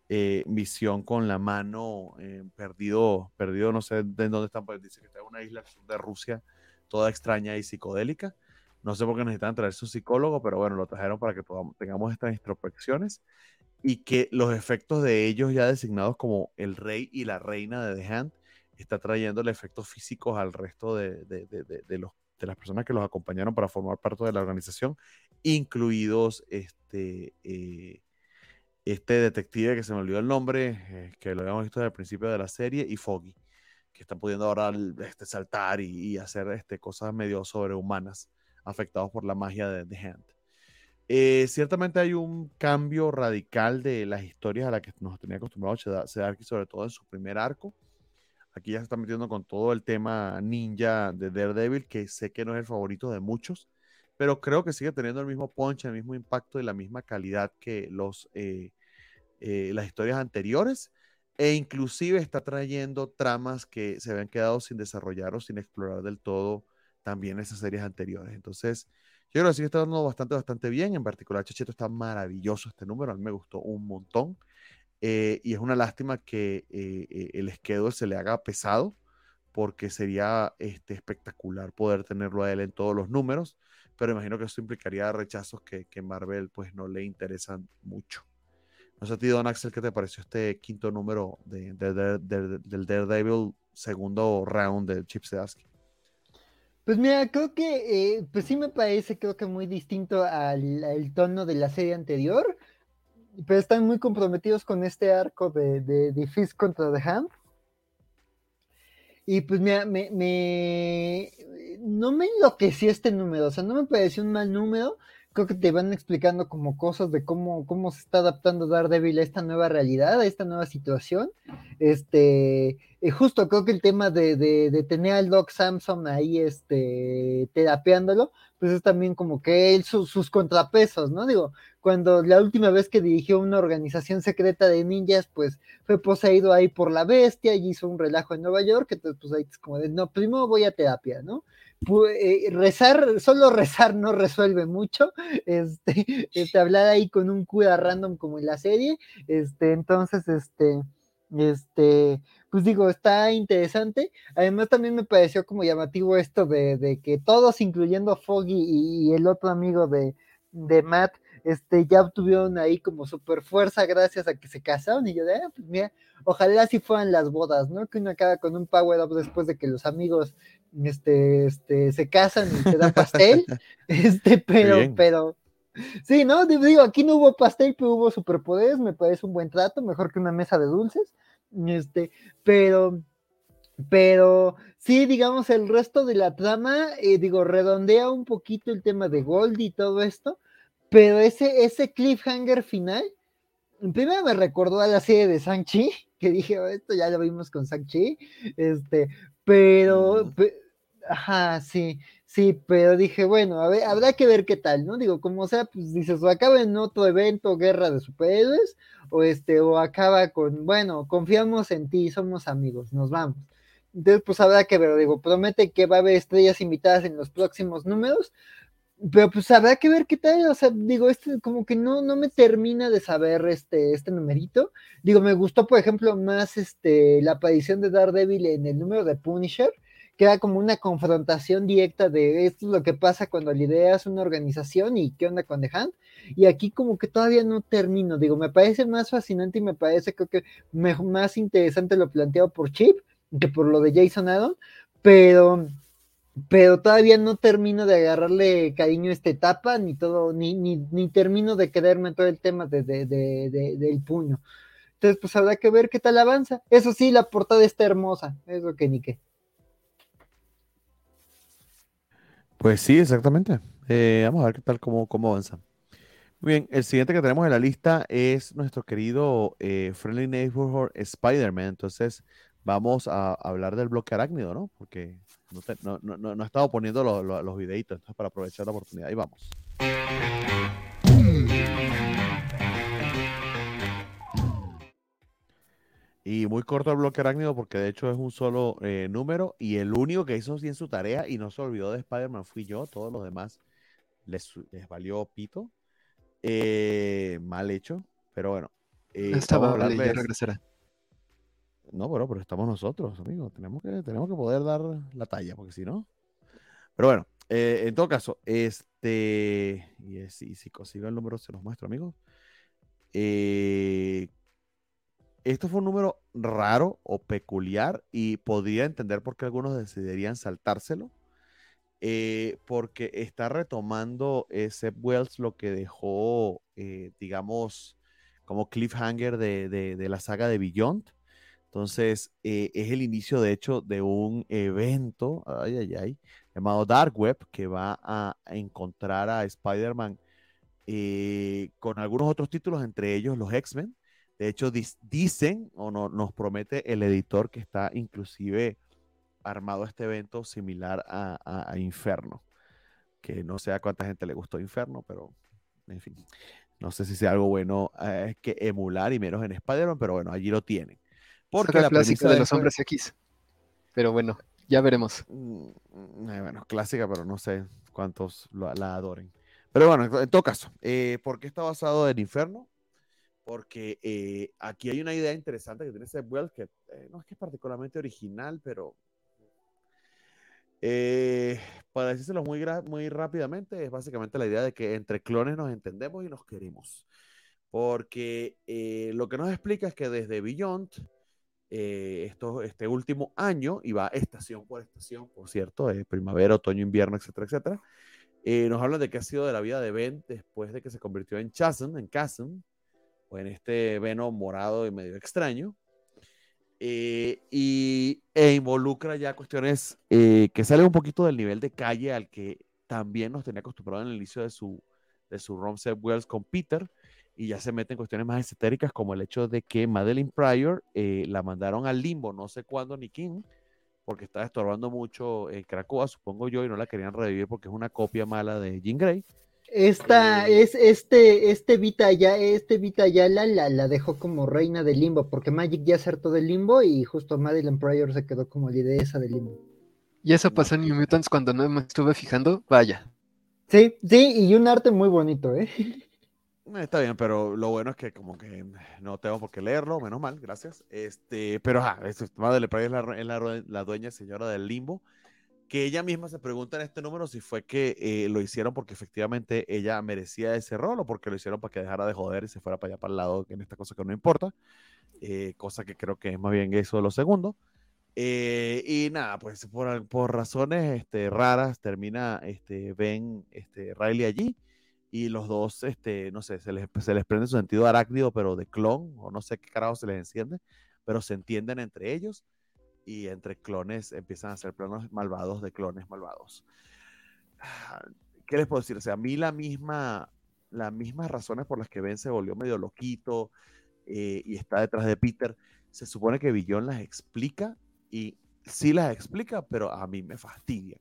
eh, misión con la mano perdido, perdido, no sé de dónde están, pues dice que está en una isla de Rusia, toda extraña y psicodélica. No sé por qué necesitan traer su psicólogo, pero bueno, lo trajeron para que tengamos estas introspecciones y que los efectos de ellos ya designados como el rey y la reina de The Hand está trayendo efectos físicos al resto de, los, de las personas que los acompañaron para formar parte de la organización, incluidos este, eh, este detective que se me olvidó el nombre, eh, que lo habíamos visto desde el principio de la serie, y Foggy, que está pudiendo ahora este, saltar y, hacer este, cosas medio sobrehumanas, afectados por la magia de The Hand. Eh, ciertamente hay un cambio radical de las historias a las que nos tenía acostumbrado Sedarki, sobre todo en su primer arco Aquí ya se está metiendo con todo el tema ninja de Daredevil, que sé que no es el favorito de muchos, pero creo que sigue teniendo el mismo punch, el mismo impacto y la misma calidad que los, eh, eh, las historias anteriores. E inclusive está trayendo tramas que se habían quedado sin desarrollar o sin explorar del todo también esas series anteriores. Entonces, yo creo que sigue está dando bastante, bastante bien. En particular, Checheto está maravilloso este número. A mí me gustó un montón. Eh, y es una lástima que eh, el schedule se le haga pesado, porque sería este, espectacular poder tenerlo a él en todos los números, pero imagino que eso implicaría rechazos que, que Marvel pues no le interesan mucho. No sé a ti, Don Axel, ¿qué te pareció este quinto número de, del Daredevil segundo round de Chip Zdarsky? Pues mira, creo que, pues sí me parece, creo que muy distinto al, al tono de la serie anterior pero están muy comprometidos con este arco de, de, Fist contra The Hand. Y pues me, me, me, no me enloqueció este número, o sea, no me pareció un mal número. Creo que te van explicando como cosas de cómo, cómo se está adaptando Daredevil a esta nueva realidad, a esta nueva situación. Este, eh, justo creo que el tema de, de, de, tener al Doc Samson ahí, este, terapeándolo, pues es también como que él, sus contrapesos, ¿no? Digo, cuando la última vez que dirigió una organización secreta de ninjas, pues fue poseído ahí por la bestia y hizo un relajo en Nueva York, entonces pues ahí es como de, no, primero voy a terapia, ¿no? Eh, rezar, solo rezar no resuelve mucho, este, este, hablar ahí con un cura random como en la serie, este, entonces, este, este, pues digo, está interesante. Además, también me pareció como llamativo esto de, de que todos, incluyendo Foggy y, y el otro amigo de, de Matt, este, ya obtuvieron ahí como super fuerza gracias a que se casaron. Y yo de, pues mira, ojalá así fueran las bodas, ¿no? Que uno acaba con un power up después de que los amigos este, este, se casan y se dan pastel. este, pero, pero, sí, ¿no? Digo, aquí no hubo pastel, pero hubo superpoderes, me parece un buen trato, mejor que una mesa de dulces. Este, pero, pero sí, digamos, el resto de la trama, eh, digo, redondea un poquito el tema de Gold y todo esto, pero ese, ese cliffhanger final, primero me recordó a la serie de Shang-Chi, que dije, oh, esto ya lo vimos con Shang-Chi, este, pero, mm. ajá, sí, sí, pero dije, bueno, a ver, habrá que ver qué tal, ¿no? Digo, como sea, pues dices, o acaba en otro evento, guerra de superhéroes, o este, o acaba con, bueno, confiamos en ti, somos amigos, nos vamos. Entonces, pues habrá que ver, digo, promete que va a haber estrellas invitadas en los próximos números, pero pues habrá que ver qué tal, o sea, digo, este como que no, no me termina de saber este, este numerito. Digo, me gustó, por ejemplo, más este, la aparición de Daredevil en el número de Punisher, que era como una confrontación directa de esto es lo que pasa cuando lideras una organización y qué onda con The Hand. Y aquí como que todavía no termino, digo, me parece más fascinante y me parece creo que más interesante lo planteado por Chip que por lo de Jason Aaron, pero pero todavía no termino de agarrarle cariño a esta etapa, ni todo, ni, ni, ni termino de quedarme en todo el tema de, de, de, del puño. Entonces, pues habrá que ver qué tal avanza. Eso sí, la portada está hermosa, eso que ni qué. Pues sí, exactamente. Eh, vamos a ver qué tal, cómo, cómo avanza. Muy bien, el siguiente que tenemos en la lista es nuestro querido eh, Friendly Neighborhood Spider-Man. Entonces, vamos a hablar del bloque arácnido, ¿no? Porque no, no, no, no he estado poniendo los, los, los videitos, entonces para aprovechar la oportunidad. Ahí vamos. Y muy corto el bloque arácnido porque de hecho es un solo eh, número y el único que hizo bien su tarea y no se olvidó de Spider-Man fui yo, todos los demás les, les valió pito. Eh, mal hecho, pero bueno. Eh, Estaba, vale, ya regresará. No, pero, pero estamos nosotros, amigos. Tenemos que, tenemos que poder dar la talla, porque si no. Pero bueno, eh, en todo caso, este. Y si, si consigo el número, se los muestro, amigos. Eh, esto fue un número raro o peculiar y podría entender por qué algunos decidirían saltárselo. Eh, porque está retomando ese Wells lo que dejó, digamos, como cliffhanger de, de, de, la saga de Beyond. Entonces, eh, es el inicio, de hecho, de un evento, ay, ay, ay, llamado Dark Web, que va a encontrar a Spider-Man eh, con algunos otros títulos, entre ellos los X-Men. De hecho, dicen o no, nos promete el editor que está inclusive armado este evento similar a, Inferno. Que no sé a cuánta gente le gustó Inferno, pero en fin, no sé si sea algo bueno eh, que emular y menos en Spider-Man, pero bueno, allí lo tienen. Porque la clásica de los hombres X. Pero bueno, ya veremos. Mm, eh, bueno, clásica, pero no sé cuántos la adoren. Pero bueno, en todo caso, eh, ¿por qué está basado en Inferno? Porque eh, aquí hay una idea interesante que tiene Seth Wells, que no es que es particularmente original, pero para decírselo muy, muy rápidamente, es básicamente la idea de que entre clones nos entendemos y nos queremos. Porque lo que nos explica es que desde Beyond, eh, esto, este último año, y va estación por estación, por cierto, eh, primavera, otoño, invierno, etcétera, etcétera, eh, nos habla de qué ha sido de la vida de Ben después de que se convirtió en Chasm, en Chasm, o en este veno morado y medio extraño. eh, y, e involucra ya cuestiones eh, que salen un poquito del nivel de calle al que también nos tenía acostumbrado en el inicio de su, de su Rom Wells con Peter, y ya se meten cuestiones más esotéricas como el hecho de que Madeline Pryor eh, la mandaron al limbo, no sé cuándo ni quién, porque estaba estorbando mucho en Cracoa, supongo yo, y no la querían revivir porque es una copia mala de Jean Grey. Esta, Eh, es este, este Vita ya, este Vita ya la, la, la dejó como reina del limbo, porque Magic ya acertó del limbo y justo Madeline Pryor se quedó como lideresa del limbo. Y eso pasó en New Mutants cuando no me estuve fijando. Vaya. Sí, sí, y un arte muy bonito, ¿eh? Eh, Está bien, pero lo bueno es que como que no tengo por qué leerlo, menos mal, gracias. Este, pero ajá, es, Madeleine Pryor es la, es la, la dueña señora del limbo, que ella misma se pregunta en este número si fue que eh, lo hicieron porque efectivamente ella merecía ese rol o porque lo hicieron para que dejara de joder y se fuera para allá para el lado en esta cosa que no importa, eh, cosa que creo que es más bien eso lo segundo. Eh, y nada, pues por, por razones este, raras termina este, Ben este, Riley allí y los dos, este, no sé, se les, prende su sentido arácnido, pero de clon, o no sé qué carajo se les enciende, pero se entienden entre ellos y entre clones empiezan a hacer planos malvados de clones malvados. Ah, ¿Qué les puedo decir? O sea, a mí la misma, las mismas razones por las que Ben se volvió medio loquito eh, y está detrás de Peter, se supone que Billón las explica y sí las explica, pero a mí me fastidia.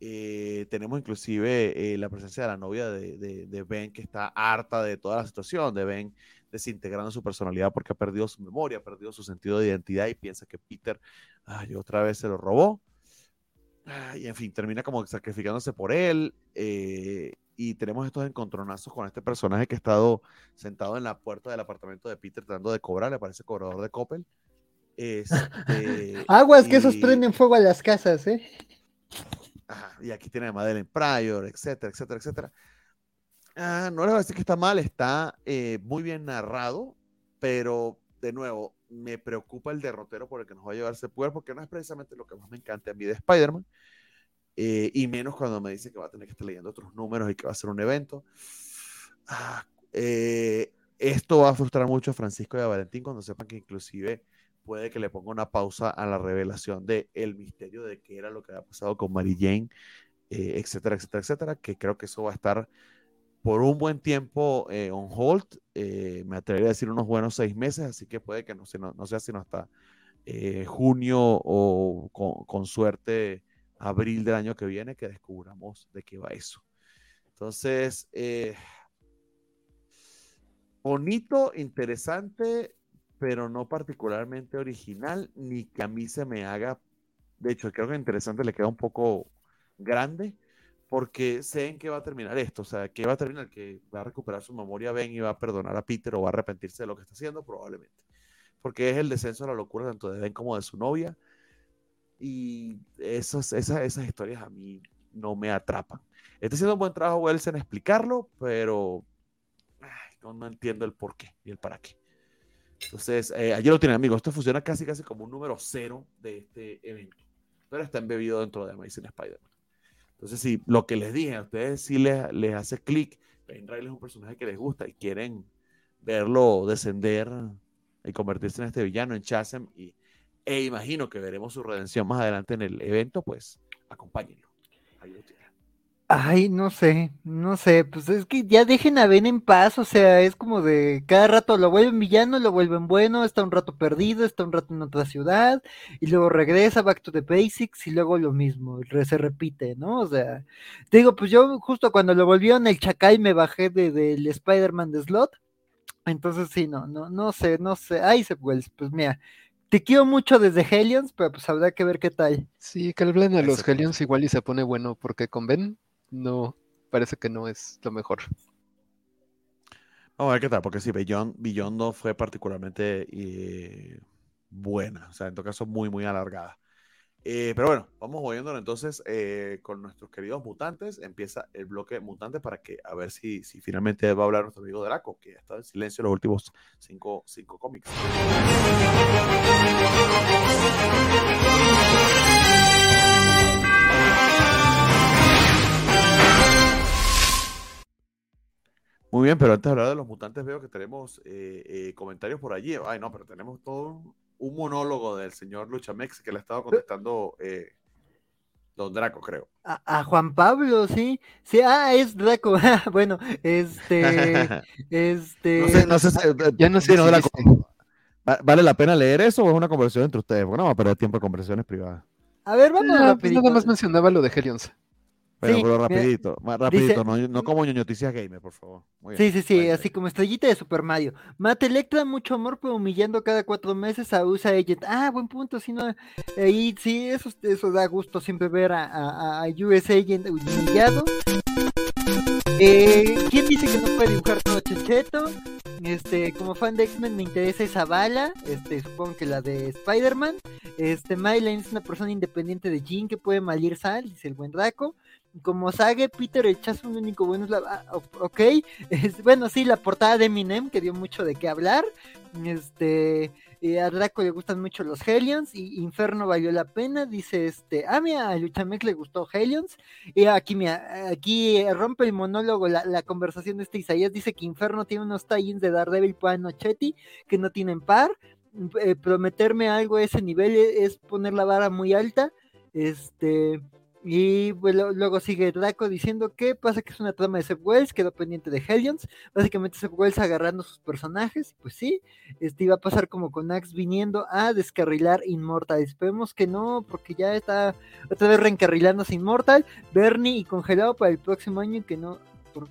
Eh, tenemos inclusive eh, la presencia de la novia de, de, de, Ben que está harta de toda la situación, de Ben desintegrando su personalidad porque ha perdido su memoria, ha perdido su sentido de identidad y piensa que Peter ay, otra vez se lo robó. Ay, y en fin, termina como sacrificándose por él. Eh, y tenemos estos encontronazos con este personaje que ha estado sentado en la puerta del apartamento de Peter tratando de cobrar, le parece cobrador de Coppel. Este, Aguas y... que esos prenden fuego a las casas, ¿eh? Ajá, y aquí tiene a Madeleine Pryor, etcétera, etcétera, etcétera. Ah, no les voy a decir que está mal, está eh, muy bien narrado, pero de nuevo, me preocupa el derrotero por el que nos va a llevar ese poder, porque no es precisamente lo que más me encanta a mí de Spider-Man, eh, y menos cuando me dice que va a tener que estar leyendo otros números y que va a ser un evento. Ah, eh, esto va a frustrar mucho a Francisco y a Valentín cuando sepan que inclusive puede que le ponga una pausa a la revelación de el misterio de qué era lo que había pasado con Mary Jane, eh, etcétera, etcétera, etcétera, que creo que eso va a estar por un buen tiempo eh, on hold, eh, me atrevería a decir unos buenos seis meses, así que puede que no, no, sea sino hasta junio o con, suerte abril del año que viene que descubramos de qué va eso. Entonces, bonito, interesante, pero no particularmente original, ni que a mí se me haga, de hecho, creo que interesante le queda un poco grande, porque sé en qué va a terminar esto, o sea, que va a terminar, que va a recuperar su memoria Ben y va a perdonar a Peter o va a arrepentirse de lo que está haciendo, probablemente, porque es el descenso a la locura tanto de Ben como de su novia, y esos, esas, esas historias a mí no me atrapan. Está haciendo un buen trabajo Wells en explicarlo, pero ay, no, no entiendo el por qué y el para qué. Entonces, eh, ayer lo tienen, amigos. Esto funciona casi, casi como un número cero de este evento, pero está embebido dentro de Amazing Spider-Man. Entonces, si lo que les dije a ustedes sí les, les hace clic, Riley es un personaje que les gusta y quieren verlo descender y convertirse en este villano, en Chasm, y, e imagino que veremos su redención más adelante en el evento, pues acompáñenlo. Ahí lo tienen. Ay, no sé, no sé, pues es que ya dejen a Ben en paz, o sea, es como de cada rato lo vuelven villano, lo vuelven bueno, está un rato perdido, está un rato en otra ciudad, y luego regresa back to the basics y luego lo mismo, se repite, ¿no? O sea, te digo, pues yo justo cuando lo volvieron el chacal me bajé del de, de Spider-Man de Slot, entonces sí, no, no, no sé, no sé, ay, se pues, pues mira, te quiero mucho desde Hellions, pero pues habrá que ver qué tal. Sí, que hablen a los Hellions igual y se pone bueno, porque con Ben no, parece que no es lo mejor. Vamos a ver qué tal, porque sí, Beyond, Beyond no fue particularmente eh, buena, o sea, en todo caso muy, muy alargada. Eh, pero bueno, vamos oyéndolo entonces eh, con nuestros queridos mutantes. Empieza el bloque mutante para que a ver si, si finalmente va a hablar nuestro amigo Draco, que ha estado en silencio los últimos cinco, cinco cómics. Muy bien, pero antes de hablar de los mutantes, veo que tenemos eh, eh, comentarios por allí. Ay, no, pero tenemos todo un monólogo del señor Luchamex que le estaba contestando eh, Don Draco, creo. A, Juan Pablo, sí. Sí, ah, es Draco. bueno, este. este. No sé, no sé. Eh, ya no sé. Si Draco. ¿Vale la pena leer eso o es una conversación entre ustedes? Bueno, vamos a perder tiempo en conversaciones privadas. A ver, vamos a ah, pues Nada más mencionaba lo de Helions. Pero, rapidito, más rapidito, no, como noticias gamer, por favor. sí, sí, sí, así como estrellita de Super Mario. Mate Electra, mucho amor, pero humillando cada cuatro meses a USA Agent. Ah, buen punto, sí, no, ahí sí, eso, eso da gusto siempre ver a, a, a US Agent humillado. Eh, ¿Quién dice que no puede dibujar todo Checheto? Este, como fan de X-Men me interesa esa bala, este, supongo que la de Spider-Man. Este, Mylan es una persona independiente de Jean que puede malir sal, dice el buen Draco como Sage, Peter el Chazo, un único bueno es la. Ah, ok, es, bueno, sí, la portada de Eminem que dio mucho de qué hablar. Este. a Draco le gustan mucho los Helions y Inferno valió la pena, dice este, ah mira, a Luchamex le gustó Helions y aquí mira, aquí rompe el monólogo la, conversación de este Isaías, dice que Inferno tiene unos tie de Daredevil para Nochetti que no tienen par, eh, prometerme algo a ese nivel es poner la vara muy alta, este, y luego sigue Draco diciendo que pasa que es una trama de Seth Wells, quedó pendiente de Hellions. Básicamente Seth Wells agarrando sus personajes. Pues sí, este iba a pasar como con Axe viniendo a descarrilar Immortal. Esperemos que no, porque ya está otra vez reencarrilándose Immortal. Bernie y congelado para el próximo año que no.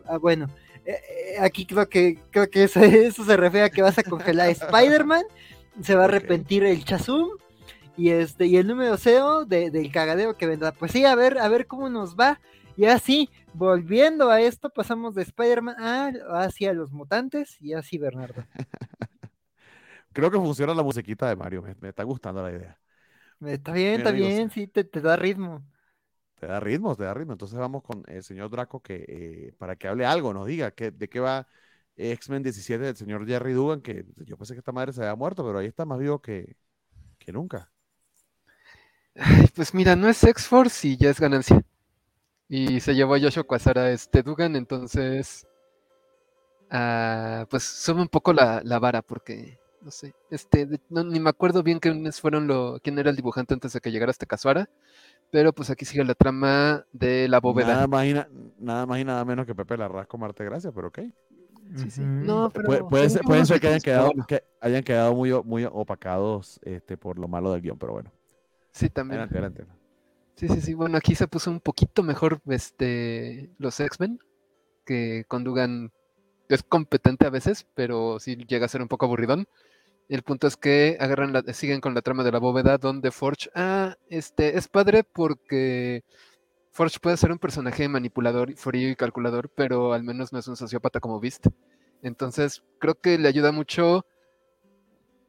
ah, bueno. Eh, eh, aquí creo que creo que eso, se refiere a que vas a congelar a Spider-Man. Se va a arrepentir el Chazum y este, y el número cero de, del cagadeo que vendrá. Pues sí, a ver, a ver cómo nos va. Y así, volviendo a esto, pasamos de Spider-Man a, hacia los mutantes y así Bernardo. Creo que funciona la musiquita de Mario, me, está gustando la idea. Está bien, está bien, sí, te, da ritmo. Te da ritmo, te da ritmo. Entonces vamos con el señor Draco que eh, para que hable algo, nos diga que, de qué va X-Men 17 del señor Jerry Dugan, que yo pensé que esta madre se había muerto, pero ahí está más vivo que, que nunca pues mira, no es X-Force y ya es ganancia. Y se llevó a Joshua Quasara este Dugan, entonces. Ah, pues sube un poco la, vara porque. No sé. Este, ni me acuerdo bien quiénes fueron lo, quién era el dibujante antes de que llegara este Casuara. Pero pues aquí sigue la trama de la bóveda. Nada más y, nada, más y nada menos que Pepe Larrasco Marte Gracia, pero ok. Sí, sí. No, pero puede, ser, pueden ser que hayan quedado, que hayan quedado muy, muy opacados este, por lo malo del guion, pero bueno. Sí, también. Sí, sí, sí. Bueno, aquí se puso un poquito mejor este, los X-Men, que con Dugan es competente a veces, pero sí llega a ser un poco aburridón. El punto es que agarran la, siguen con la trama de la bóveda donde Forge, ah, este, es padre porque Forge puede ser un personaje manipulador, frío y calculador, pero al menos no es un sociópata como Beast. Entonces, creo que le ayuda mucho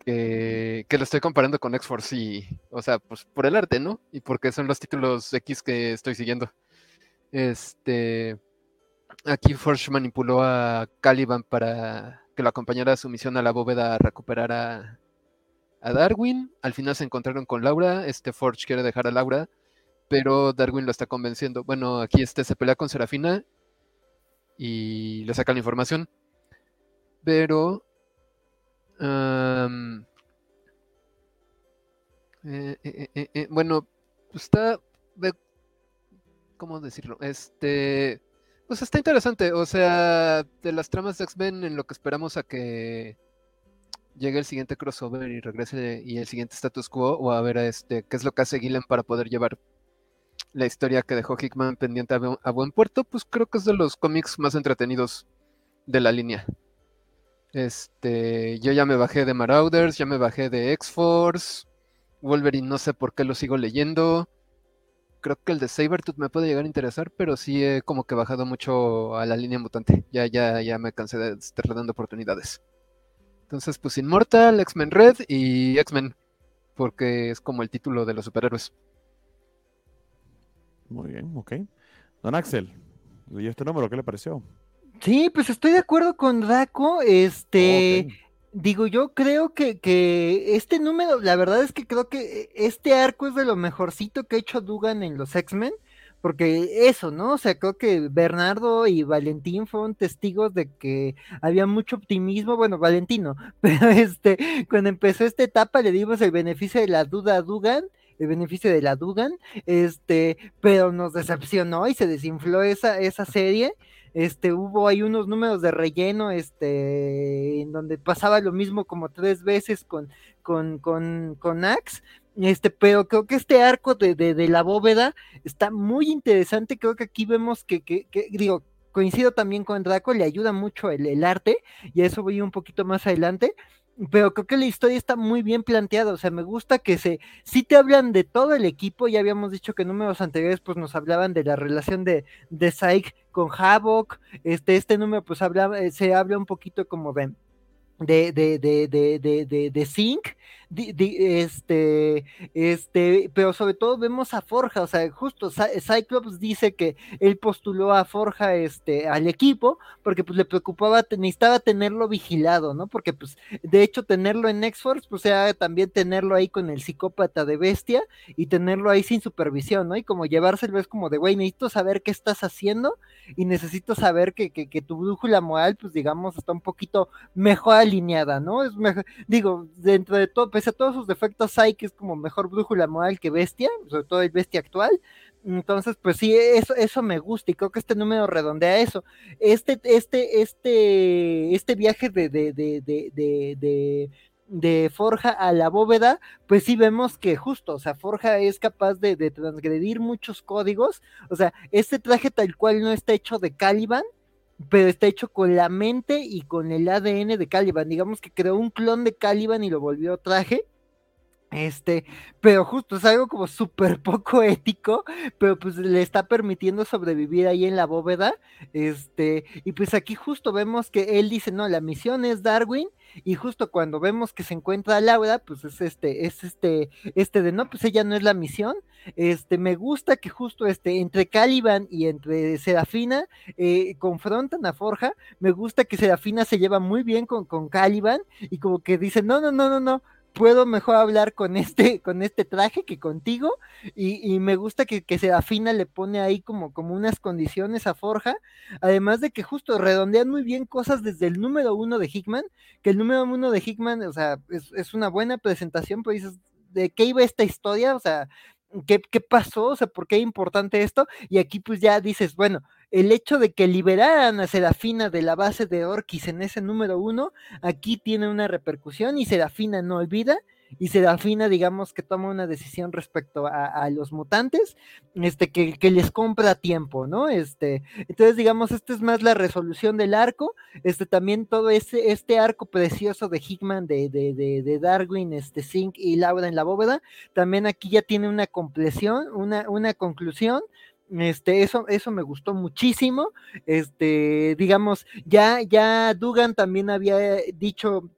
que, lo estoy comparando con X-Force y, o sea, pues por el arte, ¿no? Y porque son los títulos X que estoy siguiendo. Este, aquí Forge manipuló a Caliban para que lo acompañara a su misión a la bóveda a recuperar a, a Darwin. Al final se encontraron con Laura. Este Forge quiere dejar a Laura, pero Darwin lo está convenciendo. Bueno, aquí este se pelea con Serafina y le saca la información. Pero eh, eh, bueno, está. ¿Cómo decirlo? Este. Pues está interesante. O sea, de las tramas de X-Men, en lo que esperamos a que llegue el siguiente crossover y regrese y el siguiente status quo, o a ver este, qué es lo que hace Gillen para poder llevar la historia que dejó Hickman pendiente a buen puerto, pues creo que es de los cómics más entretenidos de la línea. Este, yo ya me bajé de Marauders, ya me bajé de X-Force. Wolverine no sé por qué lo sigo leyendo. Creo que el de Sabertooth me puede llegar a interesar, pero sí he como que bajado mucho a la línea mutante. Ya, ya, ya me cansé de estar dando oportunidades. Entonces, pues Immortal, X-Men Red y X-Men, porque es como el título de los superhéroes. Muy bien, ok. Don Axel, ¿y este número qué le pareció? Sí, pues estoy de acuerdo con Daco. Este, digo, yo creo que, que este número, la verdad es que creo que este arco es de lo mejorcito que ha hecho Dugan en los X-Men, porque eso, ¿no? O sea, creo que Bernardo y Valentín fueron testigos de que había mucho optimismo, bueno, Valentino, pero este, cuando empezó esta etapa le dimos el beneficio de la duda a Dugan, el beneficio de la Dugan, este, pero nos decepcionó y se desinfló esa, esa serie. Este, hubo ahí unos números de relleno, este, en donde pasaba lo mismo como tres veces con, con, con, con Axe, este, pero creo que este arco de, de, la bóveda está muy interesante. Creo que aquí vemos que, que, digo, coincido también con Draco, le ayuda mucho el, el, arte, y a eso voy un poquito más adelante. Pero creo que la historia está muy bien planteada, o sea, me gusta que se, sí te hablan de todo el equipo, ya habíamos dicho que en números anteriores pues nos hablaban de la relación de, de Syke con Havoc, este, este número pues habla, eh, se habla un poquito como de, de, de, de, de, de, de Zinc, este, este, pero sobre todo vemos a Forja, o sea, justo Cyclops dice que él postuló a Forja este, al equipo porque pues le preocupaba, necesitaba tenerlo vigilado, ¿no? Porque pues de hecho tenerlo en X-Force, pues sea también tenerlo ahí con el psicópata de bestia y tenerlo ahí sin supervisión, ¿no? Y como llevárselo es como de, güey, necesito saber qué estás haciendo y necesito saber que, que, que tu brújula moral, pues digamos, está un poquito mejor alineada, ¿no? Es mejor, digo, dentro de todo, pese a todos sus defectos, que es como mejor brújula moral que bestia, sobre todo el bestia actual. Entonces, pues sí, eso, eso me gusta y creo que este número redondea eso. Este, este, este, este viaje de, de, de, de, de Forja a la bóveda, pues sí vemos que justo, o sea, Forja es capaz de, transgredir muchos códigos, o sea, este traje tal cual no está hecho de Caliban, pero está hecho con la mente y con el ADN de Caliban. Digamos que creó un clon de Caliban y lo volvió traje. Este, pero justo es algo como súper poco ético, pero pues le está permitiendo sobrevivir ahí en la bóveda. Este, y pues aquí justo vemos que él dice, no, la misión es Darwin, y justo cuando vemos que se encuentra Laura, pues es este, es este, este de no, pues ella no es la misión. Este, me gusta que justo este, entre Caliban y entre Serafina eh, confrontan a Forja. Me gusta que Serafina se lleva muy bien con, con Caliban y como que dice, no, no, no, no, no, puedo mejor hablar con este, con este traje que contigo, y, me gusta que, que Serafina le pone ahí como, como unas condiciones a Forja, además de que justo redondean muy bien cosas desde el número uno de Hickman, que el número uno de Hickman, o sea, es, una buena presentación, pero dices, ¿de qué iba esta historia? O sea, ¿qué, ¿qué pasó? O sea, ¿por qué es importante esto? Y aquí pues ya dices, bueno, el hecho de que liberaran a Serafina de la base de Orquis en ese número uno, aquí tiene una repercusión y Serafina no olvida y Serafina, digamos que toma una decisión respecto a, los mutantes, este, que, les compra tiempo, ¿no? Este, entonces, digamos, esta es más la resolución del arco, este, también todo ese, este arco precioso de Hickman, de, de, de, Darwin, este, Zink y Laura en la bóveda, también aquí ya tiene una compleción, una, una conclusión, este, eso, eso me gustó muchísimo. Este, digamos, ya, ya Dugan también había dicho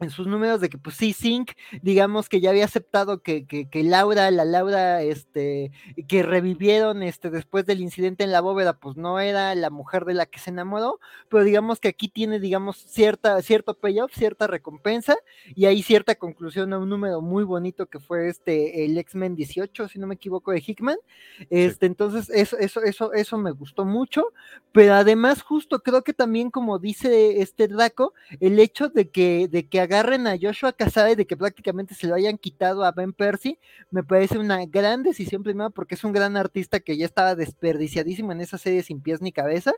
en sus números de que pues sí, Sync, digamos que ya había aceptado que, que, que, Laura, la Laura, este, que revivieron este, después del incidente en la bóveda, pues no era la mujer de la que se enamoró, pero digamos que aquí tiene, digamos, cierta, cierto payoff, cierta recompensa, y hay cierta conclusión a un número muy bonito que fue este, el X-Men 18, si no me equivoco, de Hickman. Este, entonces, eso, eso, eso, eso me gustó mucho, pero además, justo creo que también, como dice este Draco, el hecho de que, de que agarren a Joshua Casade de que prácticamente se lo hayan quitado a Ben Percy, me parece una gran decisión, primero porque es un gran artista que ya estaba desperdiciadísimo en esa serie sin pies ni cabeza,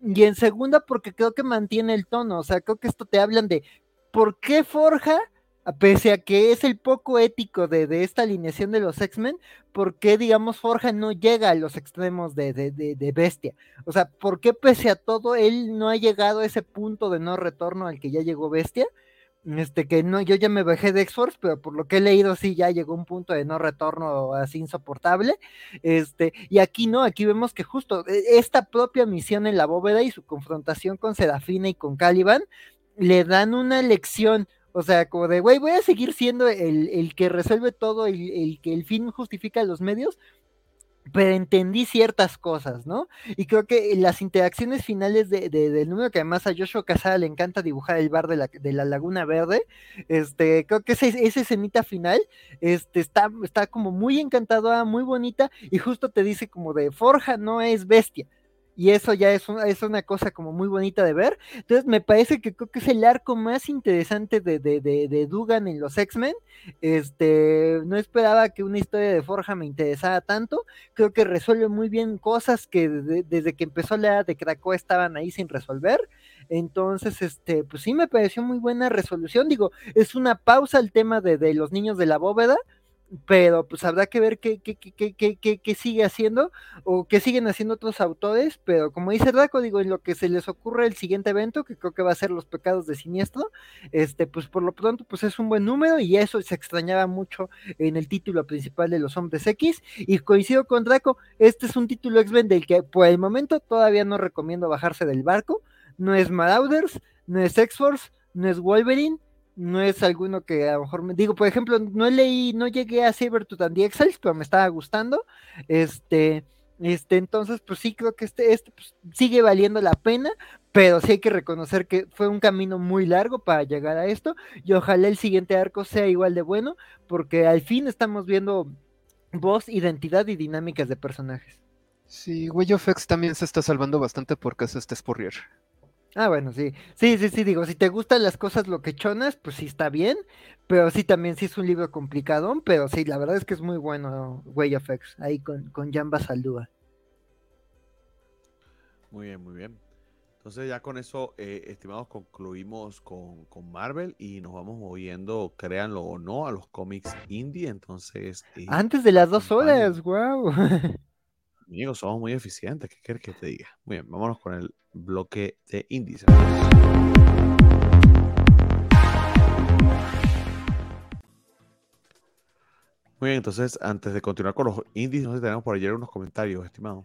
y en segunda porque creo que mantiene el tono, o sea, creo que esto te hablan de por qué Forja pese a que es el poco ético de, de esta alineación de los X-Men, ¿por qué, digamos, Forja no llega a los extremos de, de, de, Bestia? O sea, ¿por qué pese a todo él no ha llegado a ese punto de no retorno al que ya llegó Bestia? Este, que no, yo ya me bajé de X-Force, pero por lo que he leído, sí, ya llegó un punto de no retorno así insoportable. Este, y aquí no, aquí vemos que justo e, esta propia misión en la bóveda y su confrontación con Serafina y con Caliban le dan una lección. O sea, como de, güey, voy a seguir siendo el, el que resuelve todo, el, el, que el fin justifica los medios, pero entendí ciertas cosas, ¿no? Y creo que las interacciones finales de, del número, que además a Joshua Casada le encanta dibujar el bar de la, de la Laguna Verde, este, creo que esa, esa escenita final este, está, está como muy encantadora, muy bonita, y justo te dice como de Forja no es bestia, y eso ya es una, es una cosa como muy bonita de ver. Entonces me parece que creo que es el arco más interesante de, de, de, Dugan en los X-Men. Este, no esperaba que una historia de Forja me interesara tanto. Creo que resuelve muy bien cosas que desde que empezó la era de Krakoa estaban ahí sin resolver. Entonces, este, pues sí me pareció muy buena resolución. Digo, es una pausa al tema de, de los niños de la bóveda pero pues habrá que ver qué, qué, qué, qué, sigue haciendo o qué siguen haciendo otros autores, pero como dice Draco, digo, en lo que se les ocurre el siguiente evento, que creo que va a ser los pecados de siniestro, este, pues por lo pronto, pues es un buen número y eso se extrañaba mucho en el título principal de los hombres X, y coincido con Draco, este es un título X-Men del que por el momento todavía no recomiendo bajarse del barco, no es Marauders, no es X-Force, no es Wolverine, no es alguno que a lo mejor me digo, por ejemplo, no leí, no llegué a Sabertooth and the Exiles, pero me estaba gustando. Este, este, entonces, pues sí creo que este, este pues, sigue valiendo la pena, pero sí hay que reconocer que fue un camino muy largo para llegar a esto, y ojalá el siguiente arco sea igual de bueno, porque al fin estamos viendo voz, identidad y dinámicas de personajes. Sí, Way of X también se está salvando bastante porque es este Spurrier. Ah, bueno, sí. Sí, sí, sí, digo, si te gustan las cosas loquechonas, pues sí está bien, pero sí también sí es un libro complicado, pero sí, la verdad es que es muy bueno Way of X, ahí con, con Jamba Saldúa. Muy bien, muy bien. Entonces ya con eso, eh, estimados, concluimos con, con, Marvel y nos vamos moviendo, créanlo o no, a los cómics indie. Entonces... Eh, Antes de las dos horas, wow. Amigos, somos muy eficientes. ¿Qué quieres que te diga? Muy bien, vámonos con el bloque de índice. Muy bien, entonces, antes de continuar con los índices, no sé si tenemos por ayer unos comentarios, estimado.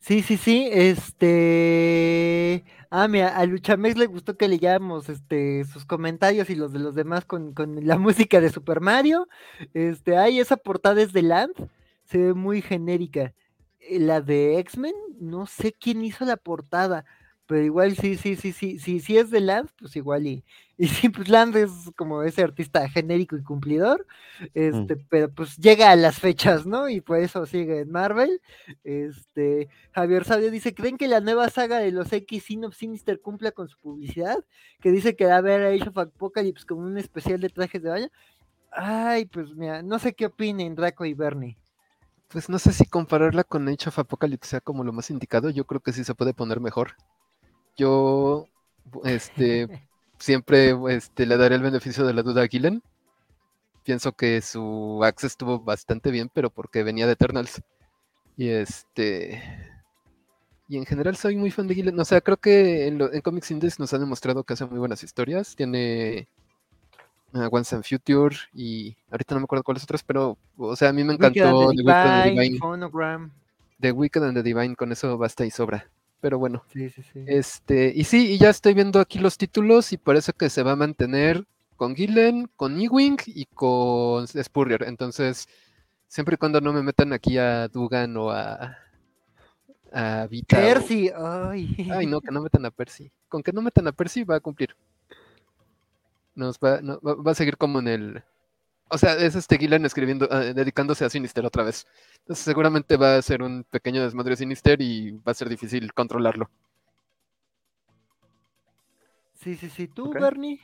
Sí, sí, sí, este... Ah, mira, a Luchamex le gustó que leyamos este, sus comentarios y los de los demás con, con la música de Super Mario. Este, ay, esa portada es de Land, se ve muy genérica. Eh, la de X-Men, no sé quién hizo la portada, pero igual sí, sí, sí, sí, sí, sí es de Land, pues igual y, y sí, pues Land es como ese artista genérico y cumplidor, mm. este, pero pues llega a las fechas, ¿no? Y por eso sigue en Marvel. Este, Javier Sabio dice, ¿creen que la nueva saga de los X Sin Sinister cumpla con su publicidad? Que dice que va a haber Age of Apocalypse como un especial de trajes de baño. Ay, pues mira, no sé qué opinen Draco y Bernie. Pues no sé si compararla con Age of Apocalypse sea como lo más indicado. Yo creo que sí se puede poner mejor. Yo, este, siempre este, le daré el beneficio de la duda a Gillen. Pienso que su access estuvo bastante bien, pero porque venía de Eternals. Y este. Y en general soy muy fan de Gillen. O sea, creo que en, en Comics Indies nos ha demostrado que hace muy buenas historias. Tiene uh, Once and Future y ahorita no me acuerdo cuáles otras, pero, o sea, a mí me encantó The Wicked and the Divine. The Wicked and the Divine, con eso basta y sobra. Pero bueno, sí, sí, sí. este, y sí, y ya estoy viendo aquí los títulos y parece que se va a mantener con Gillen, con Ewing y con Spurrier. Entonces, siempre y cuando no me metan aquí a Dugan o a, a Vita. Percy, ay. Ay, no, que no metan a Percy. Con que no metan a Percy va a cumplir nos va, va, a seguir como en el. O sea, es este Gillen escribiendo, ah, dedicándose a Sinister otra vez. Entonces seguramente va a ser un pequeño desmadre Sinister y va a ser difícil controlarlo. Sí, sí, sí. ¿Tú, Bernie?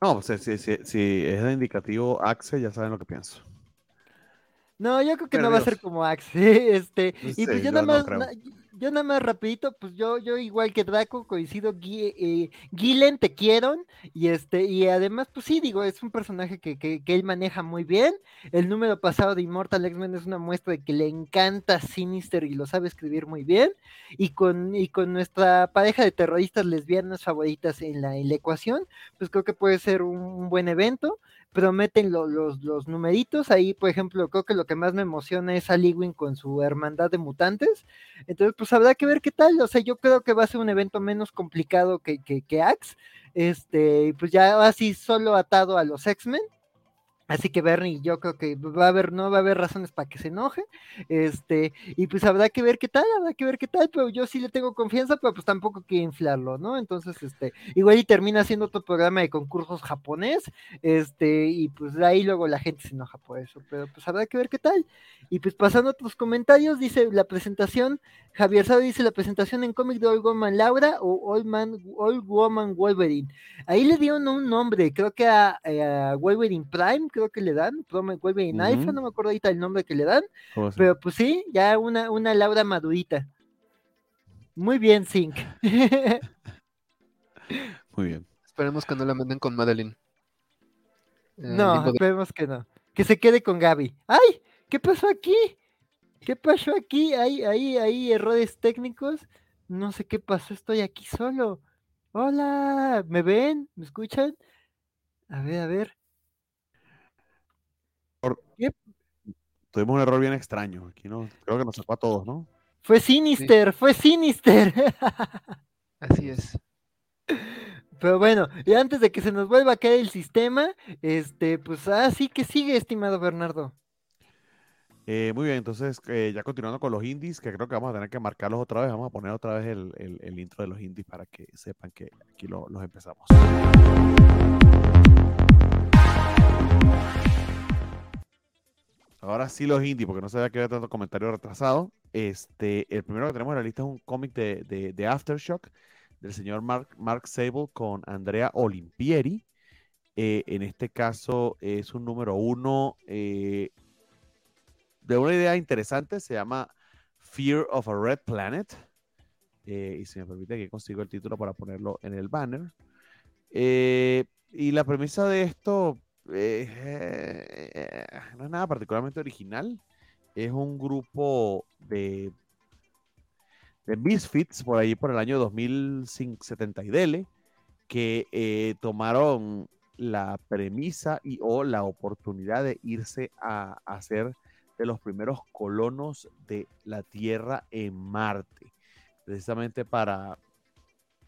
No, pues si, si, si, es de indicativo Axe, ya saben lo que pienso. No, yo creo que no va a ser como Axe. Este, y pues yo nada más, yo nada más rapidito, pues yo, yo igual que Draco coincido, eh, Gillen te quiero, y este, y además, pues sí, digo, es un personaje que, que, él maneja muy bien. El número pasado de Immortal X-Men es una muestra de que le encanta Sinister y lo sabe escribir muy bien. Y con, y con nuestra pareja de terroristas lesbianas favoritas en la, ecuación, pues creo que puede ser un buen evento prometen los, los numeritos. Ahí, por ejemplo, creo que lo que más me emociona es a Wing con su hermandad de mutantes. Entonces, pues habrá que ver qué tal. O sea, yo creo que va a ser un evento menos complicado que, que, que Axe. Este, pues ya así solo atado a los X-Men. Así que Bernie, yo creo que va a haber, no va a haber razones para que se enoje. Este, y pues habrá que ver qué tal, habrá que ver qué tal, pero yo sí le tengo confianza, pero pues tampoco quiero inflarlo, ¿no? Entonces, este, igual y termina siendo otro programa de concursos japonés, este, y pues ahí luego la gente se enoja por eso, pero pues habrá que ver qué tal. Y pues pasando a otros comentarios, dice la presentación, Javier Sado dice la presentación en cómic de Old Woman Laura o Old, Man, Old Woman Wolverine. Ahí le dieron un nombre, creo que a, a Wolverine Prime, creo que le dan, Wolverine uh -huh. no me acuerdo ahorita el nombre que le dan, pero pues sí, ya una, una Laura madurita. Muy bien, Zinc. Muy bien. Esperemos que no la manden con Madeline. Eh, no, esperemos que no. Que se quede con Gaby. ¡Ay! ¿Qué pasó aquí? ¿Qué pasó aquí? Hay, ahí, ahí, errores técnicos. No sé qué pasó, estoy aquí solo. Hola, ¿me ven? ¿Me escuchan? A ver, a ver. ¿Qué? Tuvimos un error bien extraño. Aquí no, creo que nos sacó a todos, ¿no? Fue Sinister, sí. fue Sinister. Así es. Pero bueno, y antes de que se nos vuelva a caer el sistema, este, pues así que sigue, estimado Bernardo. Eh, muy bien, entonces eh, ya continuando con los indies, que creo que vamos a tener que marcarlos otra vez, vamos a poner otra vez el, el, el intro de los indies para que sepan que aquí lo, los empezamos. Ahora sí los indies, porque no sabía que había tanto comentario retrasado. Este, el primero que tenemos en la lista es un cómic de, de, de, Aftershock del señor Mark, Mark Sable con Andrea Olimpieri. Eh, en este caso es un número uno eh, de una idea interesante, se llama Fear of a Red Planet. Eh, y si me permite que consigo el título para ponerlo en el banner. Y la premisa de esto eh, no es nada particularmente original. Es un grupo de, de Misfits por ahí por el año 2070 y dele que eh, tomaron la premisa y o la oportunidad de irse a, ser de los primeros colonos de la Tierra en Marte, precisamente para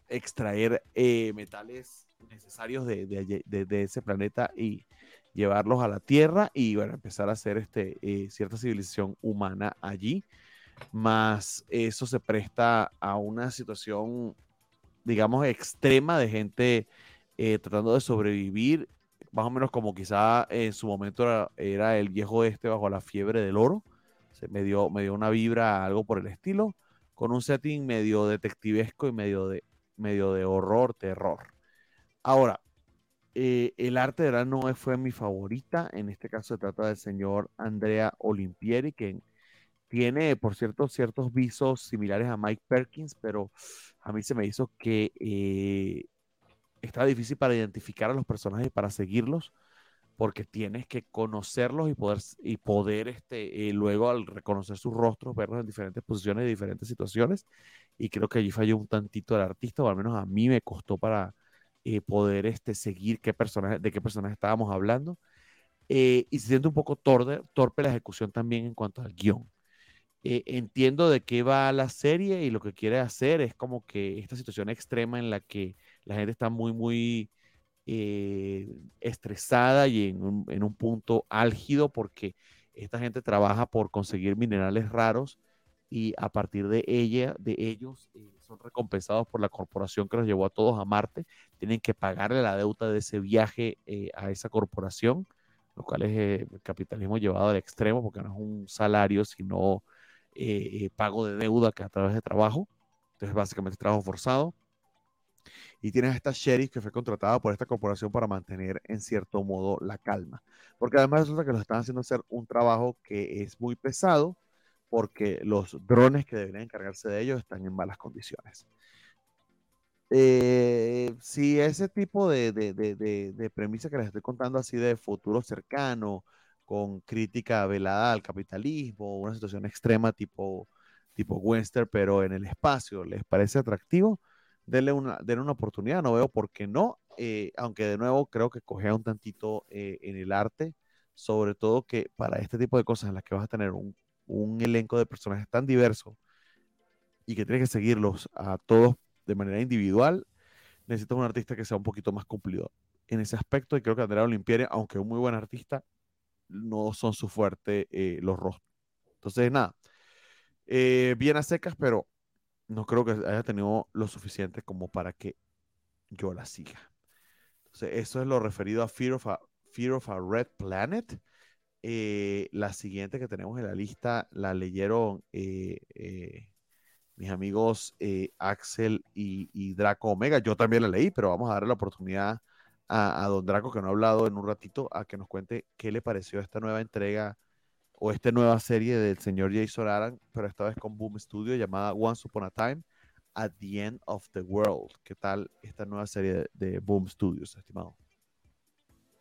extraer eh, metales necesarios de, ese planeta y llevarlos a la Tierra y bueno, empezar a hacer este, eh, cierta civilización humana allí. Más eso se presta a una situación, digamos, extrema de gente eh, tratando de sobrevivir, más o menos como quizá en su momento era, era, el viejo este bajo la fiebre del oro. Se me dio, me dio una vibra, algo por el estilo, con un setting medio detectivesco y medio de, medio de horror, terror. Ahora, eh, el arte de verdad no fue mi favorita. En este caso se trata del señor Andrea Olimpieri, que tiene, por cierto, ciertos visos similares a Mike Perkins, pero a mí se me hizo que eh, está difícil para identificar a los personajes y para seguirlos, porque tienes que conocerlos y poder, y poder este, eh, luego al reconocer sus rostros, verlos en diferentes posiciones y diferentes situaciones. Y creo que allí falló un tantito el artista, o al menos a mí me costó para eh, poder este, seguir qué personaje, de qué personaje estábamos hablando. Eh, y se siente un poco torpe, torpe la ejecución también en cuanto al guion. Eh, entiendo de qué va la serie y lo que quiere hacer es como que esta situación extrema en la que la gente está muy, muy eh, estresada y en un, en un, punto álgido porque esta gente trabaja por conseguir minerales raros y a partir de ella, de ellos, son recompensados por la corporación que los llevó a todos a Marte. Tienen que pagarle la deuda de ese viaje eh, a esa corporación, lo cual es eh, el capitalismo llevado al extremo porque no es un salario, sino eh, pago de deuda que a través de trabajo. Entonces, básicamente, trabajo forzado. Y tienes a esta sheriff que fue contratada por esta corporación para mantener en cierto modo la calma. Porque además resulta que los están haciendo hacer un trabajo que es muy pesado, porque los drones que deberían encargarse de ellos están en malas condiciones. Eh, si ese tipo de, de, de, de, premisa que les estoy contando así de futuro cercano, con crítica velada al capitalismo, una situación extrema tipo, tipo Western, pero en el espacio, ¿les parece atractivo? Denle una, denle una oportunidad, no veo por qué no, eh, aunque de nuevo creo que cogea un tantito eh, en el arte, sobre todo que para este tipo de cosas en las que vas a tener un un elenco de personajes tan diverso y que tienes que seguirlos a todos de manera individual, necesitas un artista que sea un poquito más cumplido en ese aspecto. Y creo que Andrea Olimpieri, aunque un muy buen artista, no son su fuerte eh, los rostros. Entonces, nada, eh, bien a secas, pero no creo que haya tenido lo suficiente como para que yo la siga. Entonces, eso es lo referido a Fear of a, Fear of a Red Planet. Eh, la siguiente que tenemos en la lista la leyeron mis amigos Axel y, Draco Omega. Yo también la leí, pero vamos a darle la oportunidad a, Don Draco, que no ha hablado en un ratito, a que nos cuente qué le pareció esta nueva entrega o esta nueva serie del señor Jason Aaron, pero esta vez con Boom Studio llamada Once Upon a Time at the End of the World. ¿Qué tal esta nueva serie de, Boom Studios, estimado?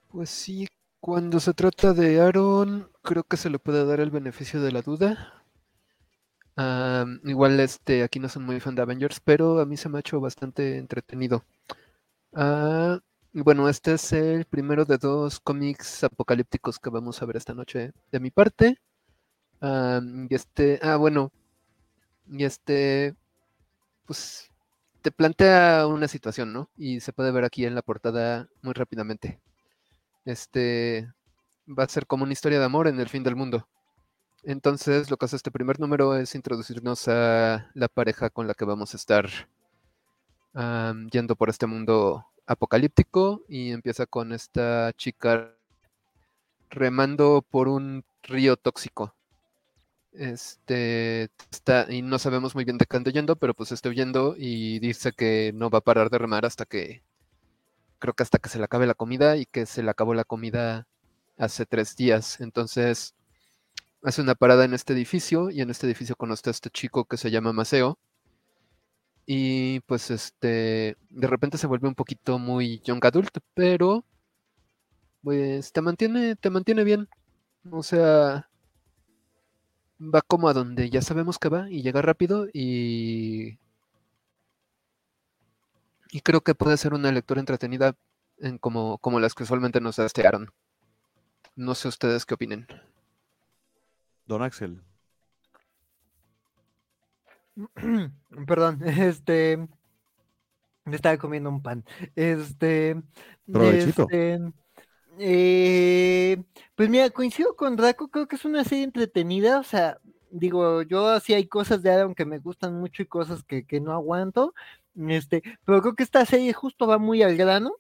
Pues sí, cuando se trata de Aaron, creo que se le puede dar el beneficio de la duda. igual este, aquí no son muy fan de Avengers, pero a mí se me ha hecho bastante entretenido. Ah, bueno, este es el primero de dos cómics apocalípticos que vamos a ver esta noche de mi parte. y este, ah, bueno, y este, pues te plantea una situación, ¿no? Y se puede ver aquí en la portada muy rápidamente. Este va a ser como una historia de amor en el fin del mundo. Entonces, lo que hace este primer número es introducirnos a la pareja con la que vamos a estar yendo por este mundo apocalíptico y empieza con esta chica remando por un río tóxico. Este está, y no sabemos muy bien de qué anda yendo, pero pues está huyendo y dice que no va a parar de remar hasta que creo que hasta que se le acabe la comida y que se le acabó la comida hace tres días. Entonces hace una parada en este edificio y en este edificio conoce a este chico que se llama Maceo y pues este, de repente se vuelve un poquito muy young adult, pero pues te mantiene, te mantiene bien. O sea, va como a donde ya sabemos que va y llega rápido y y creo que puede ser una lectura entretenida en como, como las que usualmente nos hastearon. No sé ustedes qué opinen. Don Axel. Perdón, este. Me estaba comiendo un pan. Este. este eh, pues mira, coincido con Draco, creo que es una serie entretenida, o sea, digo, yo sí hay cosas de Adam que me gustan mucho y cosas que, que no aguanto, este, pero creo que esta serie justo va muy al grano,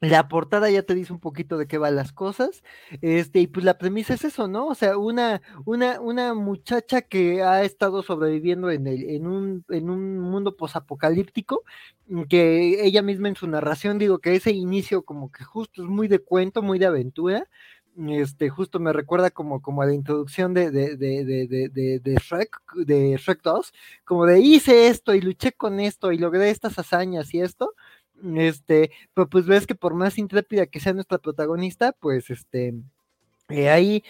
la portada ya te dice un poquito de qué van las cosas. Este, y pues la premisa es eso, ¿no? O sea, una, una, una muchacha que ha estado sobreviviendo en, el, en, un, en un mundo posapocalíptico, mm, que ella misma en su narración, digo que ese inicio como que justo es muy de cuento, muy de aventura. Este, justo me recuerda como, como a la introducción de, de, de, de, de Shrek, de Shrek 2, como de hice esto y luché con esto y logré estas hazañas y esto este, pero pues ves que por más intrépida que sea nuestra protagonista, pues este, eh, ahí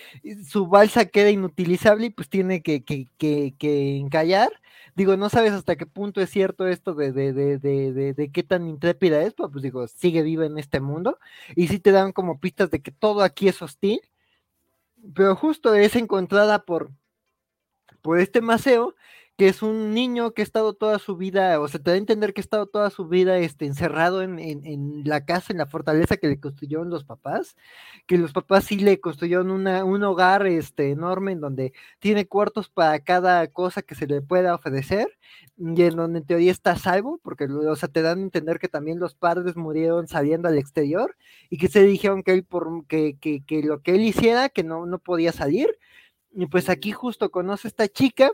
su balsa queda inutilizable y pues tiene que, que, que, encallar. Digo, no sabes hasta qué punto es cierto esto de, de, de, de, qué tan intrépida es, pero pues digo, sigue viva en este mundo. Y sí te dan como pistas de que todo aquí es hostil. Pero justo es encontrada por, por este Maceo que es un niño que ha estado toda su vida, o se te da a entender que ha estado toda su vida este, encerrado en, en, la casa, en la fortaleza que le construyeron los papás, que los papás sí le construyeron una, un hogar este, enorme en donde tiene cuartos para cada cosa que se le pueda ofrecer y en donde en teoría está salvo, porque o sea, te dan a entender que también los padres murieron saliendo al exterior y que se dijeron que él por que, que, que lo que él hiciera, que no, no podía salir. Y pues aquí justo conoce a esta chica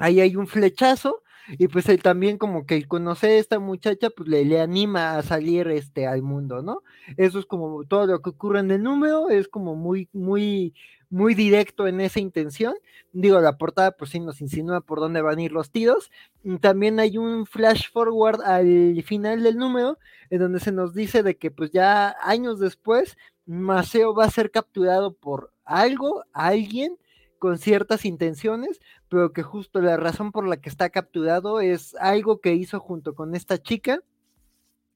ahí hay un flechazo y pues él también como que conoce a esta muchacha pues le, le, anima a salir este al mundo, ¿no? Eso es como todo lo que ocurre en el número, es como muy, muy, muy directo en esa intención. Digo, la portada pues sí nos insinúa por dónde van a ir los tiros. Y también hay un flash forward al final del número en donde se nos dice de que pues ya años después Maceo va a ser capturado por algo, alguien, con ciertas intenciones, pero que justo la razón por la que está capturado es algo que hizo junto con esta chica,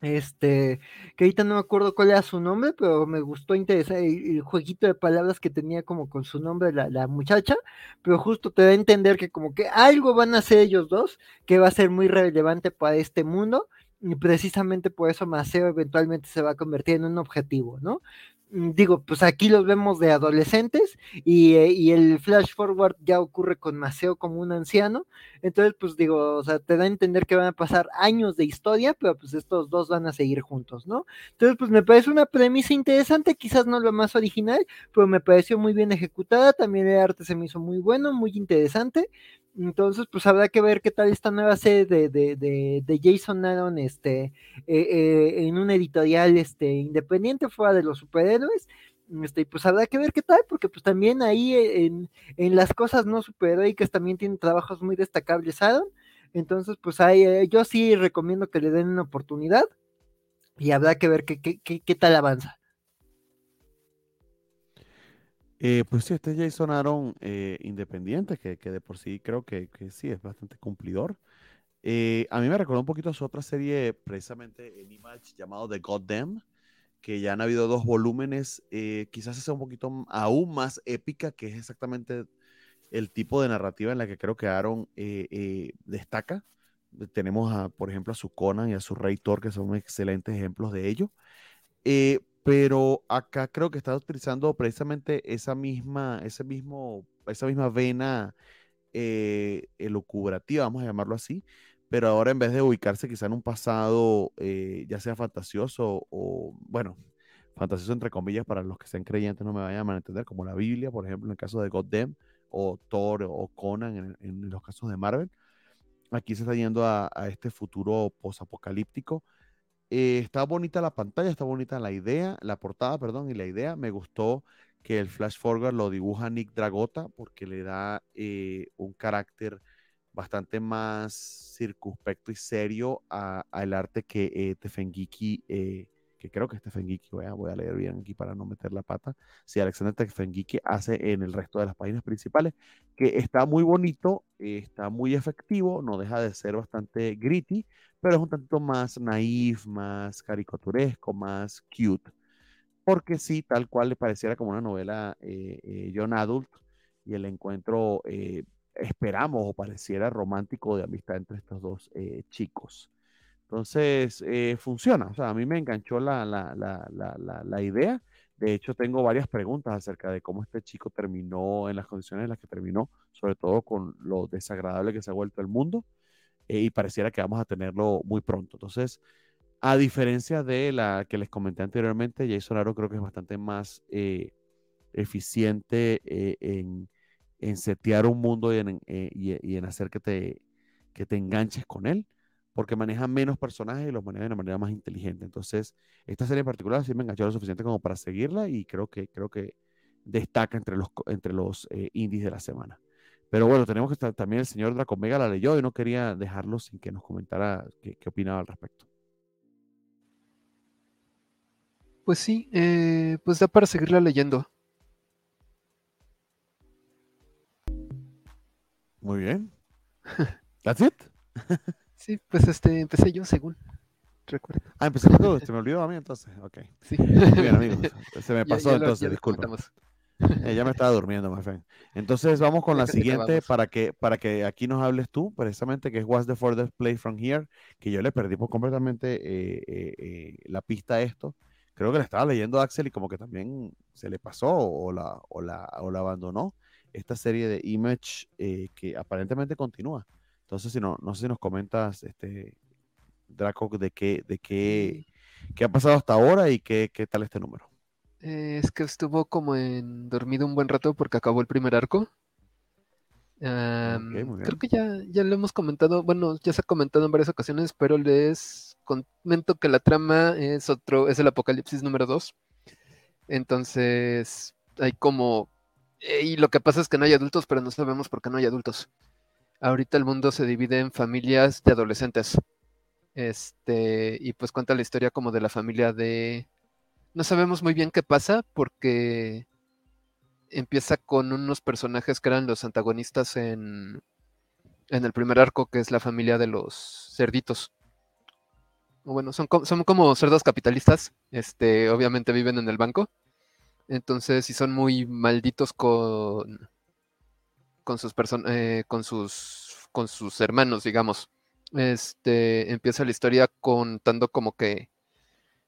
este, que ahorita no me acuerdo cuál era su nombre, pero me gustó interesar el, jueguito de palabras que tenía como con su nombre la, la, muchacha, pero justo te da a entender que como que algo van a hacer ellos dos, que va a ser muy relevante para este mundo, y precisamente por eso Maceo eventualmente se va a convertir en un objetivo, ¿no? Mm, digo, pues aquí los vemos de adolescentes y, eh, y, el flash forward ya ocurre con Maceo como un anciano, entonces pues digo, o sea, te da a entender que van a pasar años de historia, pero pues estos dos van a seguir juntos, ¿no? Entonces pues me parece una premisa interesante, quizás no lo más original, pero me pareció muy bien ejecutada, también el arte se me hizo muy bueno, muy interesante, entonces, pues habrá que ver qué tal esta nueva serie de, de, de, de Jason Aaron este, eh, eh, en un editorial este, independiente fuera de los superhéroes. Este, pues habrá que ver qué tal, porque pues también ahí en, en las cosas no superhéroicas también tiene trabajos muy destacables Aaron. Entonces, pues ahí, eh, yo sí recomiendo que le den una oportunidad y habrá que ver qué, qué, qué, tal avanza. Eh, pues sí, este Jason Aaron eh, independiente, que, que, de por sí creo que, que sí es bastante cumplidor. A mí me recordó un poquito a su otra serie, precisamente en Image, llamado The Goddamn, que ya han habido dos volúmenes, quizás sea un poquito aún más épica, que es exactamente el tipo de narrativa en la que creo que Aaron destaca. Tenemos, a, por ejemplo, a su Conan y a su Rey Thor, que son excelentes ejemplos de ello pero acá creo que está utilizando precisamente esa misma, ese mismo, esa misma vena eh, elucubrativa, vamos a llamarlo así, pero ahora en vez de ubicarse quizá en un pasado eh, ya sea fantasioso o, bueno, fantasioso entre comillas para los que sean creyentes no me vayan a entender, como la Biblia, por ejemplo, en el caso de Goddamn, o Thor o Conan en, los casos de Marvel, aquí se está yendo a, a este futuro posapocalíptico eh, está bonita la pantalla, está bonita la idea, la portada, perdón, y la idea. Me gustó que el flash forward lo dibuja Nick Dragota porque le da eh, un carácter bastante más circunspecto y serio al arte que eh, Tefengiki eh, que creo que Tefengiki, voy a, voy a leer bien aquí para no meter la pata, si Alexander Tefengiki hace en el resto de las páginas principales, que está muy bonito, está muy efectivo, no deja de ser bastante gritty, pero es un tanto más naif, más caricaturesco, más cute. Porque sí, tal cual le pareciera como una novela eh, eh, John Adult y el encuentro eh, esperamos o pareciera romántico de amistad entre estos dos chicos. Entonces, funciona. O sea, a mí me enganchó la, la, la, la, idea. De hecho, tengo varias preguntas acerca de cómo este chico terminó en las condiciones en las que terminó, sobre todo con lo desagradable que se ha vuelto el mundo. Eh, y pareciera que vamos a tenerlo muy pronto. Entonces, a diferencia de la que les comenté anteriormente, Jason Aaron creo que es bastante más eh, eficiente eh, en, en, setear un mundo y en, y, en, hacer que te, que te enganches con él, porque maneja menos personajes y los maneja de una manera más inteligente. Entonces, esta serie en particular sí me enganchó lo suficiente como para seguirla y creo que, creo que destaca entre los, entre los indies de la semana. Pero bueno, tenemos que estar, también el señor Dracomega la leyó y no quería dejarlo sin que nos comentara qué, opinaba al respecto. Pues sí, eh, pues da para seguirla leyendo. Muy bien. That's it. sí, pues este, empecé yo según recuerdo. Ah, empecé tú, se me olvidó a mí entonces. Ok. Sí. Muy bien, amigos. Se me pasó entonces, disculpa. Eh, ya me estaba durmiendo, my friend. Entonces vamos con la siguiente para que, para que aquí nos hables tú, precisamente, que es What's the Furthest Play from Here, que yo le perdí por completamente eh, eh, la pista a esto. Creo que le estaba leyendo a Axel y como que también se le pasó o la, o la, o la abandonó esta serie de Image que aparentemente continúa. Entonces, si no, no sé si nos comentas, este, Draco, de qué, de qué, qué ha pasado hasta ahora y qué, qué tal este número. Eh, es que estuvo como en dormido un buen rato porque acabó el primer arco. creo que ya, ya lo hemos comentado, bueno, ya se ha comentado en varias ocasiones, pero les comento que la trama es otro, es el apocalipsis número 2. Entonces, hay como. Eh, y lo que pasa es que no hay adultos, pero no sabemos por qué no hay adultos. Ahorita el mundo se divide en familias de adolescentes. Este, y pues cuenta la historia como de la familia de no sabemos muy bien qué pasa porque empieza con unos personajes que eran los antagonistas en, en el primer arco, que es la familia de los cerditos. Bueno, son, son como cerdos capitalistas, este, obviamente viven en el banco, entonces, si son muy malditos con, con sus eh, con sus con sus hermanos, digamos. Este empieza la historia contando como que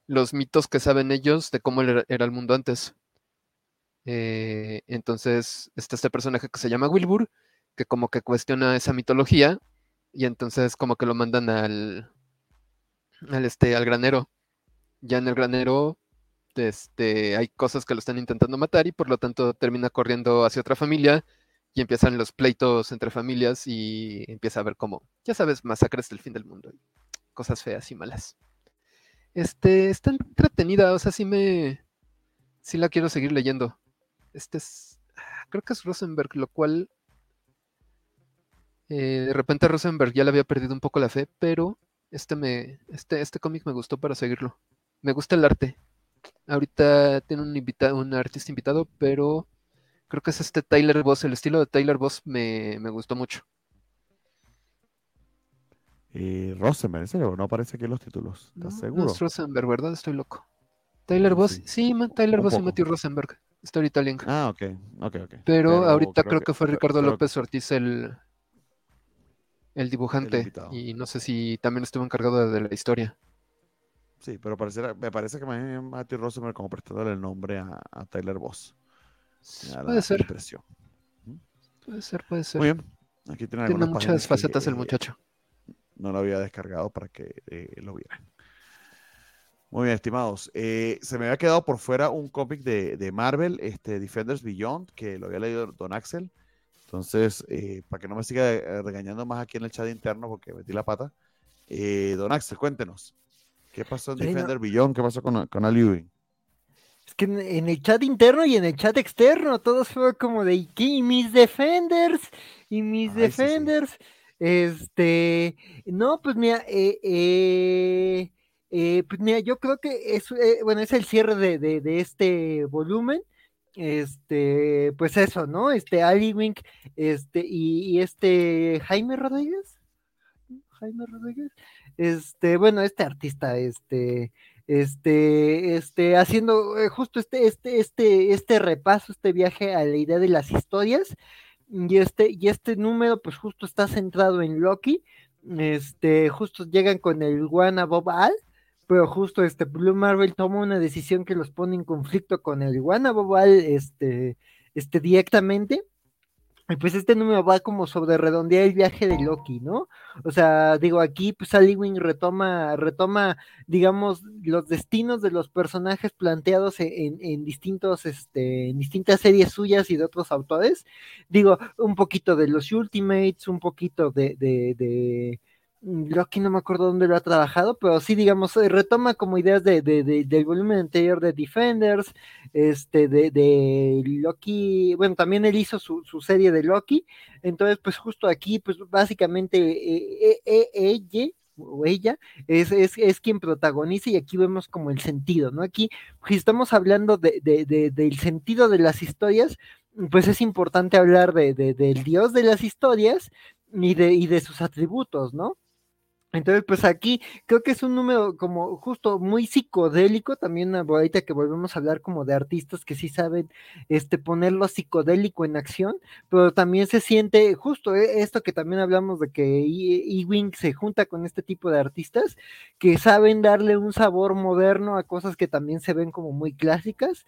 los mitos que saben ellos de cómo era, era el mundo antes. Eh, entonces está este personaje que se llama Wilbur, que como que cuestiona esa mitología y entonces como que lo mandan al, al, este, al granero. Ya en el granero este, hay cosas que lo están intentando matar y por lo tanto termina corriendo hacia otra familia y empiezan los pleitos entre familias y empieza a ver como, ya sabes, masacres del fin del mundo, cosas feas y malas. Este, está entretenida, o sea, sí me, sí la quiero seguir leyendo. Este es, creo que es Rosenberg, lo cual eh, de repente Rosenberg ya le había perdido un poco la fe, pero este me, este, este cómic me gustó para seguirlo. Me gusta el arte. Ahorita tiene un invitado, un artista invitado, pero creo que es este Tyler Boss. El estilo de Tyler Boss me, gustó mucho. Eh, Rosenberg, ¿en serio? No aparece aquí en los títulos. ¿Estás seguro? No es Rosenberg, ¿verdad? Estoy loco. Tyler Boss, sí, Tyler Boss y Matthew Rosenberg. Storytelling. Ah, ok, ok, ok. Pero, ahorita creo, que, fue Ricardo López Ortiz el, el dibujante. y no sé si también estuvo encargado de la historia. Sí, pero me parece que Matthew Rosenberg como prestándole el nombre a, Tyler Boss. Puede ser. Impresión. Puede ser, puede ser. Muy bien. Aquí tiene, muchas facetas el muchacho. No lo había descargado para que eh, lo vieran. Muy bien, estimados. Eh, se me había quedado por fuera un cómic de, de, Marvel, este, Defenders Beyond, que lo había leído Don Axel. Entonces, eh, para que no me siga eh, regañando más aquí en el chat interno porque metí la pata, eh, don Axel, cuéntenos, ¿qué pasó en Defender Beyond? ¿Qué pasó con, con Es que en, el chat interno y en el chat externo, todos fue como de, ¿y mis Defenders? ¿Y mis Defenders? Este, no, pues mira, pues mira, yo creo que es, bueno, es el cierre de, de este volumen este, pues eso, ¿no? Este Ali Wink, este, y, este Jaime Rodríguez, Jaime Rodríguez, este, bueno, este artista, este, este, este, haciendo eh, justo este, este, este, este repaso, este viaje a la idea de las historias, y este, y este número, pues justo está centrado en Loki, este, justo llegan con el One Above All, pero justo este Blue Marvel toma una decisión que los pone en conflicto con el Iguana Bobal este, este directamente. Y pues este número va como sobre redondear el viaje de Loki, ¿no? O sea, digo, aquí pues Wing retoma, retoma, digamos, los destinos de los personajes planteados en, en, distintos, este, en distintas series suyas y de otros autores. Digo, un poquito de los Ultimates, un poquito de, de Loki no me acuerdo dónde lo ha trabajado, pero sí, digamos, eh, retoma como ideas de, del volumen anterior de Defenders, este, de, de Loki, bueno, también él hizo su, serie de Loki, entonces, pues justo aquí, pues básicamente eh, eh, ella o ella es, es, quien protagoniza y aquí vemos como el sentido, ¿no? Aquí, si estamos hablando de, del sentido de las historias, pues es importante hablar de, del dios de las historias y de, y de sus atributos, ¿no? Entonces, pues aquí creo que es un número como justo muy psicodélico, también ahorita que volvemos a hablar como de artistas que sí saben este poner lo psicodélico en acción, pero también se siente justo eh, esto que también hablamos de que E-Wing se junta con este tipo de artistas que saben darle un sabor moderno a cosas que también se ven como muy clásicas,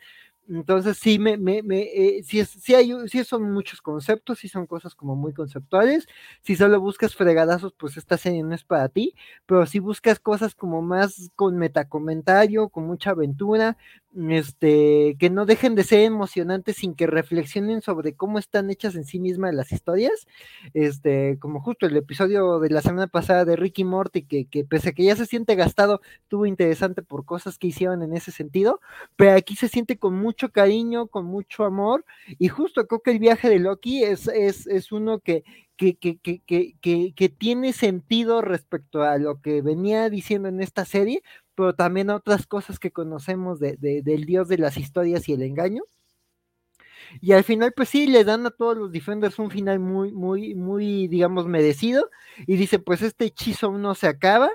entonces sí, me, me, me eh, sí, es, sí, hay, sí son muchos conceptos, sí son cosas como muy conceptuales. Si solo buscas fregadazos, pues esta serie no es para ti, pero si buscas cosas como más con metacomentario, con mucha aventura, este, que no dejen de ser emocionantes sin que reflexionen sobre cómo están hechas en sí mismas las historias, este, como justo el episodio de la semana pasada de Ricky Morty, que, que pese a que ya se siente gastado, tuvo interesante por cosas que hicieron en ese sentido, pero aquí se siente con mucho cariño, con mucho amor, y justo creo que el viaje de Loki es, es, es uno que, que, que, que, que, tiene sentido respecto a lo que venía diciendo en esta serie, pero también otras cosas que conocemos de, del dios de las historias y el engaño. Y al final, pues sí, le dan a todos los Defenders un final muy, muy, muy, digamos, merecido. Y dice, pues este hechizo no se acaba,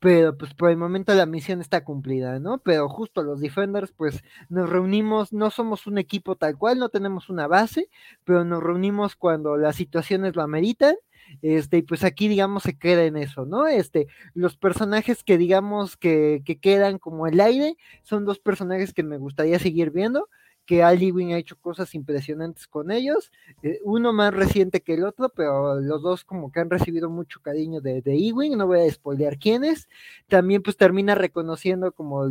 pero pues por el momento la misión está cumplida, ¿no? Pero justo los Defenders, pues nos reunimos, no somos un equipo tal cual, no tenemos una base, pero nos reunimos cuando las situaciones lo ameritan Este, y pues aquí, digamos, se queda en eso, ¿no? Este, los personajes que digamos que, que quedan como el aire son dos personajes que me gustaría seguir viendo que Ali Wing ha hecho cosas impresionantes con ellos, eh, uno más reciente que el otro, pero los dos como que han recibido mucho cariño de, de Ewing, no voy a spoilear quiénes, también pues termina reconociendo como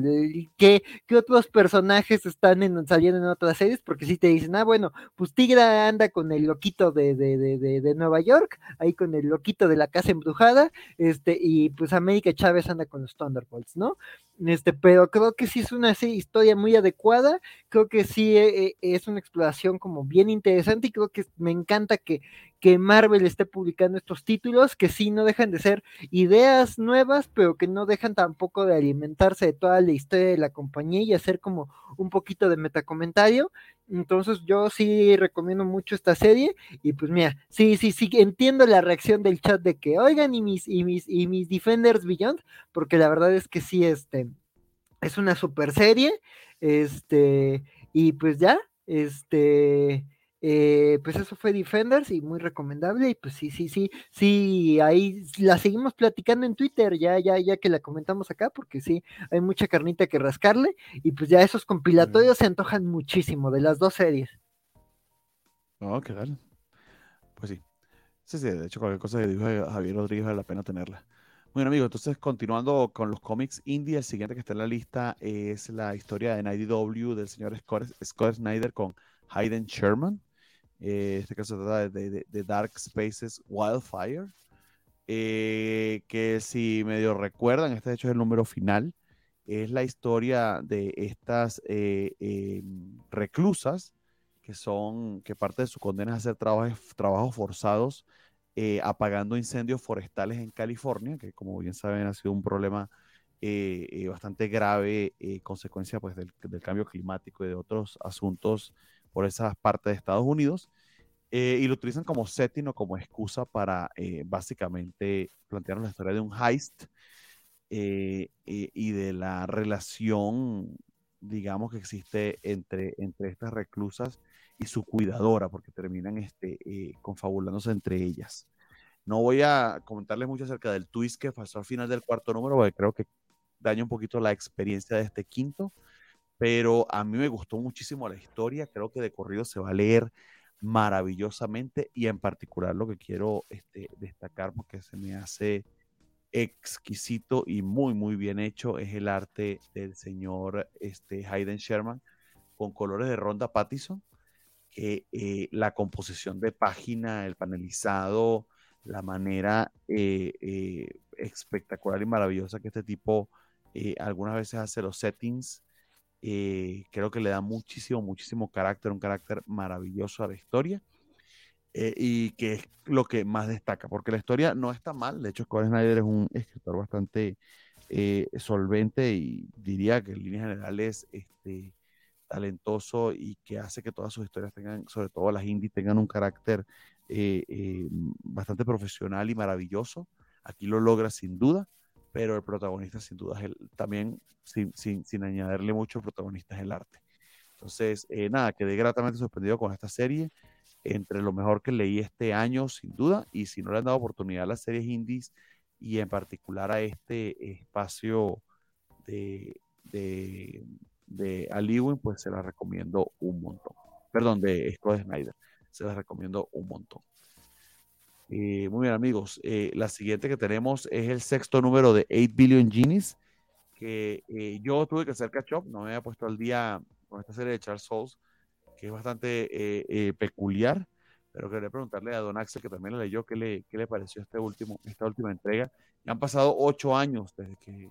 que, otros personajes están en, saliendo en otras series, porque si te dicen, ah, bueno, pues Tigra anda con el loquito de, de, de, de Nueva York, ahí con el loquito de la casa embrujada, este, y pues América Chávez anda con los Thunderbolts, ¿no? Este, pero creo que sí es una historia muy adecuada, creo que sí eh, eh, es una exploración como bien interesante y creo que me encanta que, que Marvel esté publicando estos títulos que sí no dejan de ser ideas nuevas, pero que no dejan tampoco de alimentarse de toda la historia de la compañía y hacer como un poquito de metacomentario. Entonces yo sí recomiendo mucho esta serie y pues mira, sí, sí, sí, entiendo la reacción del chat de que oigan y mis, y mis, y mis Defenders Beyond, porque la verdad es que sí, este, es una super serie, este, y pues ya, este, eh, pues eso fue Defenders y muy recomendable. Y pues sí, sí, sí, sí, ahí la seguimos platicando en Twitter, ya, ya, ya que la comentamos acá, porque sí, hay mucha carnita que rascarle. Y pues ya esos compilatorios se antojan muchísimo de las dos series. Oh, qué tal. Pues sí. Sí, sí, de hecho, cualquier cosa que dijo Javier Rodríguez vale la pena tenerla. Bueno, amigos, entonces continuando con los cómics indie, el siguiente que está en la lista es la historia de IDW del señor Scott, Scott Snyder con Hayden Sherman. Eh, este caso se trata de, Dark Spaces Wildfire. Eh, que si medio recuerdan, este de hecho es el número final. Es la historia de estas eh, em, reclusas que son, que parte de su condena es hacer trabajos, trabajos forzados eh, apagando incendios forestales en California, que como bien saben ha sido un problema eh, eh, bastante grave, consecuencia pues, del, cambio climático y de otros asuntos por esas partes de Estados Unidos. y lo utilizan como setting o como excusa para básicamente plantear la historia de un heist y de la relación, digamos, que existe entre, entre estas reclusas y su cuidadora, porque terminan este, eh, confabulándose entre ellas. No voy a comentarles mucho acerca del twist que pasó al final del cuarto número, porque creo que daña un poquito la experiencia de este quinto, pero a mí me gustó muchísimo la historia, creo que de corrido se va a leer maravillosamente y en particular lo que quiero este, destacar porque se me hace exquisito y muy muy bien hecho es el arte del señor este, Hayden Sherman con colores de Ronda Pattison que eh, la composición de página, el panelizado, la manera eh, eh, espectacular y maravillosa que este tipo algunas veces hace los settings, creo que le da muchísimo, muchísimo carácter, un carácter maravilloso a la historia. y que es lo que más destaca, porque la historia no está mal, de hecho Scott Snyder es un escritor bastante solvente y diría que en líneas generales este, talentoso y que hace que todas sus historias tengan, sobre todo las indies, tengan un carácter eh, eh, bastante profesional y maravilloso. Aquí lo logra sin duda, pero el protagonista sin duda es el, también, sin, sin, sin, añadirle mucho, el protagonista es el arte. Entonces, eh, nada, quedé gratamente sorprendido con esta serie, entre lo mejor que leí este año, sin duda, y si no le han dado oportunidad a las series indies y en particular a este espacio de, de de Aliwin, pues se la recomiendo un montón. Perdón, de Scott Snyder, se la recomiendo un montón. Eh, muy bien, amigos. Eh, la siguiente que tenemos es el sexto número de 8 Billion Genies, que eh, yo tuve que hacer catch up, no me había puesto al día con esta serie de Charles Souls, que es bastante peculiar, pero quería preguntarle a Don Axel, que también la leyó, qué le, qué le pareció este último, esta última entrega. han pasado ocho años desde que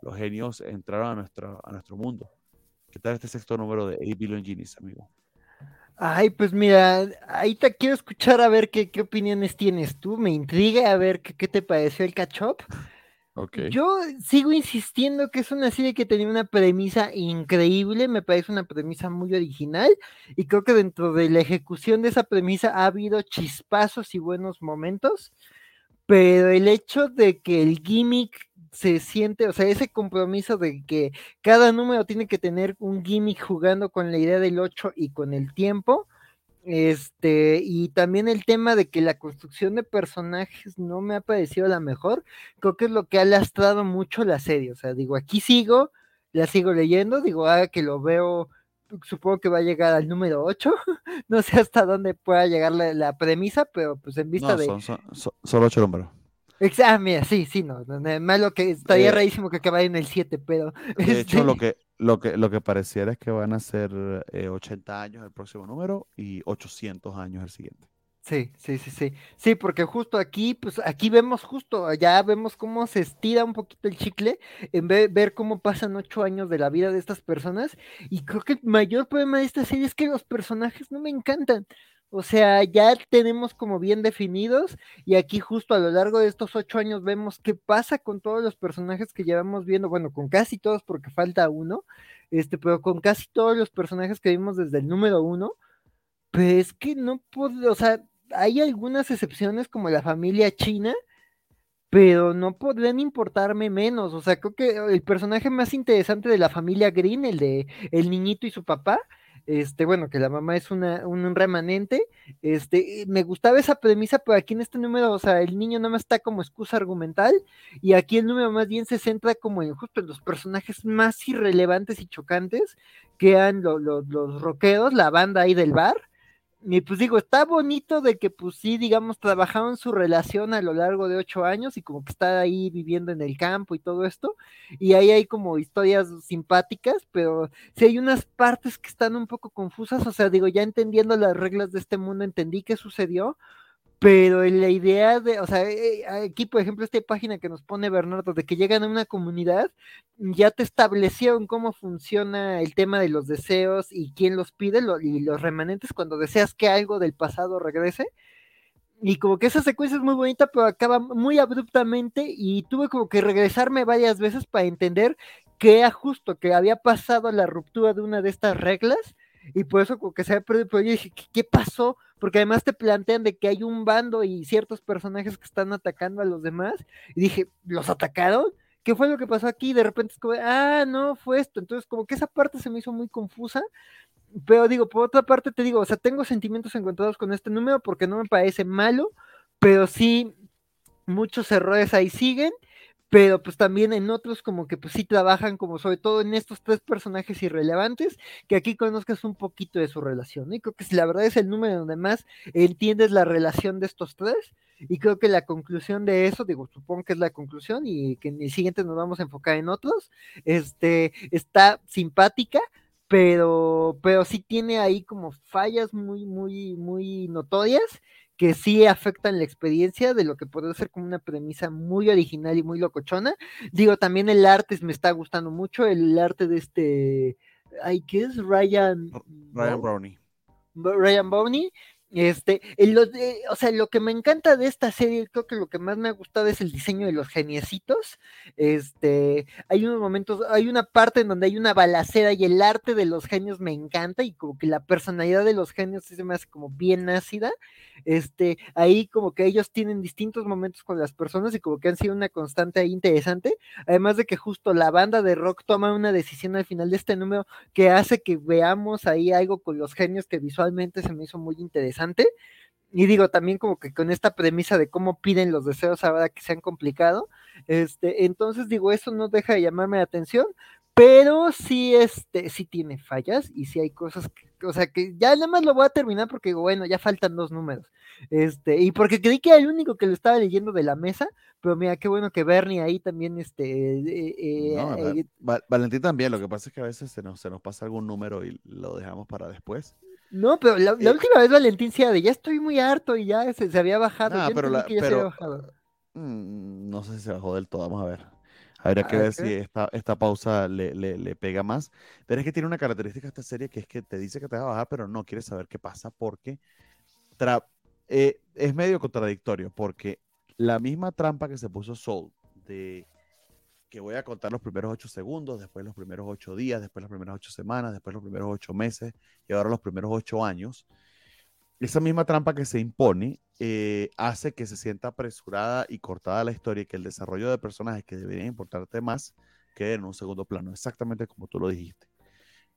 los genios entraron a nuestro, a nuestro mundo. ¿Qué tal este sexto número de 8 Billion Genies, amigo? Ay, pues mira, ahí te quiero escuchar a ver qué, qué opiniones tienes tú. Me intriga a ver qué, qué te pareció el catch-up. Okay. Yo sigo insistiendo que es una serie que tenía una premisa increíble, me parece una premisa muy original y creo que dentro de la ejecución de esa premisa ha habido chispazos y buenos momentos, pero el hecho de que el gimmick se siente, o sea, ese compromiso de que cada número tiene que tener un gimmick jugando con la idea del 8 y con el tiempo, Este, y también el tema de que la construcción de personajes no me ha parecido la mejor, creo que es lo que ha lastrado mucho la serie. O sea, digo, aquí sigo, la sigo leyendo, digo, ah, que lo veo, supongo que va a llegar al número 8, no sé hasta dónde pueda llegar la, premisa, pero pues en vista de... Son, son, solo 8 números. Ah, mira, sí, sí, no, malo que estaría eh, rarísimo que acabara en el 7, pero... De hecho, lo que, lo, que, lo que pareciera es que van a ser 80 eh, años el próximo número y 800 años el siguiente. Sí, sí, sí, sí. Sí, porque justo aquí, pues aquí vemos justo, ya vemos cómo se estira un poquito el chicle, en vez de ver cómo pasan ocho años de la vida de estas personas. Y creo que el mayor problema de esta serie es que los personajes no me encantan. O sea, ya tenemos como bien definidos y aquí justo a lo largo de estos ocho años vemos qué pasa con todos los personajes que llevamos viendo, bueno, con casi todos porque falta uno, este, pero con casi todos los personajes que vimos desde el número uno, pues que no puedo, o sea, hay algunas excepciones como la familia china, pero no podrían importarme menos, o sea, creo que el personaje más interesante de la familia Green, el de el niñito y su papá, este, bueno, que la mamá es una, un remanente, este, me gustaba esa premisa, pero aquí en este número, o sea, el niño no más está como excusa argumental, y aquí el número más bien se centra como en justo en los personajes más irrelevantes y chocantes, que eran los rockeros, la banda ahí del bar, y pues digo, está bonito de que pues sí, digamos, trabajaron su relación a lo largo de ocho años y como que está ahí viviendo en el campo y todo esto, y ahí hay como historias simpáticas, pero sí hay unas partes que están un poco confusas, o sea, digo, ya entendiendo las reglas de este mundo, entendí qué sucedió, pero la idea de, o sea, eh, aquí por ejemplo esta página que nos pone Bernardo de que llegan a una comunidad, ya te establecieron cómo funciona el tema de los deseos y quién los pide y los remanentes cuando deseas que algo del pasado regrese. Y como que esa secuencia es muy bonita, pero acaba muy abruptamente y tuve como que regresarme varias veces para entender que era justo que había pasado la ruptura de una de estas reglas y por eso como que se había perdido, pero yo dije, ¿qué pasó? porque además te plantean de que hay un bando y ciertos personajes que están atacando a los demás, y dije, ¿los atacaron? ¿Qué fue lo que pasó aquí? De repente es como, ah, no, fue esto. Entonces, como que esa parte se me hizo muy confusa, pero digo, por otra parte te digo, o sea, tengo sentimientos encontrados con este número porque no me parece malo, pero sí, muchos errores ahí siguen pero pues también en otros como que pues sí trabajan como sobre todo en estos tres personajes irrelevantes, que aquí conozcas un poquito de su relación, Y creo que la verdad es el número donde más entiendes la relación de estos tres, y creo que la conclusión de eso, digo, supongo que es la conclusión, y que en el siguiente nos vamos a enfocar en otros, este, está simpática, pero, pero sí tiene ahí como fallas muy, muy, muy notorias, que sí afectan la experiencia de lo que puede ser como una premisa muy original y muy locochona. Digo, también el arte me está gustando mucho, el arte de este, ay, ¿qué es? Ryan. Ryan Brownie. Ryan Bowney, este, o sea, lo que me encanta de esta serie, creo que lo que más me ha gustado es el diseño de los geniecitos. Este, hay unos momentos, hay una parte en donde hay una balacera y el arte de los genios me encanta y como que la personalidad de los genios se me hace como bien ácida. Este, ahí como que ellos tienen distintos momentos con las personas y como que han sido una constante ahí interesante. Además de que justo la banda de rock toma una decisión al final de este número que hace que veamos ahí algo con los genios que visualmente se me hizo muy interesante y digo, también como que con esta premisa de cómo piden los deseos ahora que se han complicado, este, entonces digo, eso no deja de llamarme la atención, pero sí, este, sí tiene fallas y sí hay cosas que, o sea, que ya nada más lo voy a terminar porque bueno, ya faltan dos números, este, y porque creí que era el único que lo estaba leyendo de la mesa, pero mira, qué bueno que Bernie ahí también, este, eh, eh, eh, Valentín también, lo que pasa es que a veces se nos, se nos pasa algún número y lo dejamos para después. No, pero la, eh, última vez Valentín decía de ya estoy muy harto y ya se, había bajado. No, pero, la, mm, no sé si se bajó del todo, vamos a ver. Habría que ver si esta, esta pausa le, le, pega más. Pero es que tiene una característica esta serie que es que te dice que te va a bajar, pero no quieres saber qué pasa porque eh, es medio contradictorio porque la misma trampa que se puso Soul de que voy a contar los primeros ocho segundos, después los primeros ocho días, después las primeras ocho semanas, después los primeros ocho meses y ahora los primeros ocho años. Esa misma trampa que se impone eh, hace que se sienta apresurada y cortada la historia y que el desarrollo de personajes que deberían importarte más quede en un segundo plano, exactamente como tú lo dijiste.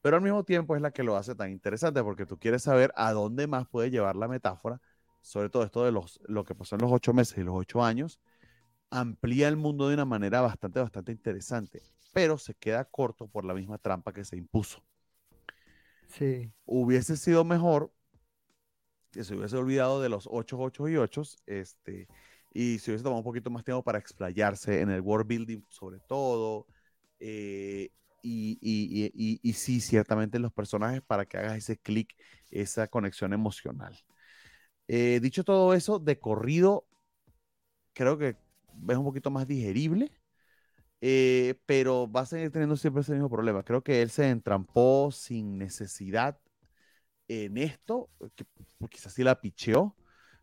pero al mismo tiempo es la que lo hace tan interesante porque tú quieres saber a dónde más puede llevar la metáfora, sobre todo esto de los, lo que pasó en los ocho meses y los ocho años, amplía el mundo de una manera bastante, bastante interesante, pero se queda corto por la misma trampa que se impuso. Sí. Hubiese sido mejor que se hubiese olvidado de los 8, 8 y 8, este, y se hubiese tomado un poquito más tiempo para explayarse en el world building sobre todo, eh, y, y, y, y, sí, ciertamente los personajes para que hagas ese clic, esa conexión emocional. Eh, dicho todo eso, de corrido, creo que es un poquito más digerible, eh, pero va a seguir teniendo siempre ese mismo problema. Creo que él se entrampó sin necesidad en esto, que, quizás sí la picheó,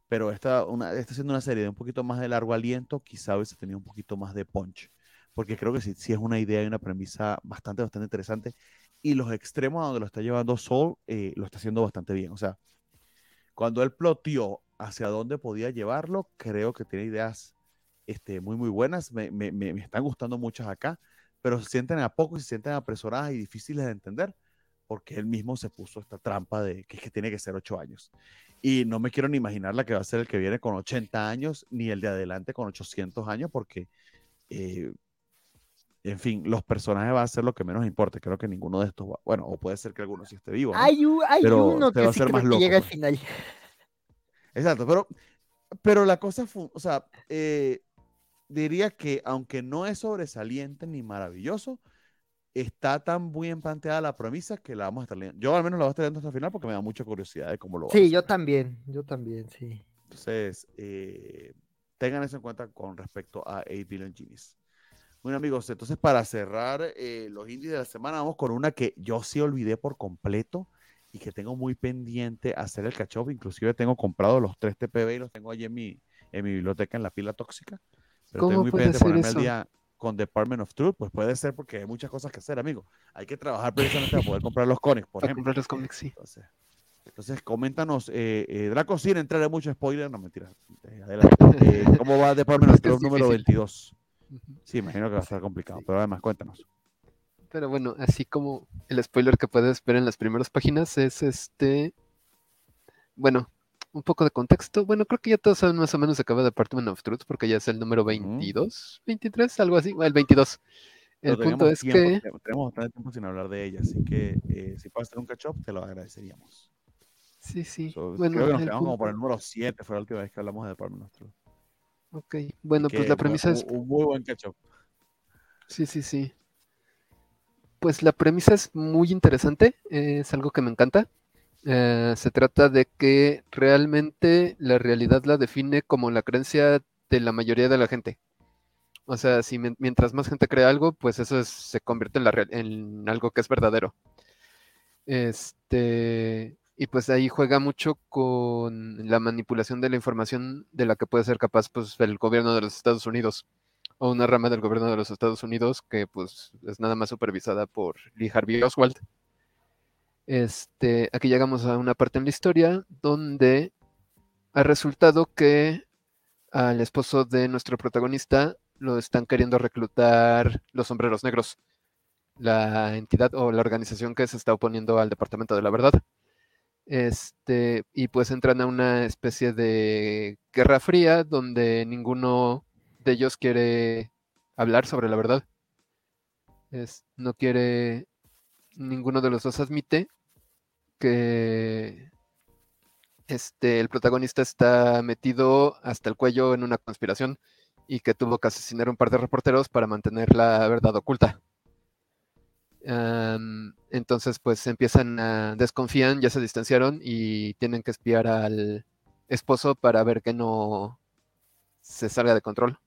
pero esta, una, está siendo una serie de un poquito más de largo aliento, quizá hubiese tenido un poquito más de punch, porque creo que sí, sí es una idea y una premisa bastante, bastante interesante, y los extremos a donde lo está llevando Soul eh, lo está haciendo bastante bien. O sea, cuando él ploteó hacia dónde podía llevarlo, creo que tiene ideas este, muy, muy buenas. Me, me, me, están gustando muchas acá, pero se sienten a poco y se sienten apresuradas y difíciles de entender porque él mismo se puso esta trampa de que es que tiene que ser ocho años. Y no me quiero ni imaginar la que va a ser el que viene con 80 años, ni el de adelante con 800 años, porque, eh, en fin, los personajes va a ser lo que menos importa. Creo que ninguno de estos va, bueno, o puede ser que alguno sí esté vivo. ¿no? Hay, hay Pero uno que, va a ser más que loco, llega al pues. final. Exacto, pero, pero la cosa, fu- o sea, eh, diría que aunque no es sobresaliente ni maravilloso, está tan bien planteada la premisa que la vamos a estar leyendo. Yo al menos la voy a estar leyendo hasta el final porque me da mucha curiosidad de cómo lo va a Sí, hacer. yo también, yo también, sí. Entonces, eh, tengan eso en cuenta con respecto a 8 Billion Genies. Bueno, amigos, entonces para cerrar eh, los indies de la semana, vamos con una que yo sí olvidé por completo y que tengo muy pendiente hacer el catch up. Inclusive tengo comprado los tres TPB y los tengo allí en mi, en mi biblioteca en la pila tóxica. Pero estoy ¿Cómo muy puede ser eso? día con Department of Truth. Pues puede ser porque hay muchas cosas que hacer, amigo. Hay que trabajar precisamente para poder comprar los cómics, por Para ejemplo. comprar los cómics, sí. Entonces, entonces coméntanos, eh, eh, Draco, sin entrar en mucho spoiler, no mentira, eh, adelante. Eh, ¿Cómo va Department of Truth número difícil. 22? Ujú. Sí, imagino que va a estar complicado, pero además cuéntanos. Pero bueno, así como el spoiler que puedes ver en las primeras páginas es este. Bueno, un poco de contexto. Bueno, creo que ya todos saben más o menos de qué va Department of Truth porque ya es el número 22, 23, algo así. El 22. El punto es tiempo, que. te- Tenemos bastante tiempo sin hablar de ella, así que eh, si puedes hacer un catch up, te lo agradeceríamos. Sí, sí. So, Bueno, creo que nos quedamos como por el número 7, fue la última vez que hablamos de Department of Truth. Ok, bueno, Que pues la premisa es. un muy buen catch up. Sí, sí, sí. Pues la premisa es muy interesante, eh, es algo que me encanta. Eh, se trata de que realmente la realidad la define como la creencia de la mayoría de la gente. O sea, si mien- mientras más gente cree algo, pues eso es- se convierte en, la en algo que es verdadero. Este, y pues ahí juega mucho con la manipulación de la información de la que puede ser capaz pues, el gobierno de los Estados Unidos o una rama del gobierno de los Estados Unidos que pues es nada más supervisada por Lee Harvey Oswald. Este, aquí llegamos a una parte en la historia donde ha resultado que al esposo de nuestro protagonista lo están queriendo reclutar los sombreros negros, la entidad o la organización que se está oponiendo al Departamento de la Verdad. Este, y pues entran a una especie de guerra fría donde ninguno de ellos quiere hablar sobre la verdad. Es, no quiere, ninguno de los dos admite que este, el protagonista está metido hasta el cuello en una conspiración y que tuvo que asesinar un par de reporteros para mantener la verdad oculta. Entonces, pues empiezan a desconfían, ya se distanciaron y tienen que espiar al esposo para ver que no se salga de control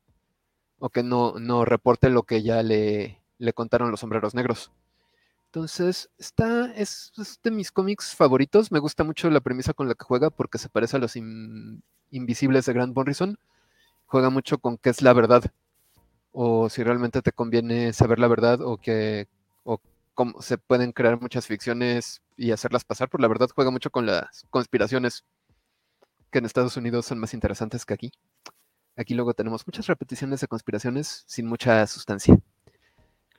o que no, no reporte lo que ya le, le contaron los sombreros negros. Entonces, está, es, de mis cómics favoritos. Me gusta mucho la premisa con la que juega porque se parece a los in- Invisibles de Grant Morrison. Juega mucho con qué es la verdad. O si realmente te conviene saber la verdad o que o cómo se pueden crear muchas ficciones y hacerlas pasar por la verdad. Juega mucho con las conspiraciones que en Estados Unidos son más interesantes que aquí. Aquí luego tenemos muchas repeticiones de conspiraciones sin mucha sustancia.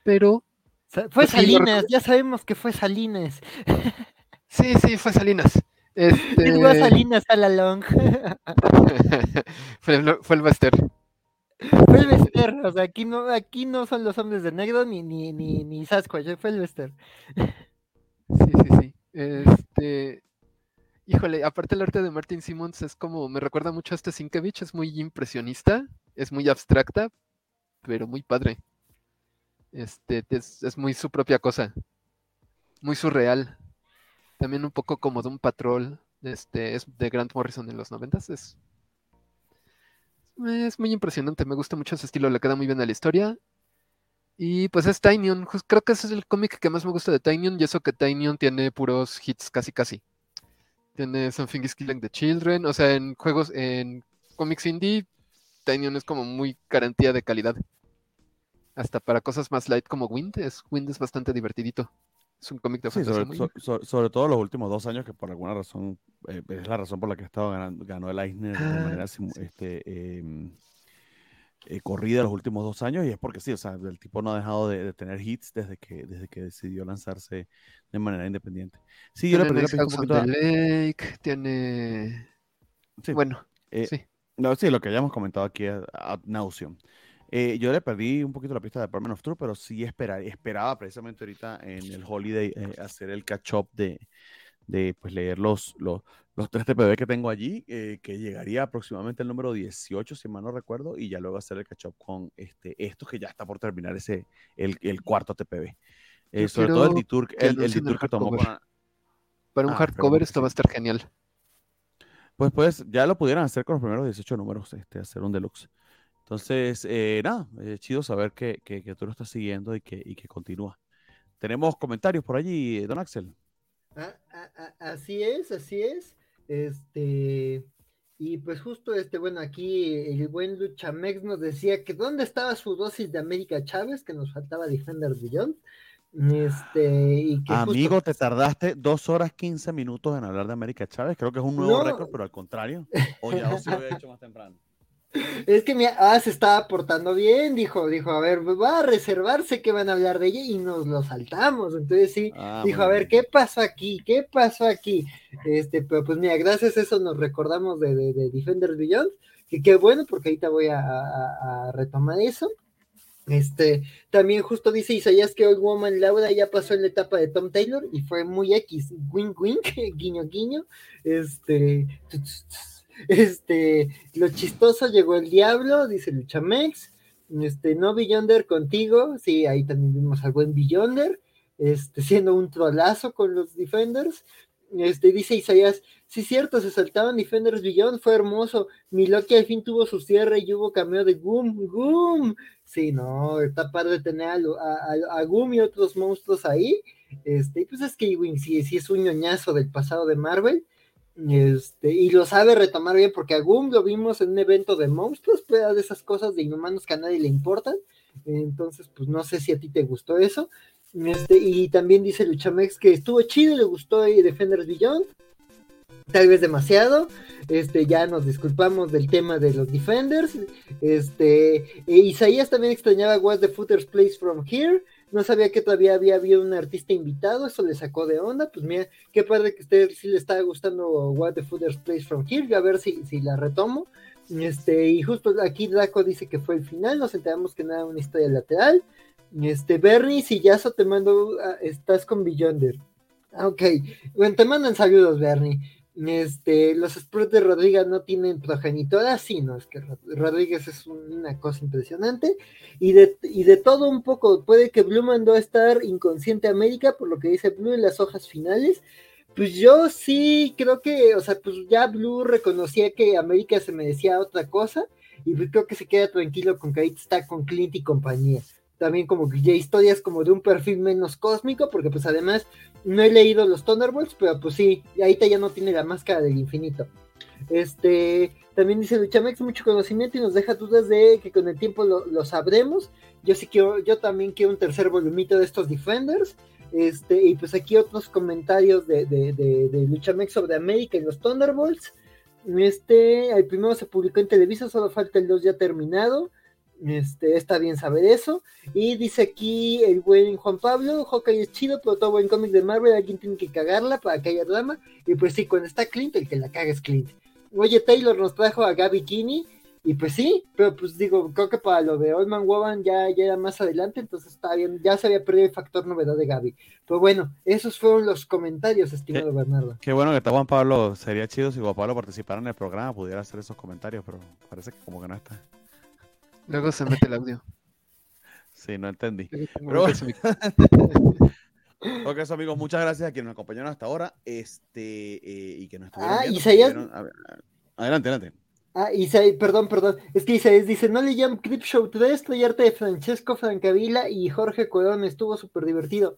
Pero Fue Salinas, ya sabemos que fue Salinas. Sí, sí, fue Salinas. Este... Was Salinas all along. fue, el, fue el Bester. Fue el Bester, o sea, aquí no, aquí no son los hombres de negro ni, ni, ni, ni Sasquatch, fue el Bester. Sí, sí, sí. Este. Híjole, aparte el arte de Martin Simmons es como, me recuerda mucho a este Sinkevich, es muy impresionista, es muy abstracta, pero muy padre. Este, es, muy su propia cosa, muy surreal. También un poco como de un patrol, este, es de Grant Morrison en los noventas, es, es muy impresionante, me gusta mucho ese estilo, le queda muy bien a la historia. Y pues es Tinyon, creo que ese es el cómic que más me gusta de Tinyon, y eso que Tinyon tiene puros hits casi casi. Tiene Something is Killing the Children, o sea, en juegos, en cómics indie, Tinyon es como muy garantía de calidad. Hasta para cosas más light como Wind, es, Wind es bastante divertidito. Es un cómic de Sí, sobre, muy... so- so- sobre todo los últimos dos años, que por alguna razón eh, es la razón por la que ha estado ganando, ganó el Eisner de Ah, manera este, em, eh, corrida los últimos dos años, y es porque sí, o sea, el tipo no ha dejado de, de tener hits desde que, desde que decidió lanzarse de manera independiente. Sí, yo la un poquito. a- Lake, tiene... sí, Bueno, eh, sí. no, sí, lo que ya hemos comentado aquí ad ad nauseam. Eh, yo le perdí un poquito la pista de Department of Truth, pero sí espera- esperaba precisamente ahorita en el Holiday eh, hacer el catch-up de, de pues, leer los, los, los tres TPB que tengo allí, eh, que llegaría aproximadamente el número 18, si mal no recuerdo, y ya luego hacer el catch-up con este, estos que ya está por terminar ese, el, el cuarto TPB. Sobre todo el que el, el que tomó. Para un Ah, hardcover esto va a estar genial. Pues, pues ya lo pudieran hacer con los primeros 18 números, este, hacer un deluxe. Entonces, eh, nada, eh, chido saber que, que, que tú lo estás siguiendo y que, y que continúa. Tenemos comentarios por allí, don Axel. Ah, ah, ah, así es, así es. Este, y pues justo este, bueno, aquí el buen Luchamex nos decía que dónde estaba su dosis de América Chávez, que nos faltaba Defender Beyond. Este, y que justo- Amigo, te tardaste dos horas 15 minutos en hablar de América Chávez. Creo que es un nuevo No. récord, pero al contrario. O ya lo había hecho más temprano. Es que mira, ah, se estaba portando bien, dijo, dijo, a ver, va a reservarse que van a hablar de ella y nos lo saltamos. Entonces sí, Ah, dijo, a ver. ¿qué pasó aquí? ¿Qué pasó aquí? Este, pero pues mira, gracias a eso nos recordamos de, de, de Defenders Beyond, que qué bueno, porque ahorita voy a, a- a retomar eso. Este, también justo dice Isaías que Old Woman Laura ya pasó en la etapa de Tom Taylor y fue muy X, wink wink, guiño guiño, este, este, lo chistoso llegó el diablo, dice Luchamex, este, no Beyonder contigo, sí, ahí también vimos al buen Beyonder, este, siendo un trolazo con los Defenders, este, dice Isaías, sí cierto, se saltaban Defenders Beyond, fue hermoso, mi Loki al fin tuvo su cierre y hubo cameo de Goom, Goom, sí, no, está padre tener a, a, Goom y otros monstruos ahí, este, pues es que Ewing sí es un ñoñazo del pasado de Marvel, este, y lo sabe retomar bien, porque a Goom lo vimos en un evento de monstruos, pero era de esas cosas de inhumanos que a nadie le importan. Entonces, pues no sé si a ti te gustó eso. Este, y también dice Luchamex que estuvo chido, le gustó Defenders Beyond. Tal vez demasiado. Este, ya nos disculpamos del tema de los Defenders. Este, e Isaías también extrañaba What's the Footers Place from Here. No sabía que todavía había habido un artista invitado, eso le sacó de onda. Pues mira, qué padre que usted sí le está gustando What the Footers Place from Here. Yo a ver si, si la retomo. Este, y justo aquí Draco dice que fue el final, nos enteramos que nada, una historia lateral. Este, Bernie, si ya te mando, ah, estás con Beyonder. Ok, bueno, te mandan saludos, Bernie. Este, los Spurs de Rodríguez no tienen progenitora, sí, no, es que Rod- Rodríguez es un- una cosa impresionante. Y de, y de todo un poco, puede que Blue mandó a estar inconsciente a América, por lo que dice Blue en las hojas finales. Pues yo sí creo que, o sea, pues ya Blue reconocía que América se merecía otra cosa, y pues creo que se queda tranquilo con que ahorita está con Clint y compañía. También como que ya historias como de un perfil menos cósmico, porque pues además no he leído los Thunderbolts, pero pues sí, ahorita ya no tiene la máscara del infinito. Este, también dice Luchamex mucho conocimiento y nos deja dudas de que con el tiempo lo, lo sabremos. Yo sí quiero, yo también quiero un tercer volumito de estos Defenders. Este, y pues aquí otros comentarios de, de, de, de Luchamex sobre América y los Thunderbolts. Este, el primero se publicó en Televisa, solo falta el 2 ya terminado. Este, está bien saber eso. Y dice aquí el buen Juan Pablo, Hawkeye es chido, pero todo buen cómic de Marvel, alguien tiene que cagarla para que haya drama. Y pues sí, cuando está Clint, el que la caga es Clint. Oye, Taylor nos trajo a Gaby Kinney. Y pues sí, pero pues digo, creo que para lo de Old Man Woman ya, ya era más adelante, entonces está bien, ya se había perdido el factor novedad de Gaby. Pero bueno, esos fueron los comentarios, estimado Bernardo. Qué bueno que está Juan Pablo, sería chido si Juan Pablo participara en el programa, pudiera hacer esos comentarios, pero parece que como que no está. Luego se mete el audio. Sí, no entendí. Pero Ok, eso amigos, muchas gracias a quienes nos acompañaron hasta ahora. Este, eh, y que nos estuvieron Ah, viendo, Isaías- estuvieron- ver, Adelante, adelante. Ah, Isaías, perdón, perdón. Es que Isaías dice, no le llaman Clip Show 3, trae arte de Francesco Francavilla y Jorge Corón, estuvo súper divertido.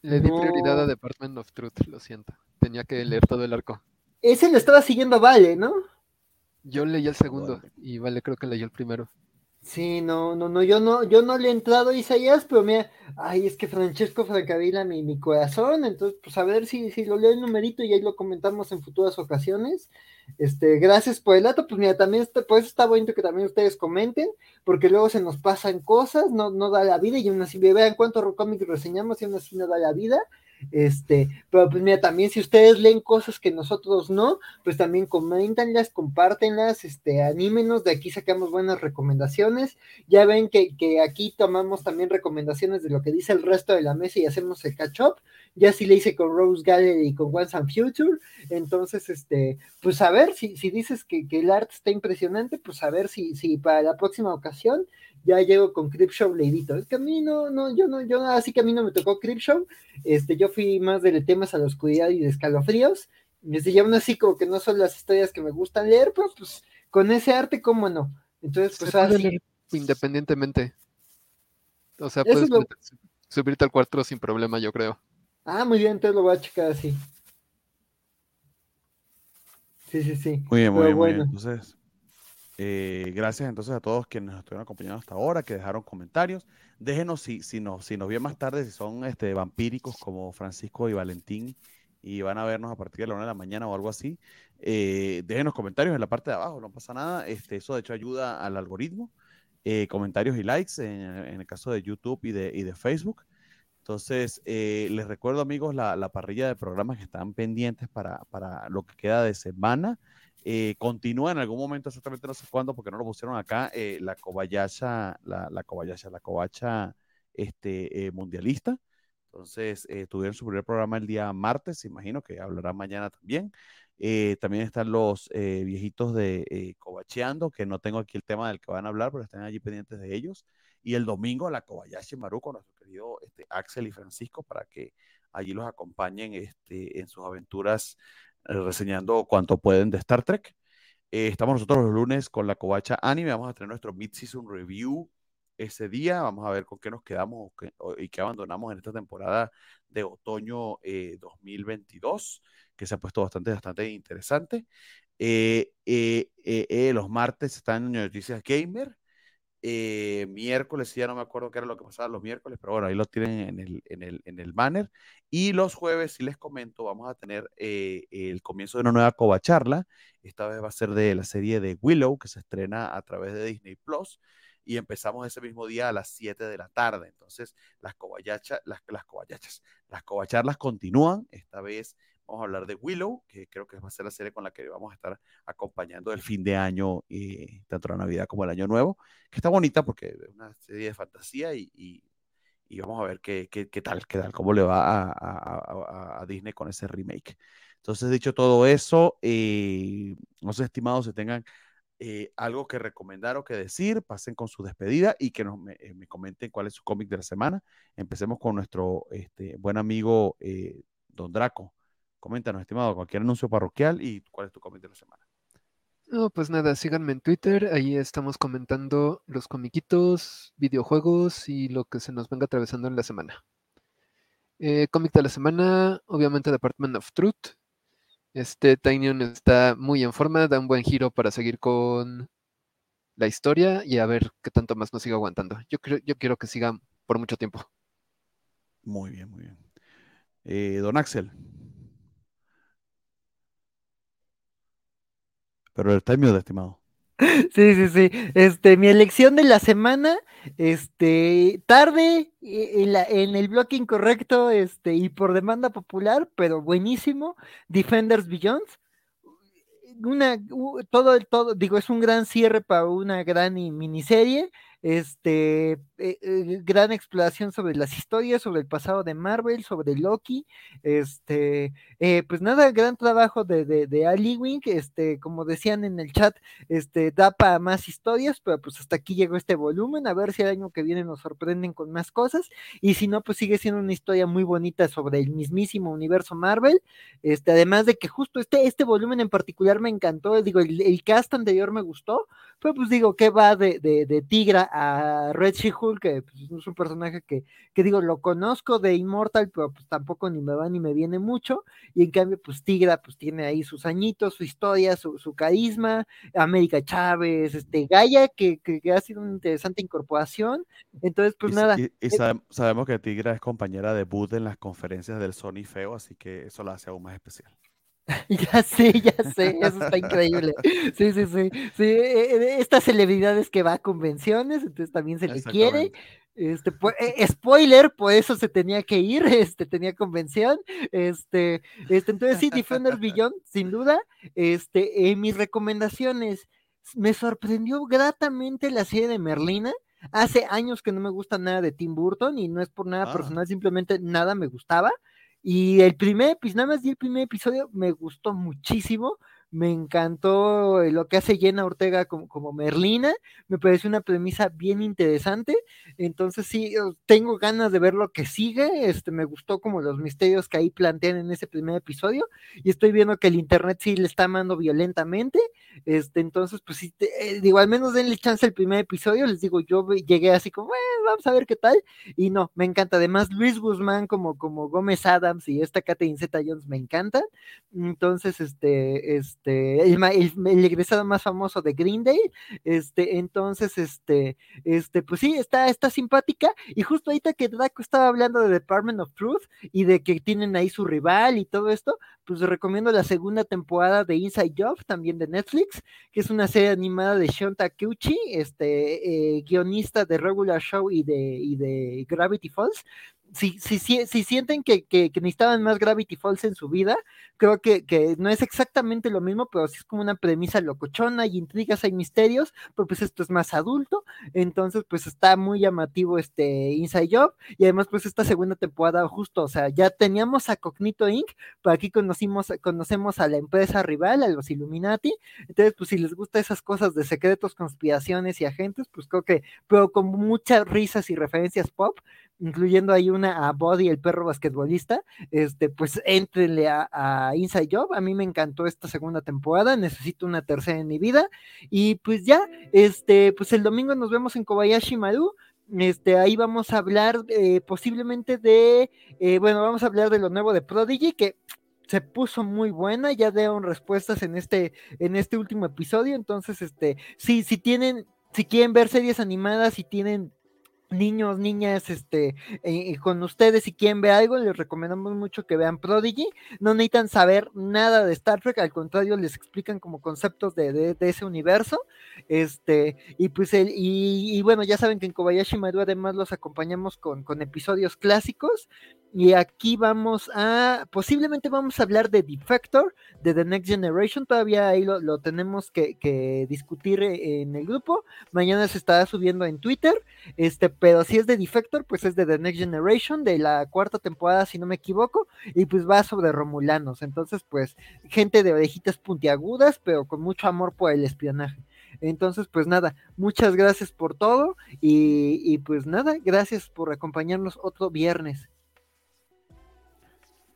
Le di No. prioridad a Department of Truth, lo siento. Tenía que leer todo el arco. Ese lo estaba siguiendo Vale, ¿no? Yo leí el segundo y Vale creo que leyó el primero. Sí, no, no, no, yo no, yo no le he entrado a Isaías, pero mira, ay, es que Francesco Francavilla, mi, mi corazón, entonces, pues a ver si, si lo leo el numerito y ahí lo comentamos en futuras ocasiones. Este, gracias por el dato, pues mira, también está, por eso está bonito que también ustedes comenten, porque luego se nos pasan cosas, no, no da la vida, y aún así, vean cuántos cómics reseñamos y aún así no da la vida. Este, pero pues mira, también si ustedes leen cosas que nosotros no, pues también coméntanlas, compártenlas, este, anímenos, de aquí sacamos buenas recomendaciones. Ya ven que, que aquí tomamos también recomendaciones de lo que dice el resto de la mesa y hacemos el catch up. Ya sí le hice con Rose Gallery y con Once and Future. Entonces, este, pues a ver, si, si dices que, que el arte está impresionante, pues a ver si, si para la próxima ocasión ya llego con Creepshow leidito. Es que a mí no, no, yo no, yo así que a mí no me tocó Creepshow. Este, yo fui más de temas a la oscuridad y de escalofríos. Este, y aún así como que no son las historias que me gustan leer, pero pues con ese arte, ¿cómo no? Entonces, pues así. independientemente. O sea, puedes lo- subirte al cuarto sin problema, yo creo. Ah, muy bien, entonces lo voy a checar así. Sí, sí, sí. Muy bien, muy bien, muy bien. Entonces, eh, gracias entonces a todos quienes nos estuvieron acompañando hasta ahora, que dejaron comentarios. Déjenos si, si, nos, si nos ven más tarde, si son este, vampíricos como Francisco y Valentín y van a vernos a partir de la una de la mañana o algo así. Eh, déjenos comentarios en la parte de abajo, no pasa nada. Este, eso de hecho ayuda al algoritmo. Eh, comentarios y likes en, en el caso de YouTube y de, y de Facebook. Entonces, eh, les recuerdo, amigos, la, la parrilla de programas que están pendientes para, para lo que queda de semana. Eh, continúa en algún momento, exactamente no sé cuándo, porque no lo pusieron acá, eh, la Kobayashi, la, la la Kobacha este, eh, mundialista. Entonces, tuvieron su primer programa el día martes, imagino que hablará mañana también. También están los viejitos de Cobacheando, que no tengo aquí el tema del que van a hablar, pero están allí pendientes de ellos. Y el domingo la Kobayashi Maru con nuestro querido este, Axel y Francisco para que allí los acompañen este, en sus aventuras eh, reseñando cuanto pueden de Star Trek. Eh, estamos nosotros los lunes con la Covacha Anime, vamos a tener nuestro Mid-Season Review ese día, vamos a ver con qué nos quedamos qué- y qué abandonamos en esta temporada de otoño eh, 2022, que se ha puesto bastante, bastante interesante. Eh, eh, eh, eh, los martes están Noticias Gamer. Eh, miércoles, ya no me acuerdo qué era lo que pasaba los miércoles, pero bueno, ahí lo tienen en el, en el, en el banner. Y los jueves, si les comento, vamos a tener eh, el comienzo de una nueva covacharla. Esta vez va a ser de la serie de Willow, que se estrena a través de Disney Plus. Y empezamos ese mismo día a las 7 de la tarde. Entonces, las covachachas, las, las covachachas, las covacharlas continúan. Esta vez vamos a hablar de Willow, que creo que va a ser la serie con la que vamos a estar acompañando el fin de año, eh, tanto la Navidad como el Año Nuevo, que está bonita porque es una serie de fantasía y, y, y vamos a ver qué, qué, qué, tal, qué tal, cómo le va a, a, a, Disney con ese remake. Entonces, dicho todo eso, eh, no sé, estimados, si tengan eh, algo que recomendar o que decir, pasen con su despedida y que nos, me, me comenten cuál es su cómic de la semana. Empecemos con nuestro este, buen amigo eh, Don Draco. Coméntanos, estimado, cualquier anuncio parroquial y cuál es tu cómic de la semana. No, pues nada, síganme en Twitter, ahí estamos comentando los comiquitos, videojuegos y lo que se nos venga atravesando en la semana. Eh, cómic de la semana, obviamente Department of Truth. Este Tinyon está muy en forma, da un buen giro para seguir con la historia y a ver qué tanto más nos siga aguantando. Yo, creo, yo quiero que siga por mucho tiempo. Muy bien, muy bien. Eh, don Axel. Pero el time de estimado. Sí, sí, sí. Este, mi elección de la semana, este, tarde en, la, en el bloque incorrecto, este, y por demanda popular, pero buenísimo, Defenders Beyond. Una, todo el todo, digo, es un gran cierre para una gran miniserie este, eh, eh, gran exploración sobre las historias, sobre el pasado de Marvel, sobre Loki, este, eh, pues nada, gran trabajo de, de, de Ali Wing, este, como decían en el chat, este, da para más historias, pero pues hasta aquí llegó este volumen, a ver si el año que viene nos sorprenden con más cosas, y si no, pues sigue siendo una historia muy bonita sobre el mismísimo universo Marvel, este, además de que justo este, este volumen en particular me encantó, digo, el, el cast anterior me gustó, pero pues digo, que va de, de, de Tigra a Red She-Hulk, que pues, es un personaje que, que, digo, lo conozco de Immortal, pero pues tampoco ni me va ni me viene mucho, y en cambio, pues Tigra, pues tiene ahí sus añitos, su historia, su, su carisma, América Chávez, este, Gaia, que, que, ha sido una interesante incorporación, entonces, pues y, nada. Y, y sabemos, sabemos que Tigra es compañera de Booth en las conferencias del Sony Feo, así que eso la hace aún más especial. Ya sé, ya sé, eso está increíble. Sí, sí, sí. sí e, e, estas celebridades que va a convenciones, entonces también se le quiere. Este, pues, spoiler, por eso se tenía que ir, este, tenía convención. Este, este, entonces sí, Defender Beyond, sin duda. Este, en mis recomendaciones, me sorprendió gratamente la serie de Merlina. Hace años que no me gusta nada de Tim Burton y no es por nada ah. personal, simplemente nada me gustaba. Y el primer, pues nada más di el primer episodio, me gustó muchísimo me encantó lo que hace Jenna Ortega como, como, Merlina, me parece una premisa bien interesante, entonces sí, tengo ganas de ver lo que sigue, este, me gustó como los misterios que ahí plantean en ese primer episodio, y estoy viendo que el internet sí le está amando violentamente, este, entonces pues sí, eh, digo, al menos denle chance el primer episodio, les digo, yo llegué así como, bueno, vamos a ver qué tal, y no, me encanta, además Luis Guzmán como, como Gómez Adams y esta Catherine Zeta Jones me encantan, entonces, este, este, este, el, egresado más famoso de Green Day, este, entonces, este, este, pues sí, está, está simpática, y justo ahorita que Draco estaba hablando de Department of Truth, y de que tienen ahí su rival y todo esto, pues recomiendo la segunda temporada de Inside Job, también de Netflix, que es una serie animada de Sean Takeuchi, este, eh, guionista de Regular Show y de Gravity Falls, si, si, si, sienten que, que, que, necesitaban más Gravity Falls en su vida, creo que, que, no es exactamente lo mismo, pero sí es como una premisa locochona, hay intrigas, hay misterios, pero pues esto es más adulto, entonces pues está muy llamativo este Inside Job, y además pues esta segunda temporada justo, o sea, ya teníamos a Cognito Inc., pero aquí conocimos, conocemos a la empresa rival, a los Illuminati, entonces pues si les gusta esas cosas de secretos, conspiraciones y agentes, pues creo que, pero con muchas risas y referencias pop, incluyendo ahí una a Body, el perro basquetbolista, este, pues entrenle a, a, Inside Job. A mí me encantó esta segunda temporada, necesito una tercera en mi vida. Y pues ya, este, pues el domingo nos vemos en Kobayashi Maru. Este, ahí vamos a hablar eh, posiblemente de, eh, bueno, vamos a hablar de lo nuevo de Prodigy, que se puso muy buena, ya dieron respuestas en este, en este último episodio, entonces, este, sí, si tienen, si quieren ver series animadas, si tienen niños, niñas, este, eh, con ustedes, si quieren ver algo, les recomendamos mucho que vean Prodigy. No necesitan saber nada de Star Trek, al contrario, les explican como conceptos de, de, ese universo. Este, y pues el, y, y, bueno, ya saben que en Kobayashi Maru además los acompañamos con, con episodios clásicos. Y aquí vamos a, posiblemente vamos a hablar de Defector, de The Next Generation, todavía ahí lo, lo tenemos que, discutir en el grupo. Mañana se estará subiendo en Twitter. Este, pero si es de Defector, pues es de The Next Generation, de la cuarta temporada, si no me equivoco, y pues va sobre Romulanos. Entonces, pues, gente de orejitas puntiagudas, pero con mucho amor por el espionaje. Entonces, pues nada, muchas gracias por todo y pues nada, gracias por acompañarnos otro viernes.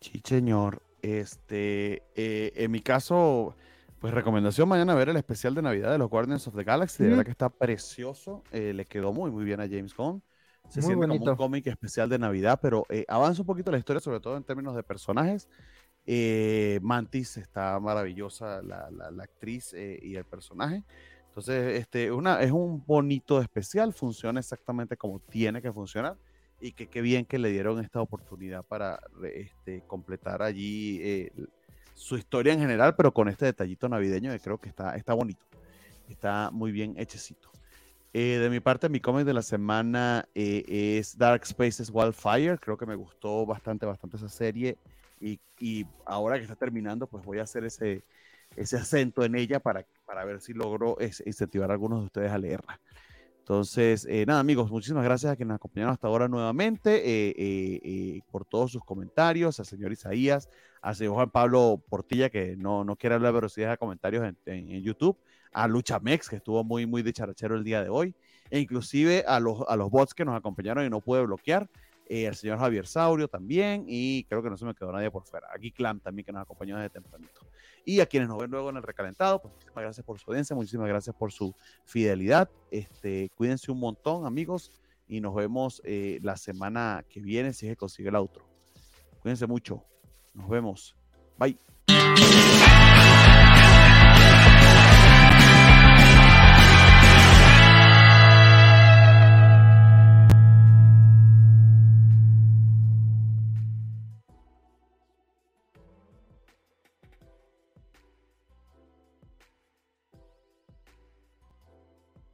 Sí, señor. Este, eh, en mi caso, pues recomendación mañana ver el especial de Navidad de los Guardians of the Galaxy. De verdad que está precioso. Eh, le quedó muy, muy bien a James Gunn. Se muy siente bonito. como un cómic especial de Navidad, pero eh, avanza un poquito la historia, sobre todo en términos de personajes. Eh, Mantis está maravillosa, la, la, la actriz eh, y el personaje. Entonces, este, una, es un bonito especial, funciona exactamente como tiene que funcionar. Y que qué bien que le dieron esta oportunidad para este, completar allí su historia en general, pero con este detallito navideño que creo que está, está bonito. Está muy bien hechecito. Eh, de mi parte, mi cómic de la semana eh, es Dark Spaces Wildfire. Creo que me gustó bastante, bastante esa serie. Y, y, ahora que está terminando, pues voy a hacer ese, ese acento en ella para, para ver si logro incentivar a algunos de ustedes a leerla. Entonces, eh, nada, amigos, muchísimas gracias a quienes nos acompañaron hasta ahora nuevamente, eh, eh, por todos sus comentarios, al señor Isaías, al señor Juan Pablo Portilla, que no, no quiere hablar de velocidad de comentarios en, YouTube, a Luchamex, que estuvo muy, muy de charachero el día de hoy, e inclusive a los, a los bots que nos acompañaron y no pude bloquear, el señor Javier Saurio también, y creo que no se me quedó nadie por fuera. Aquí Clam también, que nos acompañó desde tempranito. Y a quienes nos ven luego en el recalentado, pues muchísimas gracias por su audiencia, muchísimas gracias por su fidelidad. Este, cuídense un montón, amigos, y nos vemos eh, la semana que viene si es que consigue el otro. Cuídense mucho. Nos vemos. Bye.